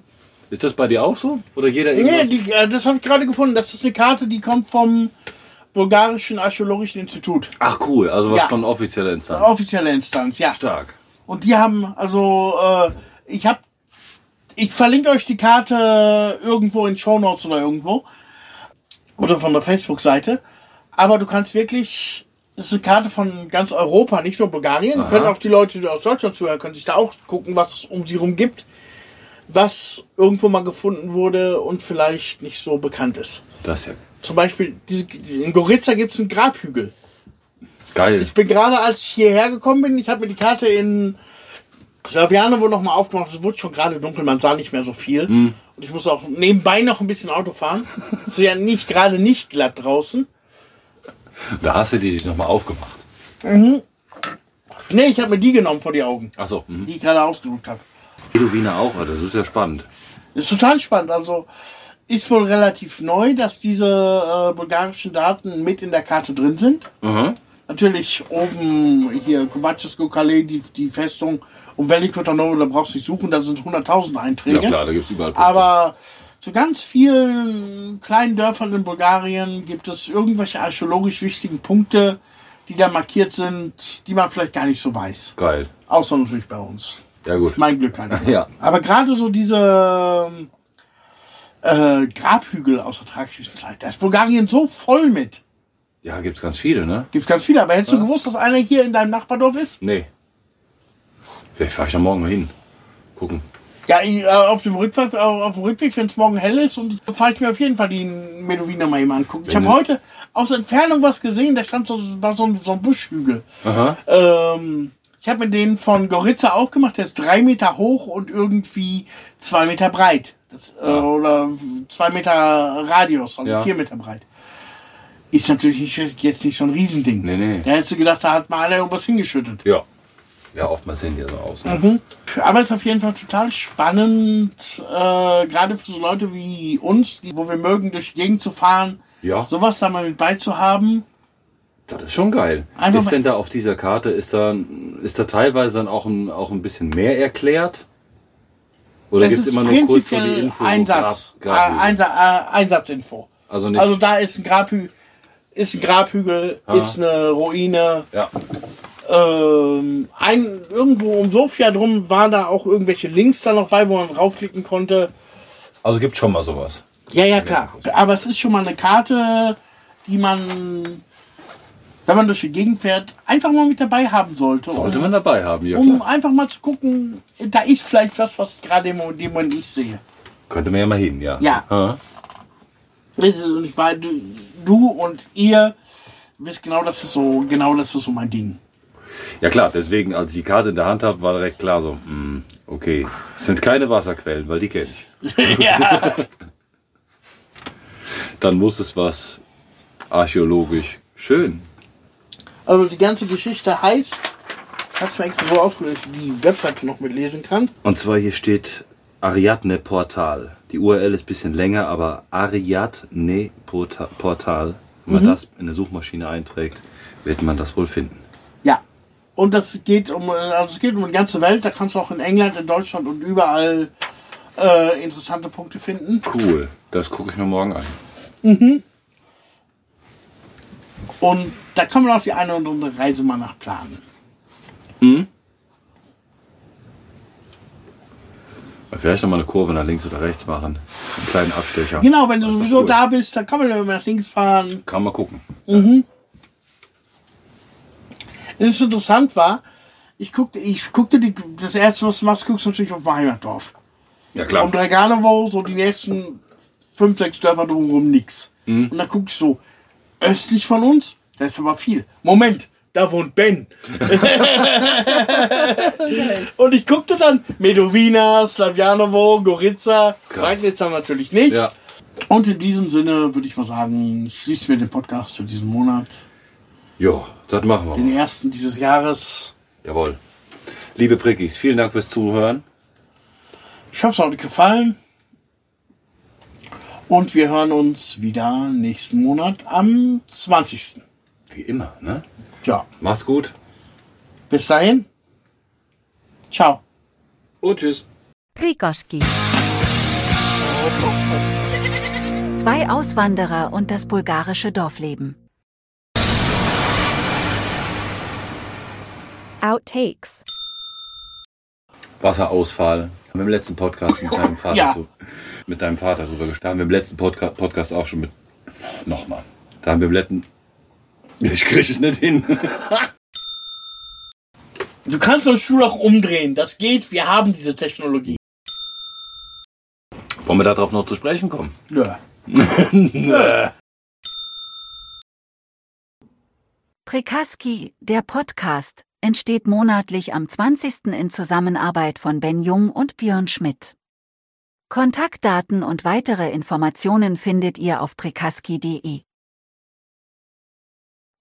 A: Ist das bei dir auch so? Oder jeder
B: Nee,
A: irgendwas?
B: die, äh, das habe ich gerade gefunden. Das ist eine Karte, die kommt vom Bulgarischen Archäologischen Institut.
A: Ach cool, also was
B: Ja.
A: von offizieller Instanz.
B: Offizielle Instanz, ja.
A: Stark.
B: Und die haben, also, äh, ich habe, ich verlinke euch die Karte irgendwo in Show Notes oder irgendwo. Oder von der Facebook-Seite. Aber du kannst wirklich, das ist eine Karte von ganz Europa, nicht nur Bulgarien.
A: Aha.
B: Können auch die Leute, die aus Deutschland zuhören, können sich da auch gucken, was es um sie rum gibt. Was irgendwo mal gefunden wurde und vielleicht nicht so bekannt ist.
A: Das ja
B: Zum Beispiel, diese, in Goritza gibt es einen Grabhügel.
A: geil.
B: Ich bin gerade, als ich hierher gekommen bin, ich habe mir die Karte in Slavianovo nochmal aufgemacht. Es wurde schon gerade dunkel, man sah nicht mehr so viel. Und ich muss auch nebenbei noch ein bisschen Auto fahren. Es ist ja nicht gerade nicht glatt draußen.
A: Da hast du die nochmal aufgemacht.
B: Nee, ich habe mir die genommen vor die Augen,
A: Achso, mhm.
B: die ich gerade ausgedruckt habe.
A: Bedouiner auch, ah, das ist ja spannend.
B: Ist total spannend. Also ist wohl relativ neu, dass diese äh, bulgarischen Daten mit in der Karte drin sind.
A: Mhm.
B: Natürlich oben hier Kovacesko Calais, die, die Festung und Veliko Tarnovo, da brauchst du nicht suchen, da sind 100.000
A: Ja
B: Einträge.
A: klar, da gibt's überall Punkte.
B: Aber zu ganz vielen kleinen Dörfern in Bulgarien gibt es irgendwelche archäologisch wichtigen Punkte, die da markiert sind, die man vielleicht gar nicht so weiß.
A: Geil.
B: Außer natürlich bei uns.
A: Ja gut.
B: Mein Glück halt. *laughs*
A: Ja.
B: Aber gerade so diese äh, Grabhügel aus der tragischen Zeit, da ist Bulgarien so voll mit.
A: Ja, gibt's ganz viele, ne?
B: Gibt's ganz viele. Aber hättest du gewusst, dass einer hier in deinem Nachbardorf ist?
A: Nee. Vielleicht fahre ich da morgen mal hin. Gucken.
B: Ja, ich, äh, auf dem Rückweg, äh, auf dem Rückweg, wenn es morgen hell ist, und fahre ich mir auf jeden Fall die Medowiner mal eben angucken. Ich
A: Wenn
B: habe
A: du-
B: heute aus Entfernung was gesehen, da stand so, war so ein, so ein Buschhügel.
A: Aha.
B: Ähm, ich habe mir den von Goritza aufgemacht, der ist drei Meter hoch und irgendwie zwei Meter breit. Das, äh, oder zwei Meter Radius, also
A: Ja.
B: vier Meter breit. Ist natürlich nicht, jetzt nicht so ein Riesending.
A: Nee, nee.
B: Da hättest du gedacht, da hat mal einer irgendwas hingeschüttet.
A: Ja. Ja, oftmals sehen die ja so aus. Ne?
B: Aber es ist auf jeden Fall total spannend, äh, gerade für so Leute wie uns, die, wo wir mögen, durch die Gegend zu fahren,
A: Ja.
B: sowas da mal mit beizuhaben.
A: Das ist schon geil.
B: Einfach
A: ist denn da auf dieser Karte, ist da, ist da teilweise dann auch ein, auch ein bisschen mehr erklärt? Oder
B: Es
A: gibt's
B: ist
A: immer nur kurz so die Info?
B: Einsatz,
A: Grab- Grabhügel?
B: äh, Einsa äh, Einsatzinfo.
A: Also nicht.
B: Also da ist ein Grabhügel, ist ein Grabhügel,
A: Ah.
B: ist eine Ruine.
A: ja.
B: Ähm, ein, irgendwo um Sofia drum waren da auch irgendwelche Links da noch bei, wo man draufklicken konnte.
A: Also gibt schon mal sowas.
B: Ja, ja, klar. Aber es ist schon mal eine Karte, die man, wenn man durch die Gegend fährt, einfach mal mit dabei haben sollte.
A: Sollte
B: um,
A: man dabei haben, ja
B: um
A: klar.
B: einfach mal zu gucken, da ist vielleicht was, was ich gerade im Moment nicht sehe.
A: Könnte man ja mal hin, ja.
B: Ja.
A: Ja.
B: Das ist, und ich weiß, du, du und ihr wisst genau, das ist so, genau das ist so mein Ding.
A: Ja klar, deswegen, als ich die Karte in der Hand habe, war direkt klar so, hm, okay, es sind keine Wasserquellen, weil die kenne ich. *laughs*
B: ja.
A: Dann muss es was archäologisch schön.
B: Also die ganze Geschichte heißt, hast du eigentlich so aufgelöst, die Webseite noch mitlesen kann?
A: Und zwar hier steht Ariadne Portal. Die URL ist ein bisschen länger, aber Ariadne Porta- Portal. Wenn man das in eine Suchmaschine einträgt, wird man das wohl finden.
B: Ja. Und das geht um, also es geht um die ganze Welt. Da kannst du auch in England, in Deutschland und überall äh, interessante Punkte finden.
A: Cool, das gucke ich mir morgen an.
B: Und da kann man auch die eine oder andere Reise mal nachplanen.
A: Vielleicht noch mal eine Kurve nach links oder rechts machen. Einen kleinen Abstecher.
B: Genau, wenn du
A: Das
B: sowieso
A: cool.
B: da bist, dann kann man immer nach links fahren.
A: Kann man gucken.
B: Es ist interessant war, ich guckte, ich guckte die, das erste, was du machst, guckst du natürlich auf mein Heimatdorf.
A: Ja klar.
B: Um Draganovo, so die nächsten fünf, sechs Dörfer drumherum nix.
A: Mhm.
B: Und dann guck ich so, östlich von uns, da ist aber viel. Moment, da wohnt Ben. *laughs* und ich guckte dann Medovina, Slavjanovo,
A: Krass.
B: Kragnitzer natürlich nicht.
A: Ja.
B: Und in diesem Sinne würde ich mal sagen, schließen wir den Podcast für diesen Monat.
A: Jo, das machen wir
B: Den
A: mal.
B: ersten dieses Jahres.
A: Jawohl. Liebe Prickis, vielen Dank fürs Zuhören.
B: Ich hoffe, es hat euch gefallen. Und wir hören uns wieder nächsten Monat am 20.
A: Wie immer, ne?
B: Ja,
A: Macht's gut
B: bis dahin. Ciao.
A: und tschüss.
C: Prikoski. Zwei Auswanderer und das bulgarische Dorfleben.
D: Outtakes.
A: Wasserausfall. Haben wir im letzten Podcast mit *laughs* deinem Vater,
B: Ja.
A: Mit deinem Vater drüber gesprochen. Haben wir im letzten Podca Podcast auch schon mit. Nochmal. Da haben wir im letzten. Ich kriege es nicht hin. *laughs*
B: Du kannst Stuhl auch umdrehen. Das geht. Wir haben diese Technologie.
A: Wollen wir darauf noch zu sprechen kommen?
B: Nö. *laughs*
C: Prikaski, der Podcast, entsteht monatlich am 20. in Zusammenarbeit von Ben Jung und Björn Schmidt. Kontaktdaten und weitere Informationen findet ihr auf prikaski.de.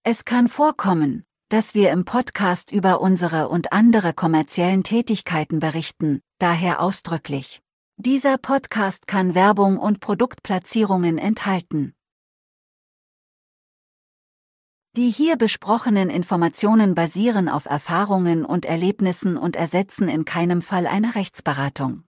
C: Es kann vorkommen, dass wir im Podcast über unsere und andere kommerziellen Tätigkeiten berichten, daher ausdrücklich Dieser Podcast kann Werbung und Produktplatzierungen enthalten. Die hier besprochenen Informationen basieren auf Erfahrungen und Erlebnissen und ersetzen in keinem Fall eine Rechtsberatung.